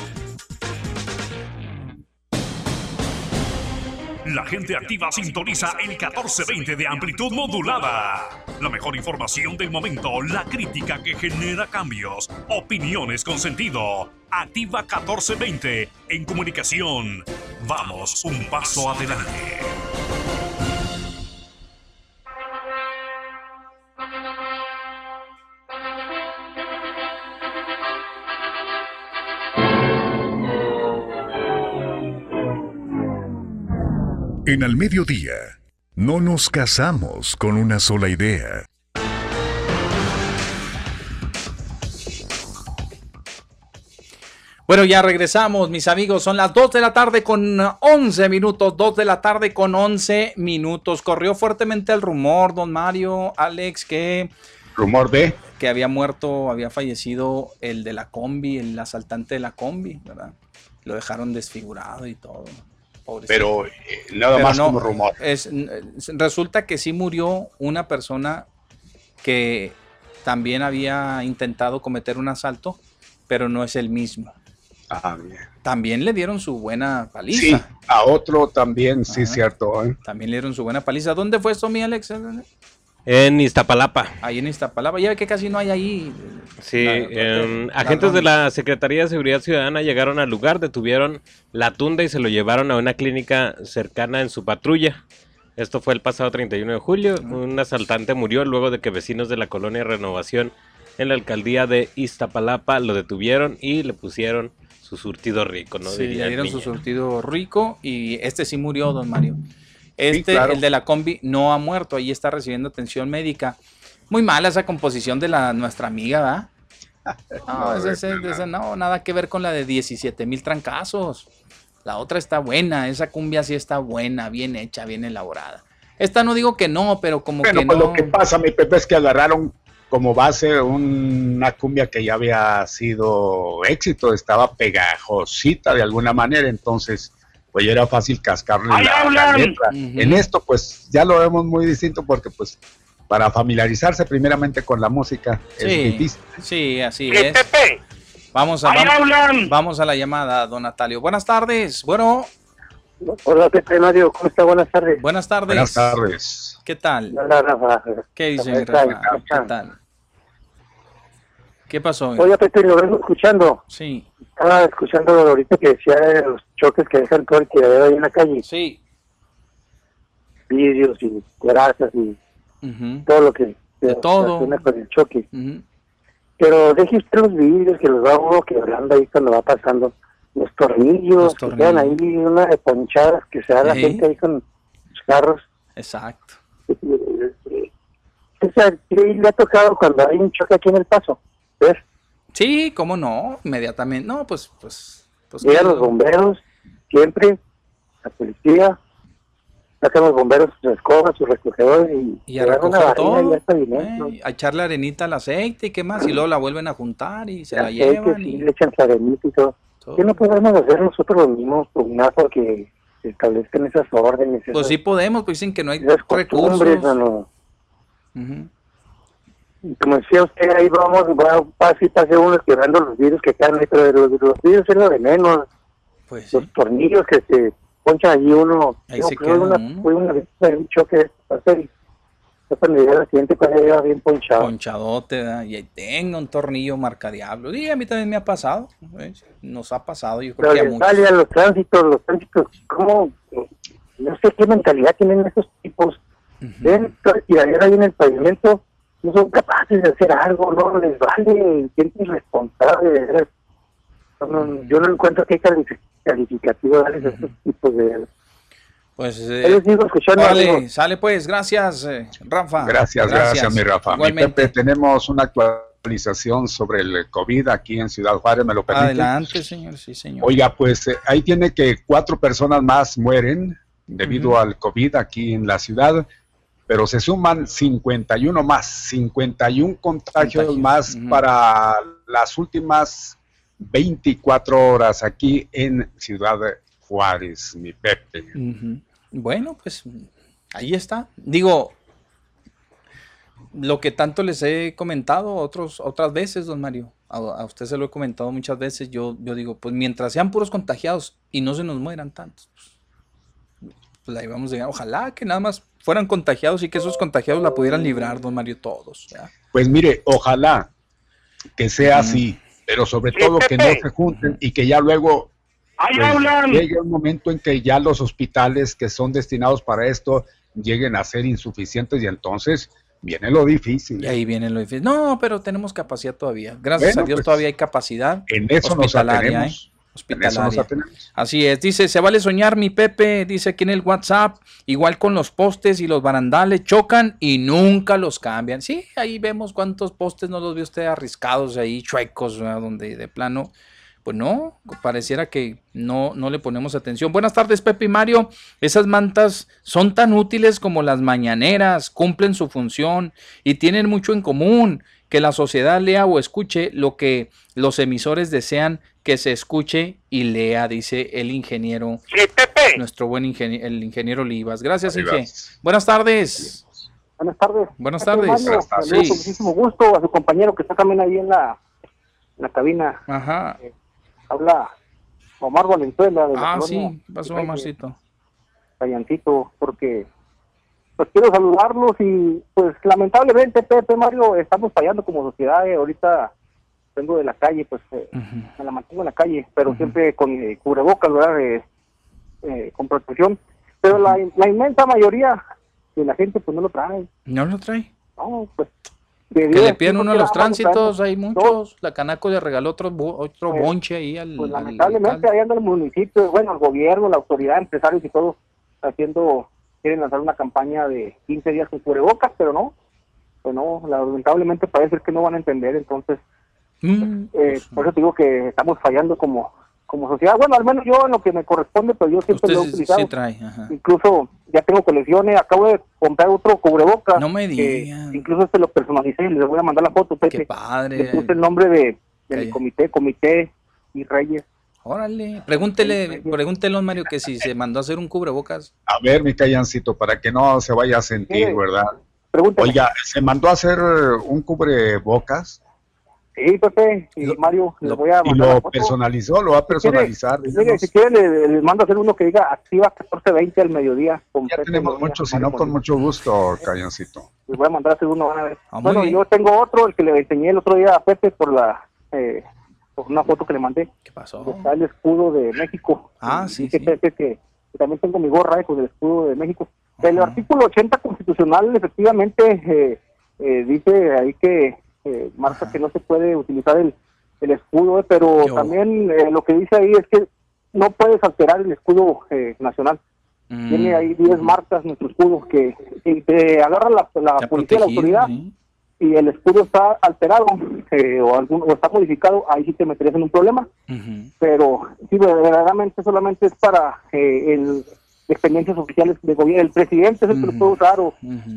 La gente activa sintoniza el 1420 de amplitud modulada. La mejor información del momento, la crítica que genera cambios, opiniones con sentido. Activa 1420 en comunicación. Vamos un paso adelante. En Al Mediodía, no nos casamos con una sola idea. Bueno, ya regresamos, mis amigos. Son las 2 de la tarde con 11 minutos. 2 de la tarde con 11 minutos. Corrió fuertemente el rumor, don Mario, Alex, que... ¿Rumor de? Que había muerto, había fallecido el de la combi, el asaltante de la combi, ¿verdad? Lo dejaron desfigurado y todo. Pobrecito. Pero eh, nada Pero más no, como rumor. es- resulta que sí murió una persona que también había intentado cometer un asalto, pero no es el mismo. Ah, bien. También le dieron su buena Sí, paliza. a otro también, sí, cierto. ¿eh? También le dieron su buena paliza. ¿Dónde fue esto, mi Alex? En Iztapalapa. Ahí en Iztapalapa. Ya ve que casi no hay ahí. Sí, La- em, la- agentes de la- Secretaría de Seguridad Ciudadana llegaron al lugar, detuvieron la tunda y se lo llevaron a una clínica cercana en su patrulla. Esto fue el pasado 31 de julio. Un asaltante murió luego de que vecinos de la colonia Renovación en la alcaldía de Iztapalapa lo detuvieron y le pusieron su surtido rico, ¿no? Sí, Diría le dieron su surtido rico y este sí murió, don Mario. Este, claro. el de la combi, no ha muerto. Ahí está recibiendo atención médica. Muy mala esa composición de la nuestra amiga, ¿verdad? No, no, nada que ver con la de 17 mil trancazos. La otra está buena, esa cumbia sí está buena, bien hecha, bien elaborada. Esta no digo que no, pero como Bueno, que pues no. lo que pasa, mi Pepe, es que agarraron como base una cumbia que ya había sido éxito, estaba pegajosita de alguna manera, entonces pues ya era fácil cascarle ¡Ahí la, la. En esto pues ya lo vemos muy distinto porque pues para familiarizarse primeramente con la música es Sí, difícil. sí, así ¡Eh, es. Pepe! Vamos a, ¡Ahí vamos, a la llamada, don Natalio. Buenas tardes. Bueno, Hola, Pepe Mario, ¿cómo está? Buenas tardes. buenas tardes. Buenas tardes. ¿Qué tal? Hola, Rafa. ¿Qué dice. Rafa? ¿Qué tal? ¿Qué pasó? Oye, Pepe, lo vengo escuchando. Sí. Estaba escuchando ahorita que decía de los choques que dejan todo el tiradero ahí en la calle. Sí. Vidrios y grasas y todo lo que De todo. con el choque. Pero deje usted los vidrios que los va uno quebrando ahí cuando va pasando. Los tornillos, que quedan ahí una de ponchadas que se da la gente ahí con los carros. Exacto. O sea, ¿qué le ha tocado cuando hay un choque aquí en el paso? ¿Ves? Sí, cómo no, inmediatamente. No, pues, pues, pues. ¿qué? los bomberos, siempre, la policía, sacan los bomberos sus escobas, sus recogedores y, Y a recoger todo. y eh, a echarle arenita al aceite y qué más. Y luego la vuelven a juntar y se la Aceite, llevan. y- le echan arenita y todo. ¿Qué no podemos hacer nosotros los mismos pugnar porque se establezcan esas órdenes? Pues sí podemos, pues dicen que no hay esas recursos. costumbres, mano. Ujú. Y como decía usted, ahí vamos, va, pase y pase uno quebrando los vidrios que quedan ahí, pero los, los vidrios es lo de menos. Pues Los tornillos que se ponchan allí uno. Ahí Yo se queda una, uno. fui una vez un choque y yo cuando llegué al accidente, pues ya iba bien ponchado. Ponchadote, ¿verdad? y ahí tengo un tornillo marca diablo. Y a mí también me ha pasado. ¿eh? Nos ha pasado, yo creo Pero que a muchos. sale a los tránsitos, los tránsitos, ¿cómo? No sé qué mentalidad tienen esos tipos. Ven toda la tiradera ahí en el pavimento no son capaces de hacer algo, no les vale, gente irresponsable. de. No, yo no encuentro que hay califi- calificativo darles a estos tipos de... Pues sigo escuchando, Sale, pues, gracias, eh, Rafa. Gracias, gracias, mi Rafa. Mi Igualmente. Pepe, tenemos una actualización sobre el COVID aquí en Ciudad Juárez, ¿me lo permite? Adelante, señor, sí, señor. Oiga, pues eh, ahí tiene que cuatro personas más mueren debido al COVID aquí en la ciudad, pero se suman 51 más, 51 contagios más para las últimas 24 horas aquí en Ciudad Juárez, mi Pepe. Bueno, pues ahí está. Digo, lo que tanto les he comentado otros, otras veces, don Mario, a, a usted se lo he comentado muchas veces, yo, yo digo, pues mientras sean puros contagiados y no se nos mueran tantos, pues, pues ahí vamos a llegar. Ojalá que nada más fueran contagiados y que esos contagiados la pudieran librar, don Mario, todos. ¿ya? Pues mire, ojalá que sea así, pero sobre todo que no se junten y que ya luego ¡Ahí pues, hablan! llegue un momento en que ya los hospitales que son destinados para esto lleguen a ser insuficientes y entonces viene lo difícil. Y ahí viene lo difícil. No, pero tenemos capacidad todavía. Gracias Bueno, a Dios pues, todavía hay capacidad. En eso nos hospitalaria, atenemos. ¿eh? Hospitalaria. Así es, dice, se vale soñar, mi Pepe, dice aquí en el WhatsApp, igual con los postes y los barandales chocan y nunca los cambian. Sí, ahí vemos cuántos postes no los ve usted arriscados ahí, chuecos, ¿verdad? donde de plano, pues no, pareciera que no, no le ponemos atención. Buenas tardes, Pepe y Mario. Esas mantas son tan útiles como las mañaneras, cumplen su función y tienen mucho en común. Que la sociedad lea o escuche lo que los emisores desean que se escuche y lea, dice el ingeniero. Nuestro buen ingeniero, el ingeniero Olivas. Gracias, Inge. Buenas tardes. Buenas tardes. Buenas tardes. Saludos con Sí. muchísimo gusto a su compañero que está también ahí en la, en la cabina. Ajá. Habla Omar Valenzuela de Ah, colonia sí. ¿Qué pasó, Omarcito? Callancito, porque pues quiero saludarlos y pues lamentablemente Pepe Mario estamos fallando como sociedad. eh, Ahorita vengo de la calle, pues eh, me la mantengo en la calle, pero siempre con eh, cubrebocas, ¿verdad? Eh, eh, con protección. Pero la, la inmensa mayoría de la gente pues no lo trae. ¿No lo trae? No, pues. Que le piden uno a los tránsitos, hay muchos. La Canaco le regaló otro, otro Pues, bonche ahí al. Pues lamentablemente ahí anda el municipio, bueno, el gobierno, la autoridad, empresarios y todo haciendo, quieren lanzar una campaña de 15 días con cubrebocas, pero no, pues no, lamentablemente parece que no van a entender, entonces, Mm, eh, por eso te digo que estamos fallando como como sociedad. Bueno, al menos yo en lo que me corresponde, pues yo siempre Usted lo he sí, utilizado. sí trae. Incluso ya tengo colecciones, acabo de comprar otro cubrebocas. No me que digan. incluso este lo personalicé, les voy a mandar la foto, Pepe. Qué padre. Le puse el nombre de, de mi Ok. comité, Comité y Reyes. Órale. Pregúntele, pregúntele a Mario que si se mandó a hacer un cubrebocas. A ver, mi callancito, para que no se vaya a sentir, Sí. ¿verdad? Pregúntale. Oiga, ¿se mandó a hacer un cubrebocas? Sí, Pepe y Mario, les voy a ¿Y mandar la lo personalizó? ¿Lo va a personalizar? Mire, si quiere, le, le mando a hacer uno que diga activa 1420 al mediodía. Con Ya tenemos muchos, si no, con mucho gusto, callancito. Les voy a mandar a hacer uno, van a ver. Ah, bueno, bien. yo tengo otro, el que le enseñé el otro día a Pepe por la eh, por una foto que le mandé. ¿Qué pasó? Está el escudo de México. Ah, sí, sí. Que, que también tengo mi gorra eh, con el escudo de México. El artículo 80 constitucional efectivamente eh, eh, dice ahí que eh, marca que no se puede utilizar el, el escudo, pero Yo. también eh, lo que dice ahí es que no puedes alterar el escudo eh, nacional. Mm. Tiene ahí 10 marcas nuestro escudo que te agarra la, la policía, la autoridad, sí. Y el escudo está alterado eh, o, algún, o está modificado, ahí sí te meterías en un problema. Pero sí, verdaderamente solamente es para eh, el dependencias oficiales de gobierno. El presidente es el que lo puede usar o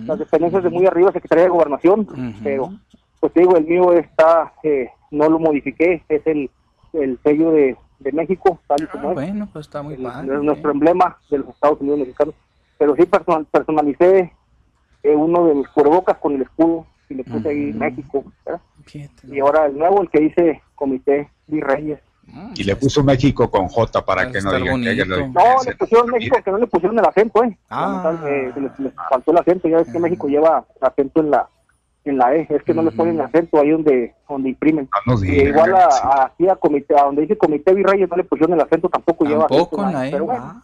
las dependencias de muy arriba, Secretaría de Gobernación. Pero, pues te digo, el mío está, eh, no lo modifiqué, es el, el sello de, de México, tal y como es. Bueno, pues está muy padre. Es nuestro emblema de los Estados Unidos mexicanos. Pero sí personal- personalicé eh, uno de mis cubrebocas con el escudo y le puse ahí México. ¿verdad? Y ahora el nuevo, el que dice Comité Virreyes. Y le puso México con J para que no digan que lo No, le pusieron México, que no le pusieron el acento, ¿eh? Ah. Eh, les, les faltó el acento, ya ves que México lleva acento en la en la E, es que no le ponen acento ahí donde donde imprimen. nos y digan, igual a, sí. a- aquí a, comité, a donde dice Comité Virreyes no le pusieron el acento, tampoco, lleva Tampoco acento en la E, Pero bueno,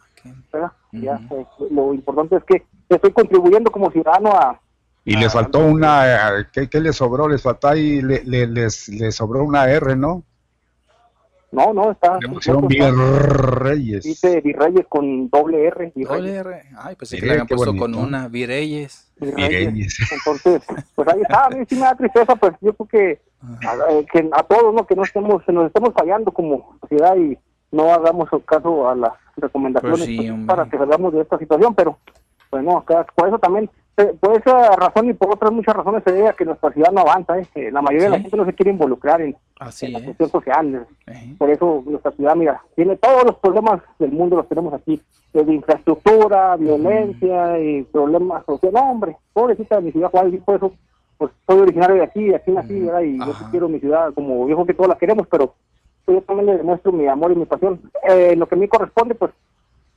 ah. Ya, eh, lo importante es que estoy contribuyendo como ciudadano a, Y les faltó una, eh, ¿qué, qué les sobró? Les faltó ahí, le, le- les, les sobró una R, ¿no? No, no, está. Le pusieron está- Virreyes. Dice Virreyes con doble R. Virreyes. Doble R. Ay, pues sí que le habían puesto con una, Vireyes. Virreyes. Entonces, pues ahí está, a mí sí me da tristeza, pues yo creo que a, eh, que a todos, ¿no? Que no estemos, nos estemos fallando como sociedad y no hagamos caso a las recomendaciones Pues sí, pues, para que salgamos de esta situación, pero pues no, acá- por eso también, por esa razón y por otras muchas razones se debe a que nuestra ciudad no avanza, ¿eh? Que la mayoría de la gente no se quiere involucrar en, Así en la es. cuestión social. Por eso nuestra ciudad, mira, tiene todos los problemas del mundo, los tenemos aquí, desde infraestructura, violencia y problemas sociales. No, hombre, pobrecita de mi ciudad, Juárez, y por eso, pues soy originario de aquí, aquí nací, ¿verdad? Y yo quiero mi ciudad como viejo que todos la queremos, pero yo también le demuestro mi amor y mi pasión. Eh, lo que a mí corresponde, pues,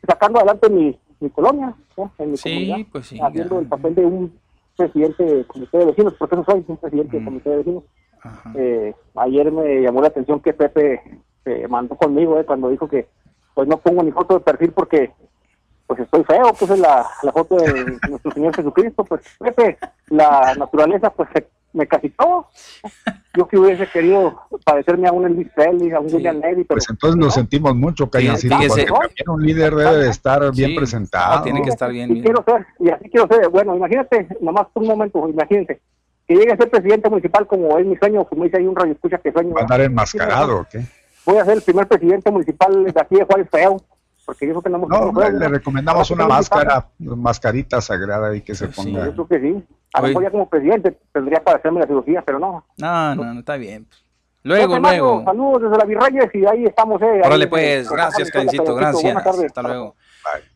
sacando adelante mi, mi colonia, ¿no? en mi Sí, comunidad, pues sí, haciendo el papel de un presidente de comité de vecinos, porque eso soy, un presidente de comité de vecinos. Eh, ayer me llamó la atención que Pepe se mandó conmigo eh, cuando dijo que pues no pongo ni foto de perfil porque pues estoy feo, puse la, la foto de nuestro Señor Jesucristo, pues Pepe, la naturaleza pues se- me casitó. Yo que hubiese querido parecerme a un Elvis Presley, a un William Levy, pero Pues entonces lo sentimos mucho, Callancito, fíjese. porque también un líder debe de estar bien Sí. presentado. No, tiene que estar bien. y quiero ser, y así quiero ser. Bueno, imagínate, nomás por un momento, imagínense, que llegue a ser presidente municipal como es mi sueño, como dice ahí un radio escucha que sueño. ¿Va a andar enmascarado o qué? Voy a ser el primer presidente municipal de aquí de Juárez feo, porque yo creo que no hemos No, le recomendamos una Ahora, máscara, mascarita sagrada y que se Yo ponga. creo que sí. A lo mejor ya como presidente tendría para hacerme la cirugía, pero no. No, no, no, está bien. Luego, Entonces, luego. Saludos desde la Virreyes y ahí estamos, eh. ahí, Órale eh, pues, gracias, Buenas gracias. Hasta luego.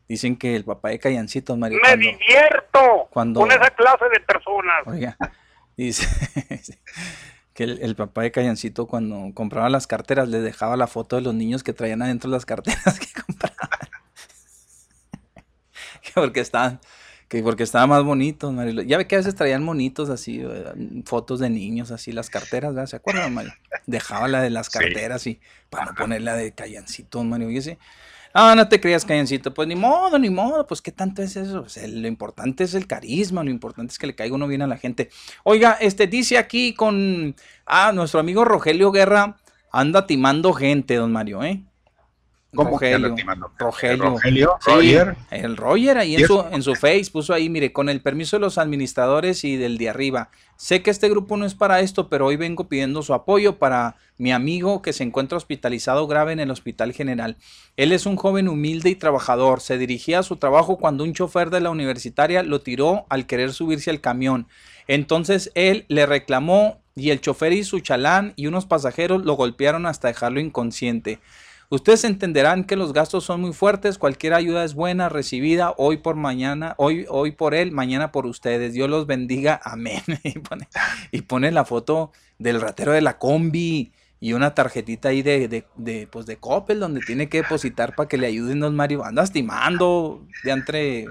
Dicen que el papá de Callancito, Mario, Me cuando, divierto cuando- con esa clase de personas. Oiga, dice que el, el papá de Callancito cuando compraba las carteras le dejaba la foto de los niños que traían adentro las carteras que compraban. Que porque estaban, que porque estaban más bonitos, Mario. Ya ve que a veces traían monitos así, eh, fotos de niños así, las carteras, ¿verdad? ¿Se acuerdan, Mario? Dejaba la de las carteras y para no poner la de Callancito, Mario. Y ese, Ah, no te creas, Callancito. Pues ni modo, ni modo. Pues qué tanto es eso. Pues, el- lo importante es el carisma, lo importante es que le caiga uno bien a la gente. Oiga, este dice aquí con. Ah, nuestro amigo Rogelio Guerra anda timando gente, don Mario, ¿eh? ¿Cómo Rogelio. Rogelio. ¿Roger? El Roger ahí en ¿Y su, en su face puso ahí, mire, con el permiso de los administradores y del de arriba. Sé que este grupo no es para esto, pero hoy vengo pidiendo su apoyo para mi amigo que se encuentra hospitalizado grave en el Hospital General. Él es un joven humilde y trabajador. Se dirigía a su trabajo cuando un chofer de la universitaria lo tiró al querer subirse al camión. Entonces él le reclamó y el chofer y su chalán y unos pasajeros lo golpearon hasta dejarlo inconsciente. Ustedes entenderán que los gastos son muy fuertes, cualquier ayuda es buena, recibida hoy por mañana, hoy, hoy por él, mañana por ustedes. Dios los bendiga, amén. Y pone, y pone la foto del ratero de la combi y una tarjetita ahí de, de, de, pues de Coppel donde tiene que depositar para que le ayuden los Mario. Andas timando de entre...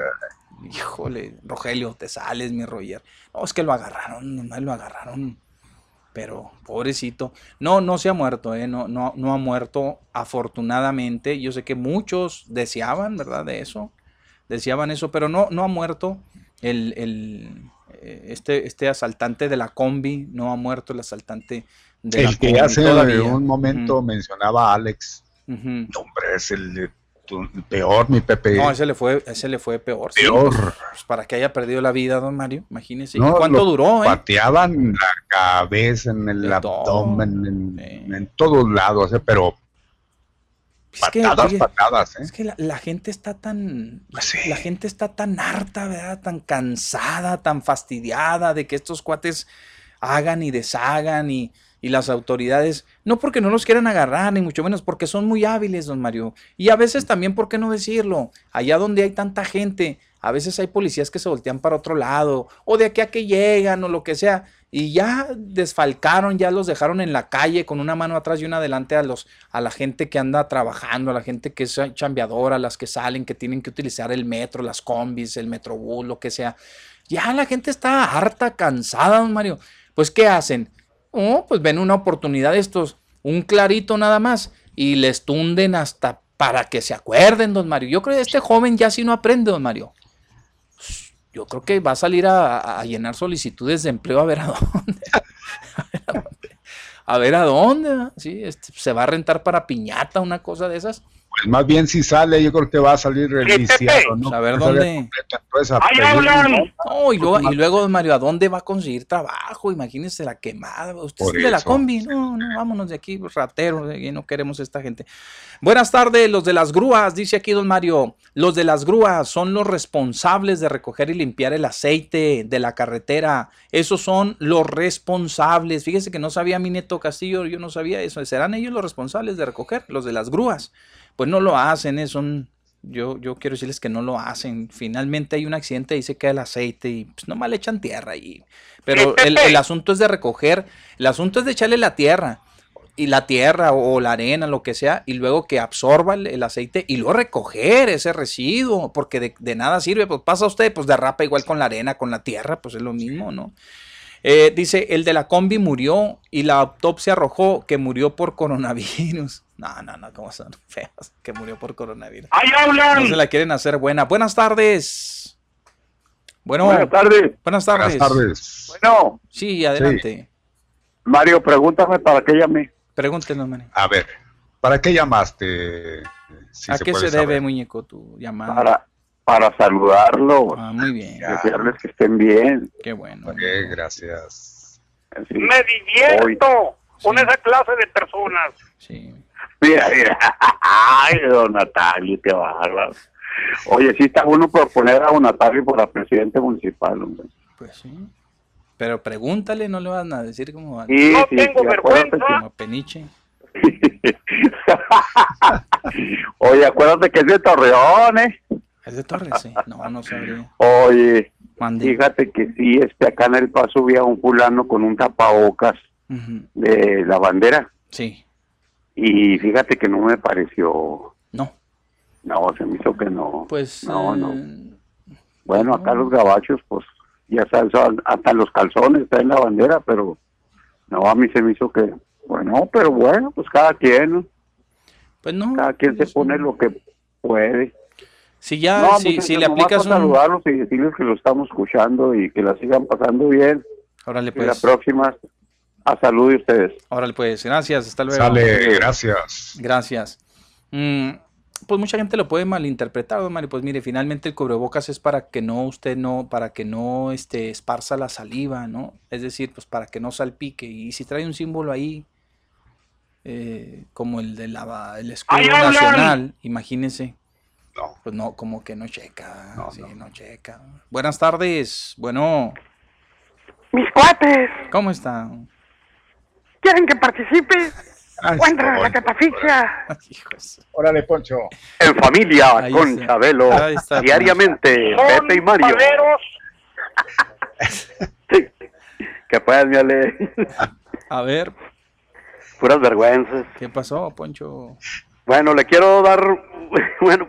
Híjole, Rogelio, te sales, mi Roger. No, es que lo agarraron, nomás lo agarraron pero pobrecito. No, no se ha muerto, ¿eh? no, no, no ha muerto afortunadamente. Yo sé que muchos deseaban, ¿verdad? De eso. Deseaban eso, pero no, no ha muerto el, el, eh, este, este asaltante de la combi, no ha muerto el asaltante de la El que combi hace todavía. un momento mencionaba a Alex. ujú. No, hombre, es el, el peor, mi Pepe. No, ese le fue, ese le fue peor. Peor. pues, pues, para que haya perdido la vida, don Mario, imagínese. No, ¿Cuánto duró, eh? Pateaban la cabeza, en el abdomen, en, en todos lados, eh, pero Es que, patadas, patadas, ¿eh? Es que la, la gente está tan. La, la gente está tan harta, ¿verdad? Tan cansada, tan fastidiada de que estos cuates hagan y deshagan y, y las autoridades. No porque no los quieran agarrar, ni mucho menos, porque son muy hábiles, don Mario. Y a veces también, ¿por qué no decirlo? Allá donde hay tanta gente, a veces hay policías que se voltean para otro lado, o de aquí a que llegan, o lo que sea. Y ya desfalcaron, ya los dejaron en la calle con una mano atrás y una adelante a los a la gente que anda trabajando, a la gente que es chambeadora, las que salen, que tienen que utilizar el metro, las combis, el metrobús, lo que sea. Ya la gente está harta, cansada, don Mario. Pues ¿qué hacen? Oh, pues ven una oportunidad estos, un clarito nada más y les tunden hasta para que se acuerden, don Mario. Yo creo que este joven ya sí no aprende, don Mario. yo creo que va a salir a, a llenar solicitudes de empleo a ver a dónde. a ver a dónde. ¿verdad? Sí, este, se va a rentar para piñata, una cosa de esas. Pues más bien si sale, yo creo que va a salir reiniciado, ¿no? A ver dónde. ¡Ahí hablan! No, y luego, y luego, don Mario, ¿a dónde va a conseguir trabajo? Imagínese la quemada. Usted es de la combi. No, no, vámonos de aquí, rateros, aquí no queremos esta gente. Buenas tardes, los de las grúas, dice aquí don Mario. Los de las grúas son los responsables de recoger y limpiar el aceite de la carretera. Esos son los responsables. Fíjese que no sabía mi neto Castillo, yo no sabía eso. ¿Serán ellos los responsables de recoger? Los de las grúas. Pues no lo hacen, eh, son yo, yo quiero decirles que no lo hacen. Finalmente hay un accidente y se cae el aceite y pues nomás le echan tierra ahí. Pero el, el asunto es de recoger, el asunto es de echarle la tierra y la tierra o la arena, lo que sea, y luego que absorba el, el aceite y luego recoger ese residuo, porque de, de nada sirve, pues pasa usted, pues derrapa igual con la arena, con la tierra, pues es lo mismo, ¿no? Eh, dice, el de la combi murió y la autopsia arrojó que murió por coronavirus. No, no, no, ¿cómo son feos? Que murió por coronavirus. ¡Ahí hablan! No se la quieren hacer buena. Buenas tardes. Bueno, Buenas tardes. Buenas tardes. Buenas tardes. Bueno, Sí, adelante. Mario, pregúntame para qué llamé. Pregúntenos, Manny. A ver, ¿para qué llamaste? Si ¿A qué puede se debe, saber. muñeco, tu llamada? Para, para saludarlo. Ah, muy bien. Desearles que estén bien. Qué bueno. Ok, gracias. Sí. Me divierto con esa clase de personas. Sí. Mira, mira. Ay, don Natalio, qué bárbaro. Oye, sí está bueno proponer a don Natalio para presidente municipal, hombre. Pues sí. Pero pregúntale, no le van a decir como, Sí, No sí, tengo sí, acuérdate vergüenza. que- como peniche. Oye, acuérdate que es de Torreón, ¿eh? Es de Torres, sí. No, no sabría. Oye, fíjate que sí, este, acá en el paso vi a un fulano con un tapabocas de la bandera. Sí. Y fíjate que no me pareció. No. No, se me hizo que no. Pues. No, eh, no. Bueno, acá los gabachos, pues, ya sabes, hasta los calzones está en la bandera, pero no, a mí se me hizo que, bueno, pero bueno, pues cada quien, ¿no? Pues no. Cada quien se pone lo que puede. Si ya, No, si, pues, si le aplicas un. saludarlos y decirles que lo estamos escuchando y que la sigan pasando bien. Órale, Y la pues. próxima, a salud de ustedes. Órale, pues. Gracias. Hasta luego. Sale, gracias. Gracias. Mm, pues mucha gente lo puede malinterpretar, don Mario. Pues mire, finalmente el cubrebocas es para que no usted no, para que no este, esparza la saliva, ¿no? Es decir, pues para que no salpique. Y si trae un símbolo ahí, eh, como el de la, el escudo nacional, imagínese. No. Pues no, como que no checa. sí, no. checa. Buenas tardes. Bueno, Mis cuates, ¿cómo está? ¿quieren que participe? Encuentra la catafixia. Órale, Poncho. En familia, Ahí con está. Chabelo, Ahí está, diariamente, Son Pepe y Mario. Sí. Que puedas, mi Ale. A ver, Puras vergüenzas. ¿qué pasó, Poncho? Bueno, le quiero dar, bueno,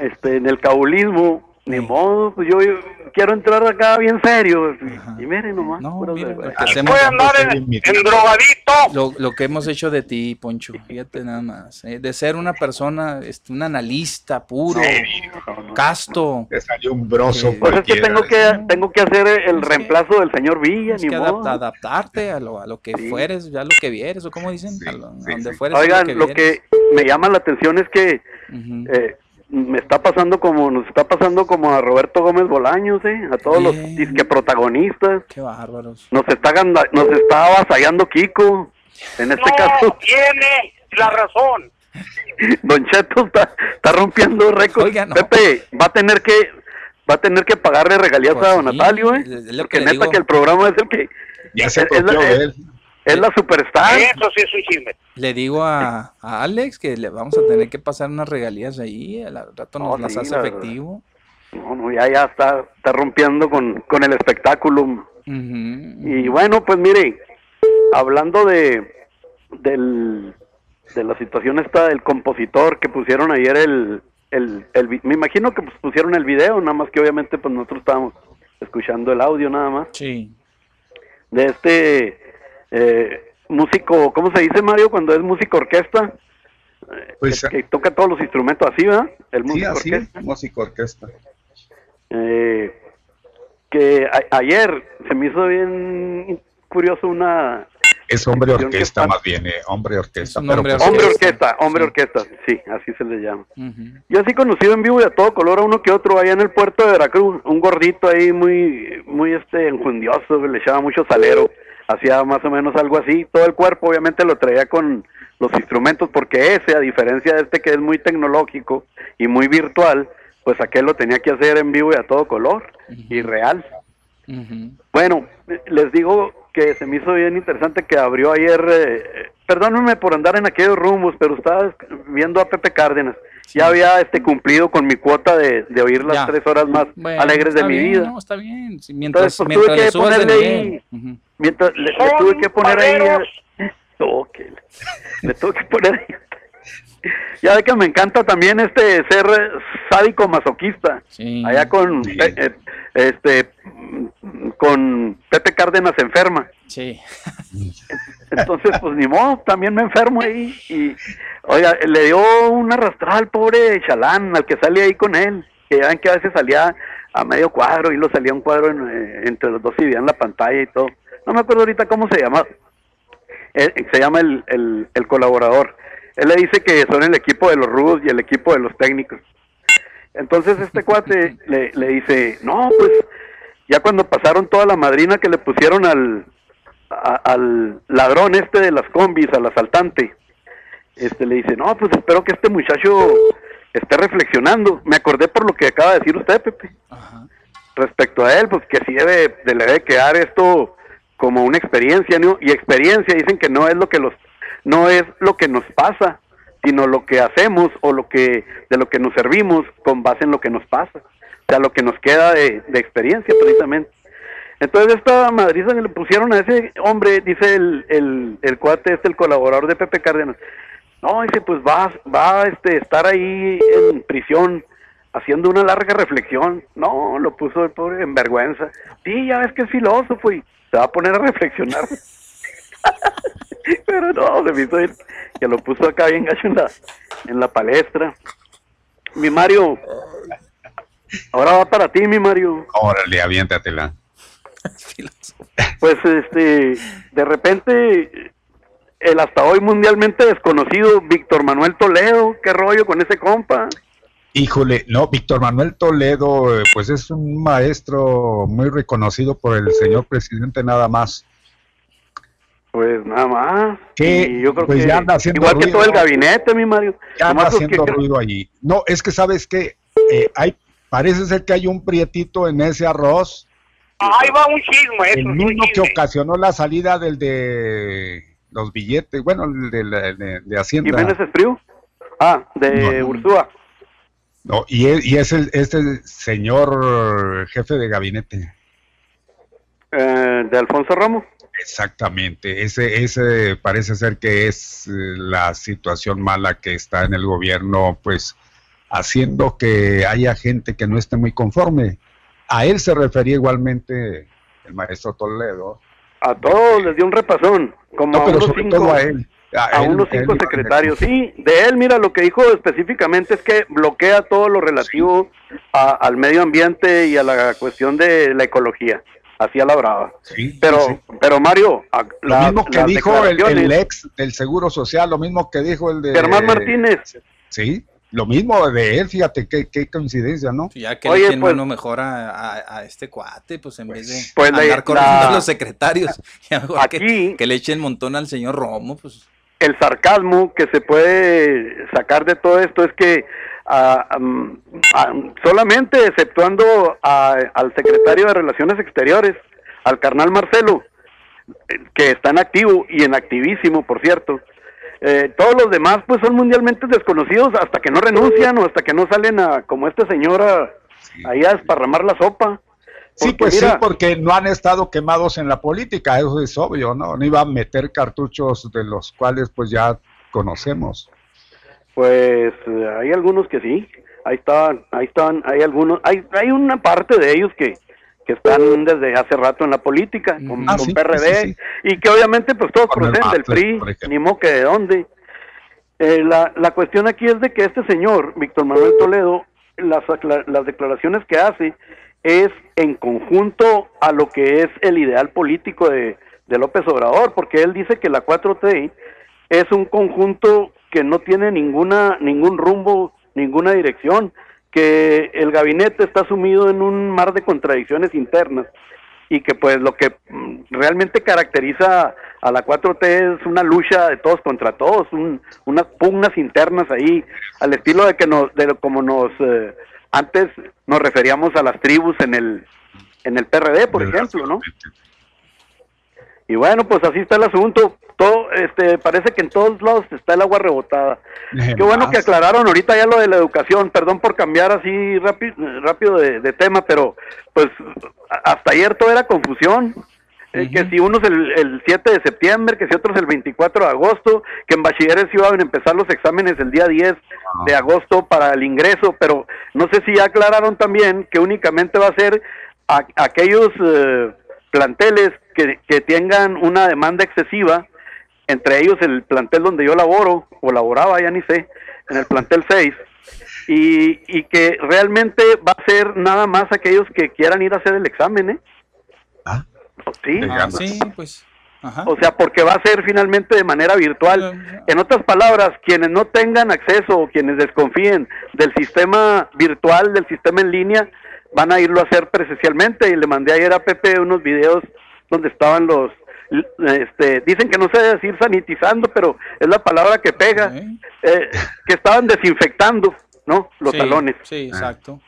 este, en el cabulismo, ni modo, pues yo, yo quiero entrar acá bien serio. Y, y miren nomás, No, mira, lo vergüenzas. que hacemos- Voy a andar en, en drogadito. Lo, lo que hemos hecho de ti, Poncho, fíjate nada más, ¿eh? de ser una persona, este, un analista puro, casto, Te salió un broso Pues es que tengo que, tengo que hacer el reemplazo del señor Villa, ni que modo. adapta- adaptarte a lo, a lo que fueres, ya lo que vieres, o como dicen, a, lo- donde fueres. Oigan, lo que me llama la atención es que eh, me está pasando como nos está pasando como a Roberto Gómez Bolaños, ¿eh? A todos los disque protagonistas. Qué bárbaros. Nos está ganda- nos está avasallando Kiko. En este no, caso, tiene la razón. Don Cheto está, está rompiendo récords. No. Pepe va a tener que va a tener que pagarle regalías Pues a Don sí, Natalio, ¿eh? es- lo Porque que le neta digo. que el programa es el que Ya se es, es- él. Es la superstar. Eso sí es un chisme. Le digo a, a Alex que le vamos a tener que pasar unas regalías ahí, al rato nos No, las sí, hace la efectivo. No, no, ya, ya está, está rompiendo con, con el espectáculo. Y bueno, pues mire, hablando de del, de la situación esta del compositor que pusieron ayer el, el, el me imagino que pues, pusieron el video, nada más que obviamente pues nosotros estábamos escuchando el audio nada más, Sí. de este eh, músico, ¿cómo se dice Mario cuando es músico orquesta? Eh, Pues, que, que toca todos los instrumentos así, ¿verdad? El Sí, músico así, orquesta. músico orquesta. Eh, que a- ayer se me hizo bien curioso una... Es hombre que orquesta más bien, eh, hombre orquesta. un pero hombre pues, Hombre orquesta, hombre orquesta, sí, así se le llama. Yo sí conocido en vivo y a todo color a uno que otro allá en el puerto de Veracruz, un gordito ahí muy, muy este enjundioso, le echaba mucho salero, hacía más o menos algo así, todo el cuerpo obviamente lo traía con los instrumentos, porque ese, a diferencia de este que es muy tecnológico y muy virtual, pues aquel lo tenía que hacer en vivo y a todo color y real. Bueno, les digo que se me hizo bien interesante que abrió ayer, eh, perdónenme por andar en aquellos rumbos, pero estaba viendo a Pepe Cárdenas. Ya había este cumplido con mi cuota de, de oír las Ya. tres horas más Bueno, alegres de mi bien, vida. no, está bien. Sí, Mientras, Entonces, pues, mientras tuve le que ponerle ahí, mientras le, le tuve que poner ahí, Oh, que le, le tuve que poner ahí. Ya ve que me encanta también este ser sádico masoquista. Allá con Pe- eh, este con Pepe Cárdenas enferma. Sí. Entonces, pues ni modo, también me enfermo ahí y oiga, le dio una arrastrada al pobre Chalán, al que sale ahí con él, que ya ven que a veces salía a medio cuadro y lo salía un cuadro eh, entre los dos y veían la pantalla y todo. No me acuerdo ahorita cómo se llama. Eh, se llama el, el, el colaborador. Él le dice que son el equipo de los rudos y el equipo de los técnicos. Entonces este cuate le, le dice, no, pues ya cuando pasaron toda la madrina que le pusieron al, a- al ladrón este de las combis, al asaltante, este le dice, no, pues espero que este muchacho esté reflexionando. Me acordé por lo que acaba de decir usted, Pepe. Respecto a él, pues que sí debe, de- le debe quedar esto como una experiencia, ¿no? Y experiencia dicen que no es lo que los, no es lo que nos pasa, sino lo que hacemos o lo que, de lo que nos servimos con base en lo que nos pasa. O sea, lo que nos queda de, de experiencia precisamente. Entonces esta madriza le pusieron a ese hombre, dice el, el, el cuate, este, el colaborador de Pepe Cárdenas, no, dice, pues va, va a este, estar ahí en prisión haciendo una larga reflexión. No, lo puso el pobre en vergüenza. Sí, ya ves que es filósofo y se va a poner a reflexionar. Pero no, se me hizo ir, que lo puso acá bien gacho en la, en la palestra. Mi Mario, ahora va para ti, mi Mario. Órale, aviéntatela. Pues este, de repente, el hasta hoy mundialmente desconocido Víctor Manuel Toledo, qué rollo con ese compa. Híjole, no, Víctor Manuel Toledo, eh, pues es un maestro muy reconocido por el señor presidente nada más. Pues nada más. Que, Y yo creo pues que ya anda haciendo igual que todo el gabinete, mi Mario. Ya anda haciendo que- ruido allí. No, es que sabes que hay, parece ser que hay un prietito en ese arroz, Ahí va un chisme, eso el es mismo que ocasionó la salida del de los billetes, bueno, el de, de, de Hacienda. Jiménez Espriu. Ah, de Ursúa. No, y es, y es el, este señor jefe de gabinete. Eh, de Alfonso Ramos. Exactamente, ese, ese parece ser que es eh, la situación mala que está en el gobierno, pues haciendo que haya gente que no esté muy conforme. A él se refería igualmente el maestro Toledo. A todos les dio un repasón. Como No, a pero unos sobre cinco, todo a él. a él- unos cinco secretarios. Sí, de él, mira, lo que dijo específicamente es que bloquea todo lo relativo a- al medio ambiente y a la cuestión de la ecología. Así a la brava. pero, pero Mario, a- Lo la- mismo que dijo el, el ex del Seguro Social, lo mismo que dijo el de... Germán Martínez. Sí, lo mismo de él, fíjate qué, qué coincidencia, ¿no? Ya que Oye, le echen pues- mano mejor a, a- a este cuate, pues en vez de pues la- andar corriendo la- a los secretarios, ya mejor que, que le echen montón al señor Romo, pues el sarcasmo que se puede sacar de todo esto es que ah, ah, solamente exceptuando a- al secretario de Relaciones Exteriores, al carnal Marcelo, eh, que está en activo y en activísimo, por cierto, eh, todos los demás pues son mundialmente desconocidos hasta que no renuncian o hasta que no salen a, como esta señora, ahí a desparramar la sopa. Sí, pues mira, sí, porque no han estado quemados en la política, eso es obvio, ¿no? No iba a meter cartuchos de los cuales pues ya conocemos. Pues eh, hay algunos que sí, ahí están, ahí están, hay algunos, hay, hay una parte de ellos que, que están desde hace rato en la política, con, Ah, con sí, PRD, sí, sí. y que obviamente pues todos proceden del PRI, ni modo que de dónde. Eh, la, la cuestión aquí es de que este señor, Víctor Manuel Toledo, las, las declaraciones que hace es en conjunto a lo que es el ideal político de, de López Obrador, porque él dice que la 4T es un conjunto que no tiene ninguna ningún rumbo, ninguna dirección, que el gabinete está sumido en un mar de contradicciones internas y que pues lo que mm, realmente caracteriza a la 4T es una lucha de todos contra todos, un- unas pugnas internas ahí, al estilo de que nos, de como nos eh, antes nos referíamos a las tribus en el en el PRD, por ejemplo, ¿no? Y bueno, pues así está el asunto. Todo, este, parece que en todos lados está el agua rebotada. Qué bueno que aclararon ahorita ya lo de la educación. Perdón por cambiar así rápido, rápido de, de tema, pero pues hasta ayer todo era confusión. Eh, Que si uno es el, el 7 de septiembre, que si otro es el 24 de agosto, que en bachilleres iban a empezar los exámenes el día 10 de agosto para el ingreso, pero no sé si ya aclararon también que únicamente va a ser a- aquellos eh, planteles que, que tengan una demanda excesiva, entre ellos el plantel donde yo laboro, o laboraba, ya ni sé, en el plantel 6, y, y que realmente va a ser nada más aquellos que quieran ir a hacer el examen, ¿eh? Sí, Ah, sí, pues. Ajá. o sea, porque va a ser finalmente de manera virtual. En otras palabras, quienes no tengan acceso o quienes desconfíen del sistema virtual, del sistema en línea, van a irlo a hacer presencialmente. Y le mandé ayer a Pepe unos videos donde estaban los, este, dicen que no se debe decir sanitizando, pero es la palabra que pega, eh, que estaban desinfectando, ¿no? Los Sí, salones. Sí, exacto.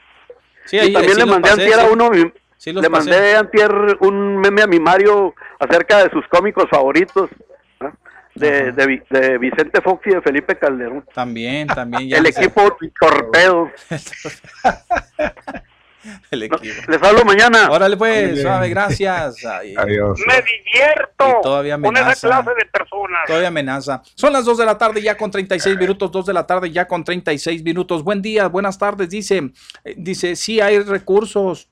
Sí, y ahí- también sí le mandé pasé, antier a uno, Sí le pasé. mandé antier un meme a mi Mario acerca de sus cómicos favoritos, ¿no? de, de, de Vicente Fox y de Felipe Calderón. También, también. ya El equipo torpedo. El equipo. Les hablo mañana. Órale, pues, suave, gracias. Ay, Adiós. Me divierto Y todavía con esa amenaza. clase de personas. Todavía amenaza. Son las 2 de la tarde ya con 36 minutos, 2 de la tarde ya con 36 minutos. Buen día, buenas tardes. Dice, eh, dice, sí hay recursos.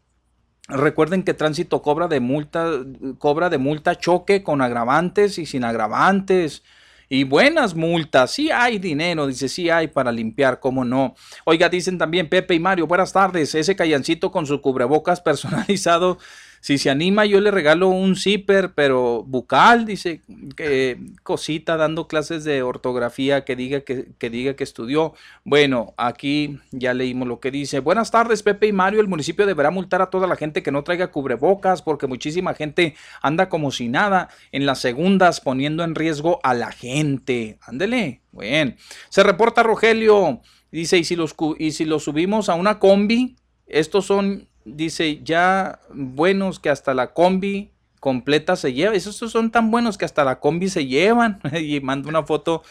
Recuerden que tránsito cobra de multa, cobra de multa choque con agravantes y sin agravantes. Y buenas multas, sí hay dinero, dice, sí hay para limpiar, cómo no. Oiga, dicen también Pepe y Mario, buenas tardes, ese callancito con su cubrebocas personalizado, si se anima yo le regalo un zipper, pero bucal, dice, que cosita dando clases de ortografía que diga que, que diga que estudió. Bueno, aquí ya leímos lo que dice. Buenas tardes, Pepe y Mario. El municipio deberá multar a toda la gente que no traiga cubrebocas porque muchísima gente anda como si nada en las segundas poniendo en riesgo a la gente. Ándele. Bien. Se reporta Rogelio. Dice, ¿y si los, y si los subimos a una combi? Estos son, dice, ya buenos que hasta la combi completa se lleva. Esos son tan buenos que hasta la combi se llevan. y manda una foto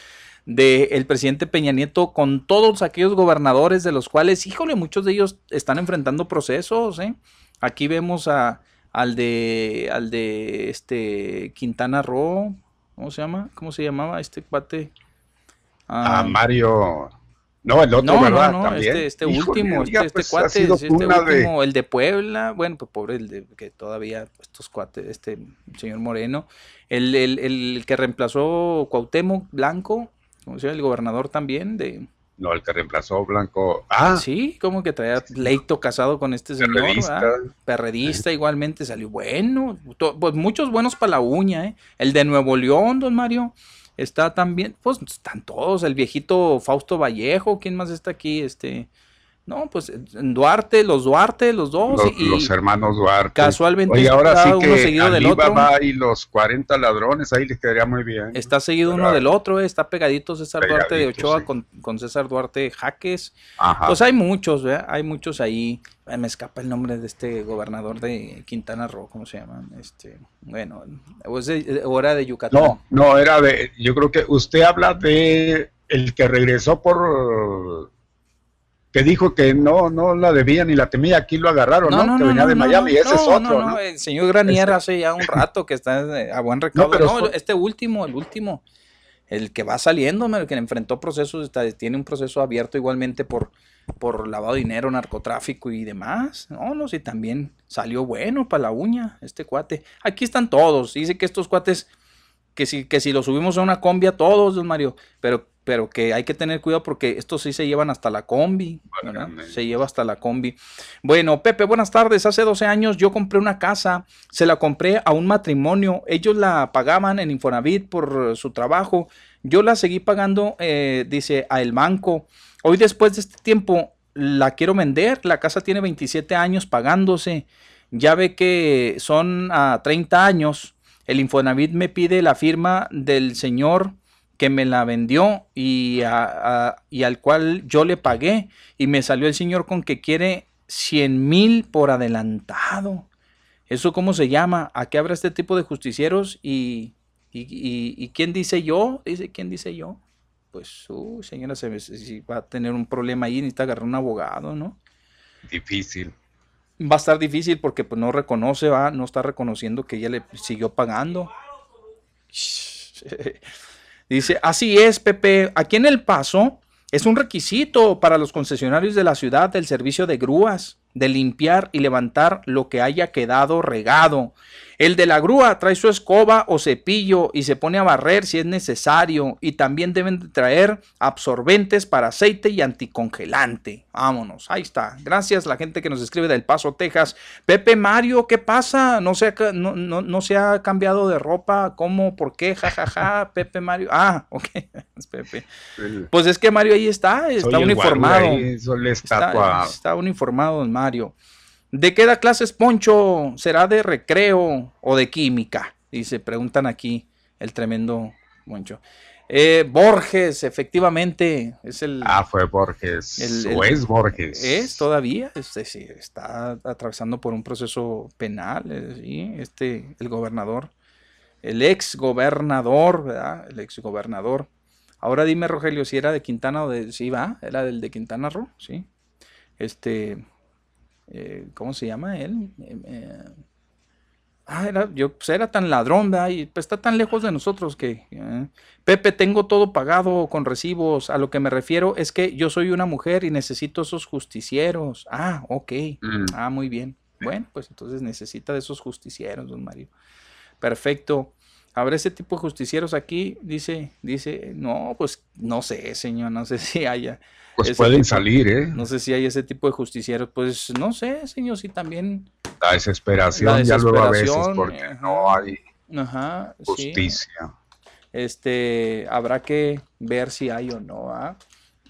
del presidente Peña Nieto con todos aquellos gobernadores de los cuales, híjole, muchos de ellos están enfrentando procesos. ¿eh? Aquí vemos a, al de al de este Quintana Roo, ¿cómo se llama? ¿Cómo se llamaba este cuate? A Mario. No, el otro, no, ¿verdad? no, no, También. este, este Híjole, último, este, este pues, cuate, este de- último, el de Puebla, bueno, pues pobre el de que todavía estos cuates, este señor Moreno, el, el, el que reemplazó Cuauhtémoc Blanco, como se llama, el gobernador también de No, el que reemplazó Blanco. Ah, sí, como que traía leito casado con este señor, Perredista. ¿verdad? Perredista igualmente salió bueno, pues muchos buenos para la uña, ¿eh? El de Nuevo León, don Mario, está también, pues están todos, el viejito Fausto Vallejo, ¿quién más está aquí? Este, no, pues Duarte, los Duarte, los dos, los, y los hermanos Duarte. casualmente Oye, ahora uno seguido del otro. y los 40 ladrones, ahí les quedaría muy bien. Está seguido uno del otro, eh, está pegadito César Duarte de Ochoa sí. con, con César Duarte Jaques. Ajá. Pues hay muchos, ¿verdad? Hay muchos ahí. Me escapa el nombre de este gobernador de Quintana Roo, ¿cómo se llama? Este, bueno, de, hora de Yucatán. No, no, era de, yo creo que usted habla de el que regresó por, que dijo que no, no la debía ni la temía, aquí lo agarraron, ¿no? que venía de Miami, ese es no, otro, no, ¿no? no, el señor Granier Ese- hace ya un rato que está a buen recaudo. No, este último, el último, el que va saliendo, el que enfrentó procesos, tiene un proceso abierto igualmente por, por lavado de dinero, narcotráfico y demás. No, no, sí, también salió bueno para la uña este cuate. Aquí están todos. Dice que estos cuates, que si, que si los subimos a una combi a todos, don Mario, pero pero que hay que tener cuidado porque estos sí se llevan hasta la combi, ¿verdad? Se lleva hasta la combi. Bueno, Pepe, buenas tardes. Hace 12 años yo compré una casa, se la compré a un matrimonio. Ellos la pagaban en Infonavit por su trabajo. Yo la seguí pagando, eh, dice, a el banco. Hoy después de este tiempo la quiero vender. La casa tiene 27 años pagándose. Ya ve que son a 30 años. El Infonavit me pide la firma del señor que me la vendió y, a- a- y al cual yo le pagué. Y me salió el señor con que quiere 100 mil por adelantado. ¿Eso cómo se llama? ¿A qué habrá este tipo de justicieros? ¿Y, y, y- y quién dice yo? Dice, ¿quién dice yo? Pues, uh, señora, se, ve- si va a tener un problema ahí, necesita agarrar un abogado, ¿no? Difícil. Va a estar difícil porque pues, no reconoce, va, no está reconociendo que ella le siguió pagando. Dice, así es, Pepe. Aquí en El Paso es un requisito para los concesionarios de la ciudad del servicio de grúas, de limpiar y levantar lo que haya quedado regado. El de la grúa trae su escoba o cepillo y se pone a barrer si es necesario. Y también deben de traer absorbentes para aceite y anticongelante. Vámonos, ahí está. Gracias la gente que nos escribe del Paso, Texas. Pepe Mario, ¿qué pasa? No se ha, no, no, no se ha cambiado de ropa. ¿Cómo? ¿Por qué? Ja, ja, ja. Pepe Mario. Ah, ok. Es Pepe. Pues es que Mario ahí está, está Soy uniformado. ahí. Está, está uniformado, don Mario. ¿De qué da clases, Poncho? ¿Será de recreo o de química? Dice, preguntan aquí el tremendo Poncho. Eh, Borges, efectivamente, es el... Ah, fue Borges. el- o el- es Borges. Es todavía, este, sí, está atravesando por un proceso penal, eh, sí, este, el gobernador, el ex gobernador, ¿verdad? El ex gobernador. Ahora dime, Rogelio, si era de Quintana o de, sí, va, era del de Quintana Roo, sí. Este, eh, ¿cómo se llama él? Eh, eh, ah, era, yo, pues era tan ladrón, ¿verdad? Y pues, está tan lejos de nosotros que... eh, Pepe, tengo todo pagado con recibos. A lo que me refiero es que yo soy una mujer y necesito esos justicieros. Ah, ok. Ah, muy bien. Bueno, pues entonces necesita de esos justicieros, don Mario. Perfecto. ¿Habrá ese tipo de justicieros aquí? Dice, dice, no, pues no sé, señor, no sé si haya. Pues pueden tipo- salir, ¿eh? No sé si hay ese tipo de justicieros. Pues no sé, señor, si también. La desesperación, La ya luego a veces, desesperación, porque ajá. no hay Ajá, sí. justicia. Este, habrá que ver si hay o no. ¿ah?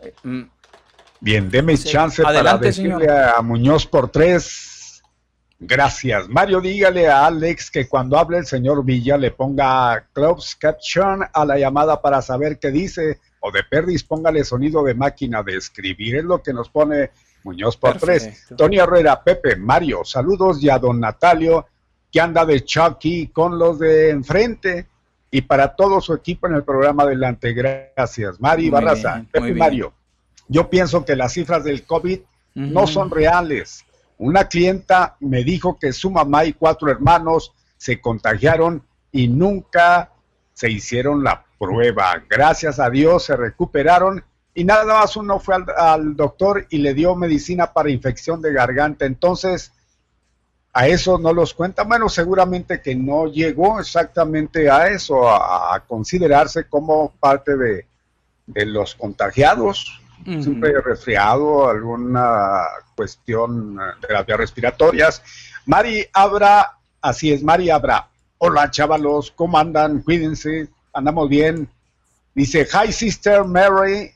Eh, mm, Bien, deme Sí. chance Adelante, para decirle señor. a Muñoz por tres. Gracias. Mario, dígale a Alex que cuando hable el señor Villa le ponga closed caption a la llamada para saber qué dice. O de Perdis, póngale sonido de máquina de escribir. Es lo que nos pone Muñoz por tres. Tony Herrera, Pepe, Mario, saludos y a don Natalio, que anda de Chucky con los de enfrente. Y para todo su equipo en el programa adelante. Gracias. Mari Barraza, bien, Pepe. Mario. Yo pienso que las cifras del COVID no son reales. Una clienta me dijo que su mamá y cuatro hermanos se contagiaron y nunca se hicieron la prueba. Gracias a Dios se recuperaron y nada más uno fue al, doctor y le dio medicina para infección de garganta. Entonces, a eso no los cuenta. Bueno, seguramente que no llegó exactamente a eso, a, considerarse como parte de los contagiados. Ujú. Siempre resfriado, alguna cuestión eh, de las vías respiratorias. Mari Abra, así es, Mari Abra. Hola, chavalos, ¿cómo andan? Cuídense, andamos bien. Dice, hi, sister Mary,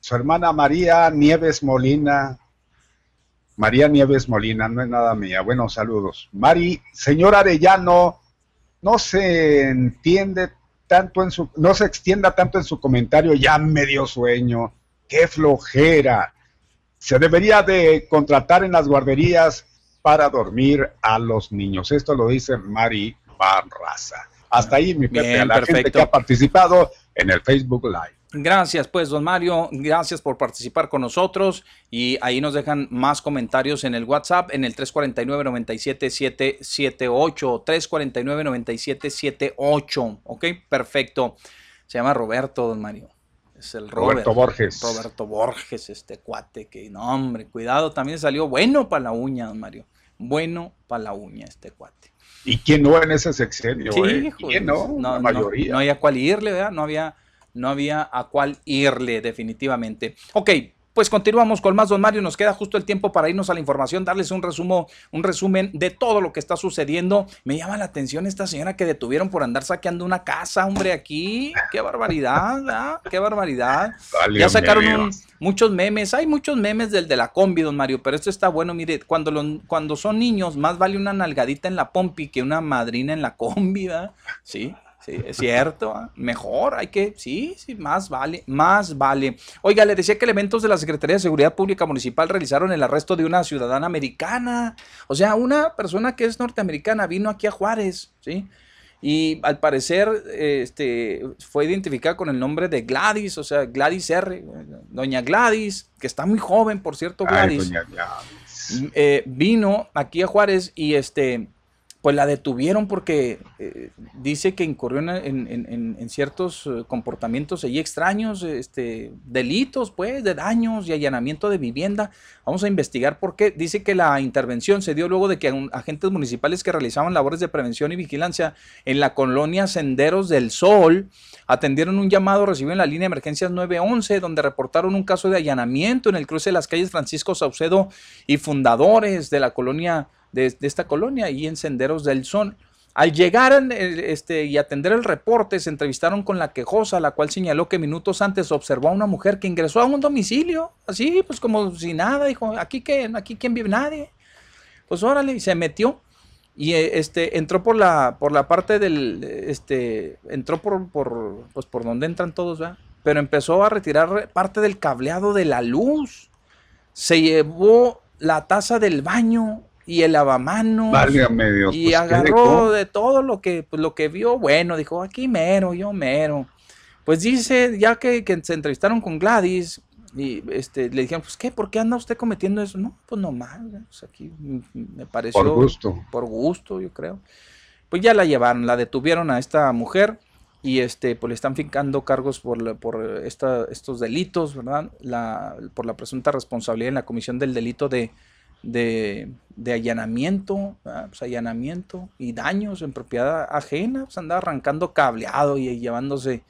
su hermana María Nieves Molina. María Nieves Molina, no es nada mía. Bueno, saludos. Mari, señor Arellano, no se entiende tanto en su, no se extienda tanto en su comentario, ya me dio sueño, qué flojera. Se debería de contratar en las guarderías para dormir a los niños. Esto lo dice Mari Barraza. Hasta ahí, mi Pepe, Bien, a la gente que ha participado en el Facebook Live. Gracias, pues, don Mario. Gracias por participar con nosotros. Y ahí nos dejan más comentarios en el WhatsApp, en el 349-97778. 349-97778. Ok, perfecto. Se llama Roberto, don Mario. Es el Robert. Roberto Borges. Roberto Borges, este cuate. Que no, hombre, cuidado. También salió bueno para la uña, don Mario. Bueno para la uña, este cuate. ¿Y quién no en ese sexenio? Sí, eh? ¿Quién no? no, la no, mayoría. no había cual irle, ¿verdad? No había, no había a cuál irle definitivamente. Ok, pues continuamos con más, don Mario. Nos queda justo el tiempo para irnos a la información, darles un, resumo, un resumen de todo lo que está sucediendo. Me llama la atención esta señora que detuvieron por andar saqueando una casa, hombre, aquí. Qué barbaridad, ¿verdad? Qué barbaridad. Ya sacaron un- muchos memes. Hay muchos memes del de la combi, don Mario, pero esto está bueno. Mire, cuando, lo- cuando son niños, más vale una nalgadita en la pompi que una madrina en la combi, ¿verdad? Sí. Sí, es cierto, ¿ah? mejor, hay que, sí, sí, más vale, más vale. Oiga, le decía que elementos de la Secretaría de Seguridad Pública Municipal realizaron el arresto de una ciudadana americana. O sea, una persona que es norteamericana vino aquí a Juárez, ¿sí? Y al parecer este, fue identificada con el nombre de Gladys, o sea, Gladys R. Doña Gladys, que está muy joven, por cierto, Ay, Gladys. doña Gladys. eh, vino aquí a Juárez y este pues la detuvieron porque eh, dice que incurrió en, en- en- en ciertos eh, comportamientos allí extraños, este, delitos, pues, de daños y allanamiento de vivienda. Vamos a investigar por qué. Dice que la intervención se dio luego de que agentes municipales que realizaban labores de prevención y vigilancia en la colonia Senderos del Sol atendieron un llamado recibido en la línea de emergencias 911 donde reportaron un caso de allanamiento en el cruce de las calles Francisco Saucedo y fundadores de la colonia de, esta colonia y en Senderos del Sol. Al llegar el- este, y atender el reporte, se entrevistaron con la quejosa, la cual señaló que minutos antes observó a una mujer que ingresó a un domicilio, así, pues como si nada, dijo, aquí que, aquí quién vive nadie. Pues órale, y se metió y eh, este entró por la por la parte del este entró por por pues por donde entran todos, ¿verdad? Pero empezó a retirar parte del cableado de la luz. Se llevó la taza del baño y el lavamanos. Válgame Dios, Y pues, ¿qué agarró de todo lo que, pues, lo que vio, bueno, dijo, aquí mero, yo mero. Pues dice, ya que, que se entrevistaron con Gladys, y este, le dijeron, pues, ¿qué? ¿Por qué anda usted cometiendo eso? No, pues normal, pues, aquí me pareció. Por gusto. Por gusto, yo creo. Pues ya la llevaron, la detuvieron a esta mujer y este, pues le están fincando cargos por, por esta, estos delitos, ¿verdad? La, por la presunta responsabilidad en la comisión del delito de, de, de allanamiento. Pues allanamiento y daños en propiedad ajena, pues andaba arrancando cableado y llevándose.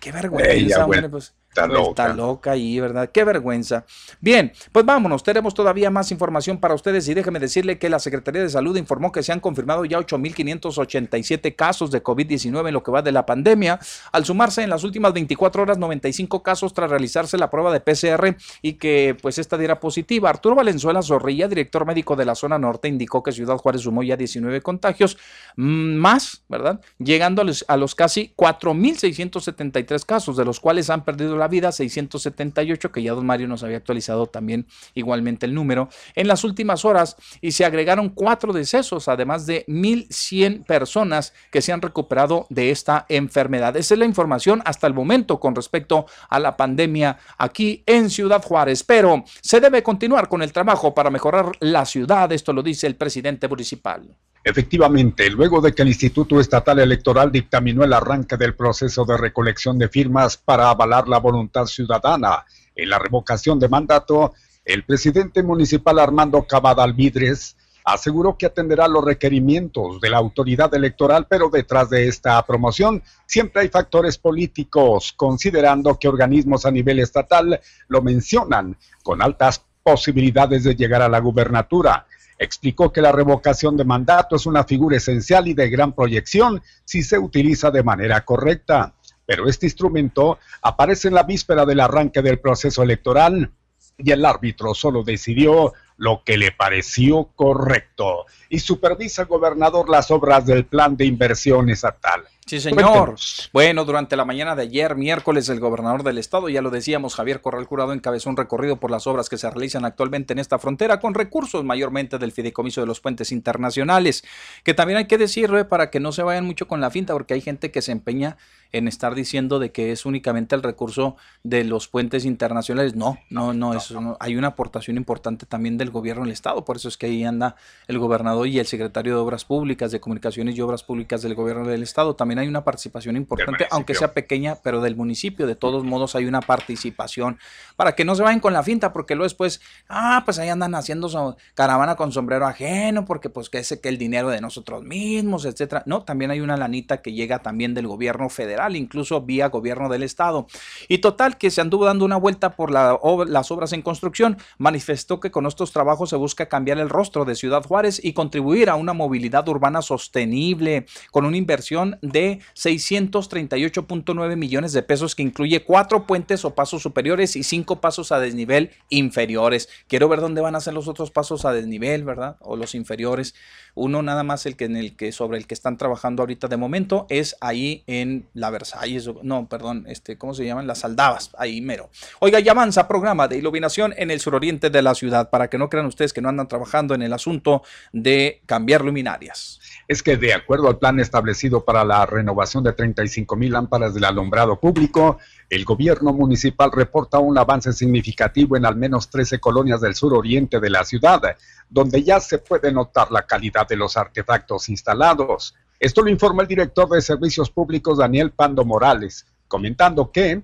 Qué vergüenza, hombre, pues. Está pues, Está loca. loca ahí, ¿verdad? Qué vergüenza. Bien, pues vámonos, tenemos todavía más información para ustedes y déjeme decirle que la Secretaría de Salud informó que se han confirmado ya 8.587 casos de COVID-19 en lo que va de la pandemia, al sumarse en las últimas 24 horas 95 casos tras realizarse la prueba de PCR y que pues esta diera positiva. Arturo Valenzuela Zorrilla, director médico de la zona norte, indicó que Ciudad Juárez sumó ya 19 contagios mm, más, ¿verdad? Llegando a los, a los casi 4.673 casos, de los cuales han perdido la vida 678, que ya don Mario nos había actualizado también igualmente el número, en las últimas horas y se agregaron cuatro decesos, además de 1.100 personas que se han recuperado de esta enfermedad. Esa es la información hasta el momento con respecto a la pandemia aquí en Ciudad Juárez, pero se debe continuar con el trabajo para mejorar la ciudad, esto lo dice el presidente municipal. Efectivamente, luego de que el Instituto Estatal Electoral dictaminó el arranque del proceso de recolección de firmas para avalar la voluntad ciudadana en la revocación de mandato, el presidente municipal Armando Cavada Alvidres aseguró que atenderá los requerimientos de la autoridad electoral, pero detrás de esta promoción siempre hay factores políticos, considerando que organismos a nivel estatal lo mencionan con altas posibilidades de llegar a la gubernatura. Explicó que la revocación de mandato es una figura esencial y de gran proyección si se utiliza de manera correcta. Pero este instrumento aparece en la víspera del arranque del proceso electoral y el árbitro solo decidió lo que le pareció correcto y supervisa el gobernador las obras del plan de inversión estatal. Sí, señor. Bueno, durante la mañana de ayer, miércoles, el gobernador del estado, ya lo decíamos, Javier Corral Jurado encabezó un recorrido por las obras que se realizan actualmente en esta frontera con recursos mayormente del fideicomiso de los puentes internacionales, que también hay que decirlo eh, para que no se vayan mucho con la finta, porque hay gente que se empeña en estar diciendo de que es únicamente el recurso de los puentes internacionales. No, no, no, eso no. hay una aportación importante también del gobierno del estado, por eso es que ahí anda el gobernador y el secretario de Obras Públicas, de Comunicaciones y Obras Públicas del gobierno del estado, también también hay una participación importante, aunque sea pequeña, pero del municipio, de todos modos hay una participación para que no se vayan con la finta, porque luego después, ah, pues ahí andan haciendo so- caravana con sombrero ajeno, porque pues que ese que el dinero de nosotros mismos, etcétera. No, también hay una lanita que llega también del gobierno federal, incluso vía gobierno del estado. Y total, que se anduvo dando una vuelta por la ob- las obras en construcción, manifestó que con estos trabajos se busca cambiar el rostro de Ciudad Juárez y contribuir a una movilidad urbana sostenible, con una inversión de 638.9 millones de pesos que incluye cuatro puentes o pasos superiores y cinco pasos a desnivel inferiores. Quiero ver dónde van a ser los otros pasos a desnivel, ¿verdad? O los inferiores. Uno nada más el que en el que sobre el que están trabajando ahorita de momento es ahí en la Versalles, no, perdón, este, ¿cómo se llaman? Las Aldabas, ahí mero. Oiga, ya avanza programa de iluminación en el suroriente de la ciudad, para que no crean ustedes que no andan trabajando en el asunto de cambiar luminarias. es que de acuerdo al plan establecido para la renovación de 35 mil lámparas del alumbrado público, el gobierno municipal reporta un avance significativo en al menos 13 colonias del suroriente de la ciudad, donde ya se puede notar la calidad de los artefactos instalados. Esto lo informa el director de Servicios Públicos, Daniel Pando Morales, comentando que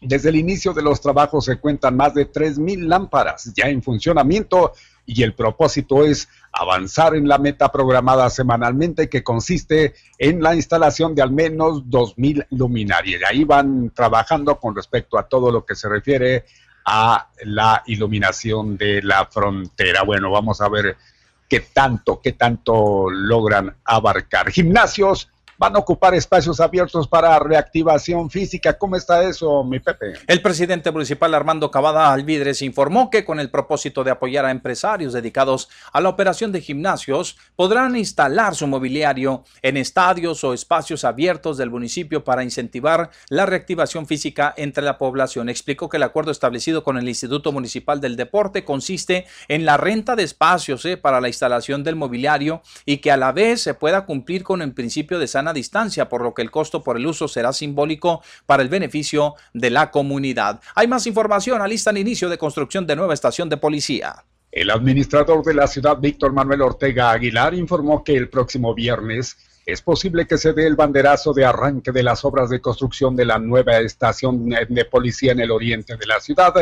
desde el inicio de los trabajos se cuentan más de 3.000 lámparas ya en funcionamiento y el propósito es avanzar en la meta programada semanalmente que consiste en la instalación de al menos 2.000 luminarias. Y ahí van trabajando con respecto a todo lo que se refiere a la iluminación de la frontera. Bueno, vamos a ver qué tanto, qué tanto logran abarcar. Gimnasios van a ocupar espacios abiertos para reactivación física. ¿Cómo está eso, mi Pepe? El presidente municipal Armando Cavada Alvidres informó que con el propósito de apoyar a empresarios dedicados a la operación de gimnasios, podrán instalar su mobiliario en estadios o espacios abiertos del municipio para incentivar la reactivación física entre la población. Explicó que el acuerdo establecido con el Instituto Municipal del Deporte consiste en la renta de espacios eh, para la instalación del mobiliario y que a la vez se pueda cumplir con el principio de sana distancia, por lo que el costo por el uso será simbólico para el beneficio de la comunidad. Hay más información, alistan inicio de construcción de nueva estación de policía. El administrador de la ciudad, Víctor Manuel Ortega Aguilar, informó que el próximo viernes es posible que se dé el banderazo de arranque de las obras de construcción de la nueva estación de policía en el oriente de la ciudad,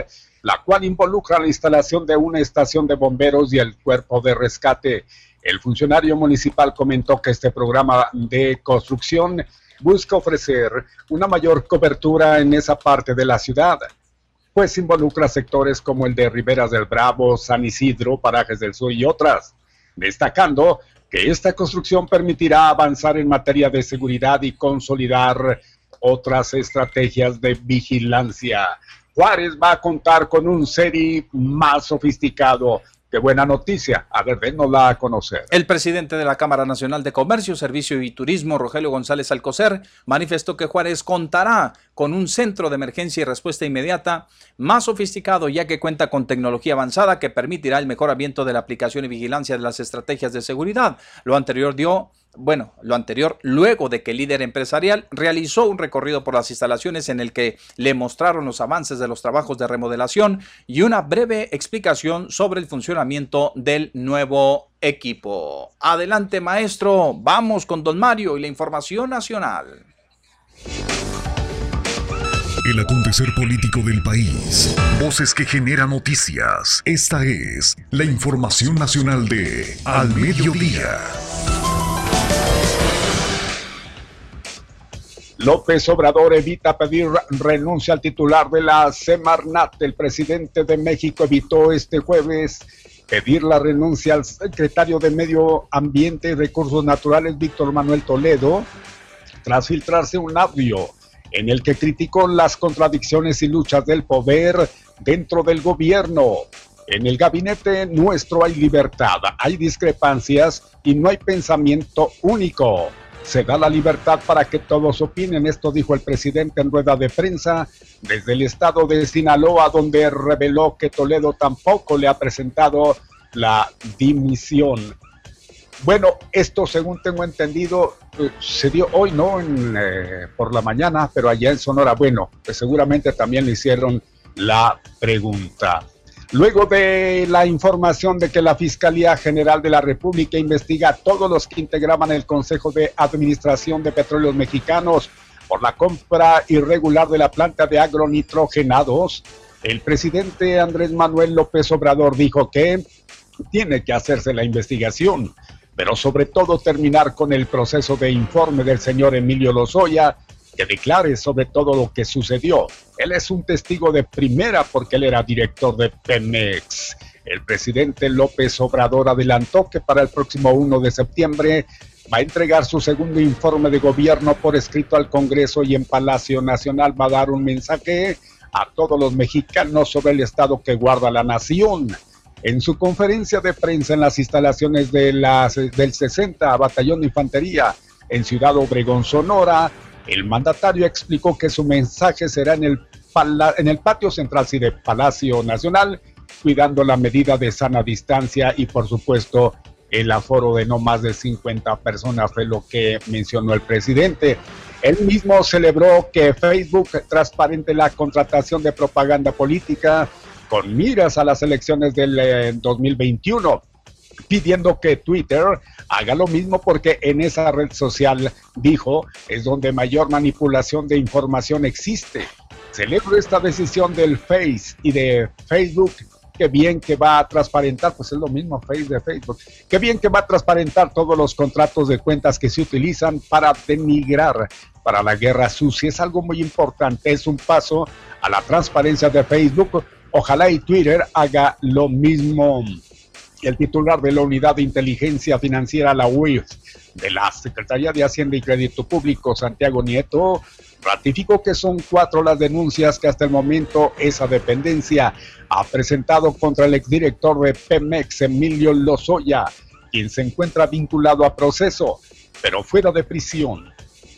la cual involucra la instalación de una estación de bomberos y el cuerpo de rescate. El funcionario municipal comentó que este programa de construcción busca ofrecer una mayor cobertura en esa parte de la ciudad, pues involucra sectores como el de Riberas del Bravo, San Isidro, Parajes del Sur y otras, destacando que esta construcción permitirá avanzar en materia de seguridad y consolidar otras estrategias de vigilancia. Juárez va a contar con un SERI más sofisticado. Qué buena noticia. A ver, dénosla a conocer. El presidente de la Cámara Nacional de Comercio, Servicio y Turismo, Rogelio González Alcocer, manifestó que Juárez contará con un centro de emergencia y respuesta inmediata más sofisticado, ya que cuenta con tecnología avanzada que permitirá el mejoramiento de la aplicación y vigilancia de las estrategias de seguridad. Lo anterior dio bueno, lo anterior, luego de que el líder empresarial realizó un recorrido por las instalaciones en el que le mostraron los avances de los trabajos de remodelación y una breve explicación sobre el funcionamiento del nuevo equipo. Adelante, maestro, vamos con don Mario y la información nacional. El acontecer político del país. Voces que generan noticias. Esta es la información nacional de Al Mediodía. López Obrador evita pedir renuncia al titular de la Semarnat. El presidente de México evitó este jueves pedir la renuncia al secretario de Medio Ambiente y Recursos Naturales, Víctor Manuel Toledo, tras filtrarse un audio en el que criticó las contradicciones y luchas del poder dentro del gobierno. En el gabinete nuestro hay libertad, hay discrepancias y no hay pensamiento único. Se da la libertad para que todos opinen, esto dijo el presidente en rueda de prensa desde el estado de Sinaloa, donde reveló que Toledo tampoco le ha presentado la dimisión. Bueno, esto según tengo entendido se dio hoy, ¿no? En, eh, por la mañana, pero allá en Sonora, bueno, pues seguramente también le hicieron la pregunta. Luego de la información de que la Fiscalía General de la República investiga a todos los que integraban el Consejo de Administración de Petróleos Mexicanos por la compra irregular de la planta de agronitrogenados, el presidente Andrés Manuel López Obrador dijo que tiene que hacerse la investigación, pero sobre todo terminar con el proceso de informe del señor Emilio Lozoya que declare sobre todo lo que sucedió. Él es un testigo de primera porque él era director de Pemex. El presidente López Obrador adelantó que para el próximo 1 de septiembre va a entregar su segundo informe de gobierno por escrito al Congreso y en Palacio Nacional va a dar un mensaje a todos los mexicanos sobre el estado que guarda la nación. En su conferencia de prensa en las instalaciones de las, del 60 Batallón de Infantería en Ciudad Obregón, Sonora, el mandatario explicó que su mensaje será en el, en el patio central sí, de Palacio Nacional, cuidando la medida de sana distancia y por supuesto el aforo de no más de 50 personas fue lo que mencionó el presidente. Él mismo celebró que Facebook transparente la contratación de propaganda política con miras a las elecciones del 2021, eh, pidiendo que Twitter haga lo mismo porque en esa red social, dijo, es donde mayor manipulación de información existe. Celebro esta decisión del Face y de Facebook qué bien que va a transparentar, pues es lo mismo Face de Facebook, qué bien que va a transparentar todos los contratos de cuentas que se utilizan para denigrar para la guerra sucia. Es algo muy importante, es un paso a la transparencia de Facebook. Ojalá y Twitter haga lo mismo. El titular de la Unidad de Inteligencia Financiera, la UIF, de la Secretaría de Hacienda y Crédito Público, Santiago Nieto, ratificó que son cuatro las denuncias que hasta el momento esa dependencia ha presentado contra el exdirector de Pemex, Emilio Lozoya, quien se encuentra vinculado a proceso, pero fuera de prisión,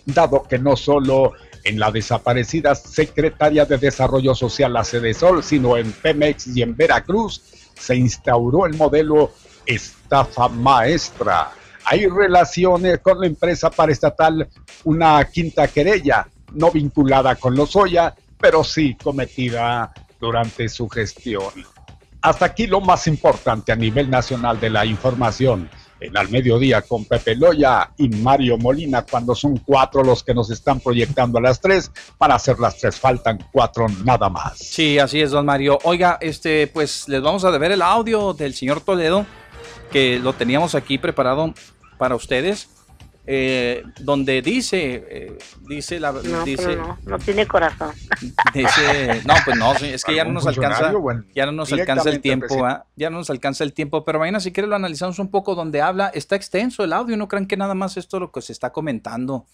dado que no solo en la desaparecida Secretaría de Desarrollo Social, la Sol, sino en Pemex y en Veracruz, se instauró el modelo estafa maestra. Hay relaciones con la empresa paraestatal, una quinta querella, no vinculada con Lozoya, pero sí cometida durante su gestión. Hasta aquí lo más importante a nivel nacional de la información. En Al Mediodía con Pepe Loya y Mario Molina, cuando son cuatro los que nos están proyectando a las tres. Para hacer las tres faltan cuatro nada más. Sí, así es, don Mario. Oiga, este, pues les vamos a deber el audio del señor Toledo, que lo teníamos aquí preparado para ustedes. Eh, donde dice, eh, dice la, no, dice, no, no tiene corazón. Dice, no, pues no, es que ya no nos alcanza, ya no nos alcanza el tiempo, ya no nos alcanza el tiempo, pero mañana si quiere lo analizamos un poco donde habla, está extenso el audio, no crean que nada más esto es lo que se está comentando.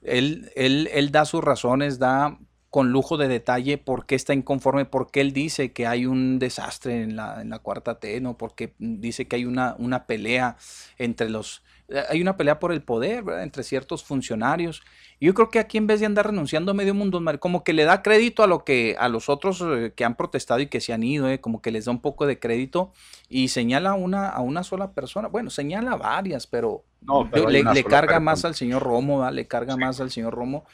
Él, él, él da sus razones, da con lujo de detalle por qué está inconforme, por qué él dice que hay un desastre en la, en la cuarta T, ¿no? Porque dice que hay una, una pelea entre los, hay una pelea por el poder entre ciertos funcionarios. Y yo creo que aquí en vez de andar renunciando a medio mundo, como que le da crédito a lo que a los otros eh, que han protestado y que se han ido, eh, como que les da un poco de crédito y señala una, a una sola persona. Bueno, señala varias, pero, le, carga más al señor Romo, le carga más al señor Romo.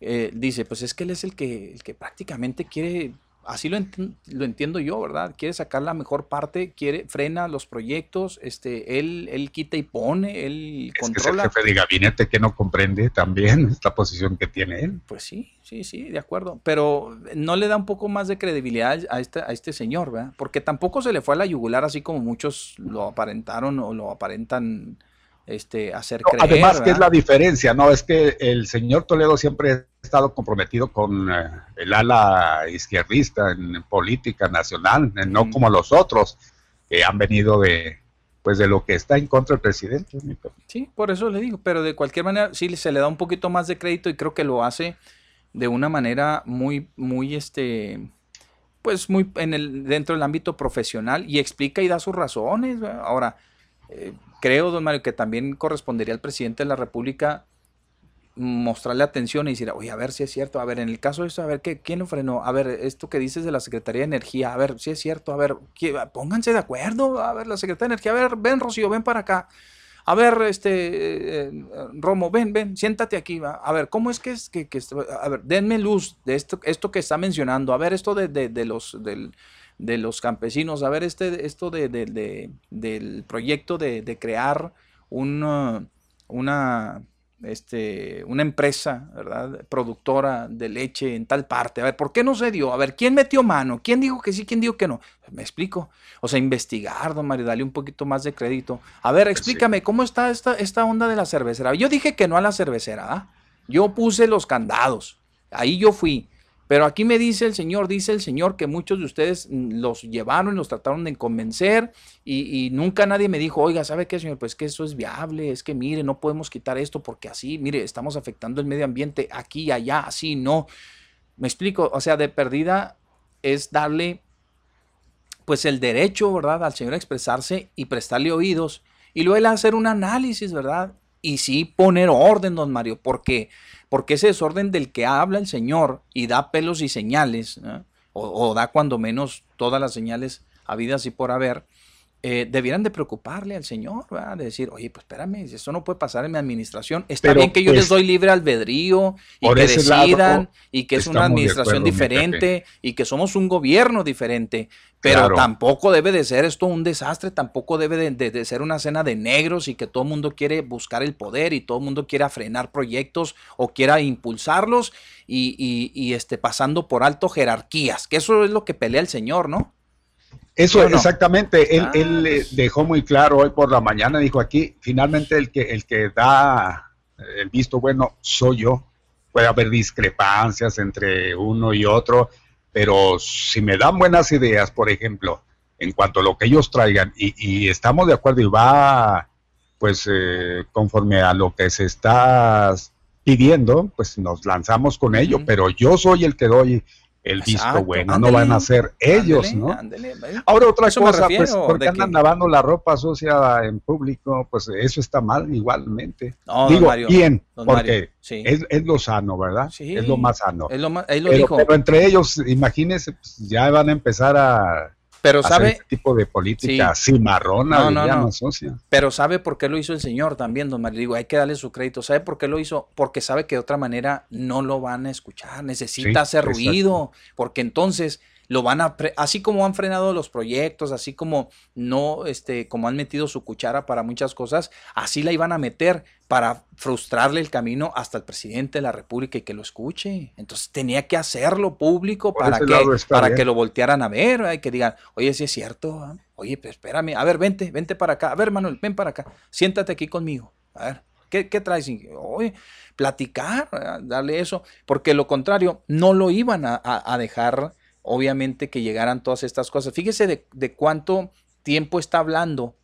Eh, dice, pues es que él es el que, el que prácticamente quiere así lo, lo, entiendo yo, ¿verdad? Quiere sacar la mejor parte, quiere, frena los proyectos, este, él, él quita y pone, él es controla. Que es el jefe de gabinete que no comprende también esta posición que tiene él. Pues sí, sí, sí, de acuerdo. Pero no le da un poco más de credibilidad a este, a este señor, ¿verdad? Porque tampoco se le fue a la yugular así como muchos lo aparentaron o lo aparentan este, hacer creer. además, ¿qué es la diferencia? No, es que el señor Toledo siempre ha estado comprometido con eh, el ala izquierdista en, política nacional, no como los otros que han venido de pues de lo que está en contra del presidente. Sí, por eso le digo, pero de cualquier manera sí se le da un poquito más de crédito y creo que lo hace de una manera muy, muy, este, pues muy en el, dentro del ámbito profesional y explica y da sus razones. Ahora, eh, creo, don Mario, que también correspondería al presidente de la República mostrarle atención y decir, oye, a ver si es cierto, a ver, en el caso de esto, a ver, ¿qué, ¿quién frenó? A ver, esto que dices de la Secretaría de Energía, a ver, si es cierto, a ver, pónganse de acuerdo, a ver, la Secretaría de Energía, a ver, ven, Rocío, ven para acá. A ver, este, eh, Romo, ven, ven, siéntate aquí. A ver, ¿cómo es que es que, a ver, denme luz de esto, esto que está mencionando. A ver, esto de, de, de los, del, de los campesinos. A ver, este, esto de, de- de- del proyecto de, de crear un, una, este, una empresa, ¿verdad? Productora de leche en tal parte. A ver, ¿por qué no se dio? A ver, ¿quién metió mano? ¿Quién dijo que sí? ¿Quién dijo que no? Me explico. O sea, investigar, don Mario, dale un poquito más de crédito. A ver, explícame, ¿cómo está esta, esta onda de la cervecera? Yo dije que no a la cervecera, ¿ah? Yo puse los candados. Ahí yo fui. Pero aquí me dice el Señor, dice el Señor que muchos de ustedes los llevaron y los trataron de convencer y, y nunca nadie me dijo, oiga, ¿sabe qué, Señor? Pues que eso es viable, es que mire, no podemos quitar esto porque así, mire, estamos afectando el medio ambiente aquí y allá, así, no. Me explico, o sea, de perdida es darle pues el derecho, ¿verdad?, al Señor a expresarse y prestarle oídos y luego él hacer un análisis, ¿verdad? Y sí poner orden, don Mario, porque porque ese desorden del que habla el Señor y da pelos y señales, ¿no? o, o da cuando menos todas las señales habidas y por haber, eh, debieran de preocuparle al Señor, ¿verdad? de decir, oye, pues espérame, esto no puede pasar en mi administración. Está Pero, bien que yo pues, les doy libre albedrío y que lado, decidan y que es una administración acuerdo, diferente y que somos un gobierno diferente, pero Claro. tampoco debe de ser esto un desastre, tampoco debe de, de- de ser una cena de negros y que todo el mundo quiere buscar el poder y todo el mundo quiera frenar proyectos o quiera impulsarlos y, y- y, este, pasando por alto jerarquías, que eso es lo que pelea el Señor, ¿no? Eso exactamente, él, Ah. él eh, dejó muy claro hoy por la mañana, dijo aquí, finalmente el que, el que da el visto bueno soy yo. Puede haber discrepancias entre uno y otro, pero si me dan buenas ideas, por ejemplo, en cuanto a lo que ellos traigan, y, y estamos de acuerdo y va pues eh, conforme a lo que se está pidiendo, pues nos lanzamos con ello, pero yo soy el que doy el visto Exacto, bueno, ándele, no van a ser ellos, ándele, ¿no? Ahora otra cosa, refiero, pues, porque andan que- lavando la ropa sucia en público, pues eso está mal igualmente. No, Digo, Mario, bien, porque Mario, sí. es, es lo sano, ¿verdad? Sí, es lo más sano. es lo más- él lo pero, dijo. pero entre ellos, imagínense, pues, ya van a empezar a, Pero hacer sabe- este tipo de política cimarrona, No, no, no. sucia. Pero ¿sabe por qué lo hizo el Señor también, don Mario? Digo, hay que darle su crédito. ¿Sabe por qué lo hizo? Porque sabe que de otra manera no lo van a escuchar. Necesita Sí, hacer ruido, porque entonces lo van a, así como han frenado los proyectos, así como no, este, como han metido su cuchara para muchas cosas, así la iban a meter para frustrarle el camino hasta el presidente de la República y que lo escuche. Entonces tenía que hacerlo público Por para que, para bien. que lo voltearan a ver, y que digan, oye, sí es cierto, ¿ah? oye, pero espérame, a ver, vente, vente para acá, a ver, Manuel, ven para acá, siéntate aquí conmigo, a ver, ¿qué, qué traes? Oye, platicar, darle eso, porque lo contrario, no lo iban a, a- a dejar, obviamente, que llegaran todas estas cosas. Fíjese de, cuánto tiempo está hablando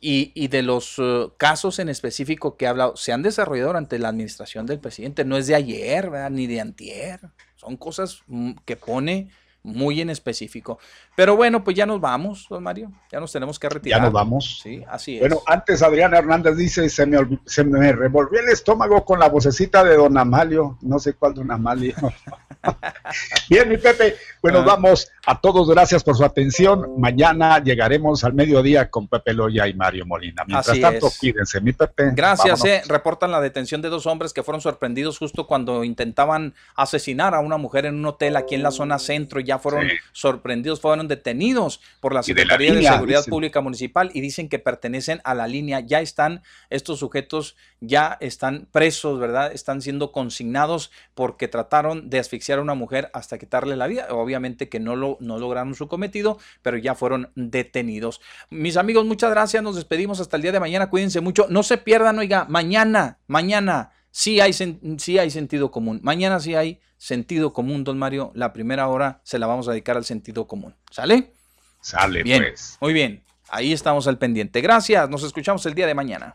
y, y de los eh, casos en específico que ha hablado, se han desarrollado durante la administración del presidente, no es de ayer, ¿verdad? ni de antier, son cosas mm, que pone muy en específico. Pero bueno, pues ya nos vamos, don Mario, ya nos tenemos que retirar. Ya nos vamos. Sí, así es. Bueno, antes Adrián Hernández dice, se me, se me revolvió el estómago con la vocecita de don Amalio, no sé cuál don Amalio. Bien, mi Pepe, bueno, Ah. vamos a todos, gracias por su atención. Mañana llegaremos al mediodía con Pepe Loya y Mario Molina. Mientras Así tanto, es. cuídense, mi Pepe. Gracias, eh. Reportan la detención de dos hombres que fueron sorprendidos justo cuando intentaban asesinar a una mujer en un hotel aquí en la zona centro y ya fueron Sí. sorprendidos, fueron detenidos por la Y de la Secretaría de, Seguridad dicen. Pública Municipal y dicen que pertenecen a la línea. Ya están estos sujetos, ya están presos, ¿verdad? Están siendo consignados porque trataron de asfixiar a una mujer hasta quitarle la vida. Obviamente que no lo no lograron su cometido, pero ya fueron detenidos. Mis amigos, muchas gracias. Nos despedimos hasta el día de mañana. Cuídense mucho. No se pierdan, oiga, mañana, mañana sí hay, sí hay sentido común. Mañana sí hay sentido común, don Mario. La primera hora se la vamos a dedicar al sentido común. ¿Sale? Sale, Bien, pues. muy bien. Ahí estamos al pendiente. Gracias. Nos escuchamos el día de mañana.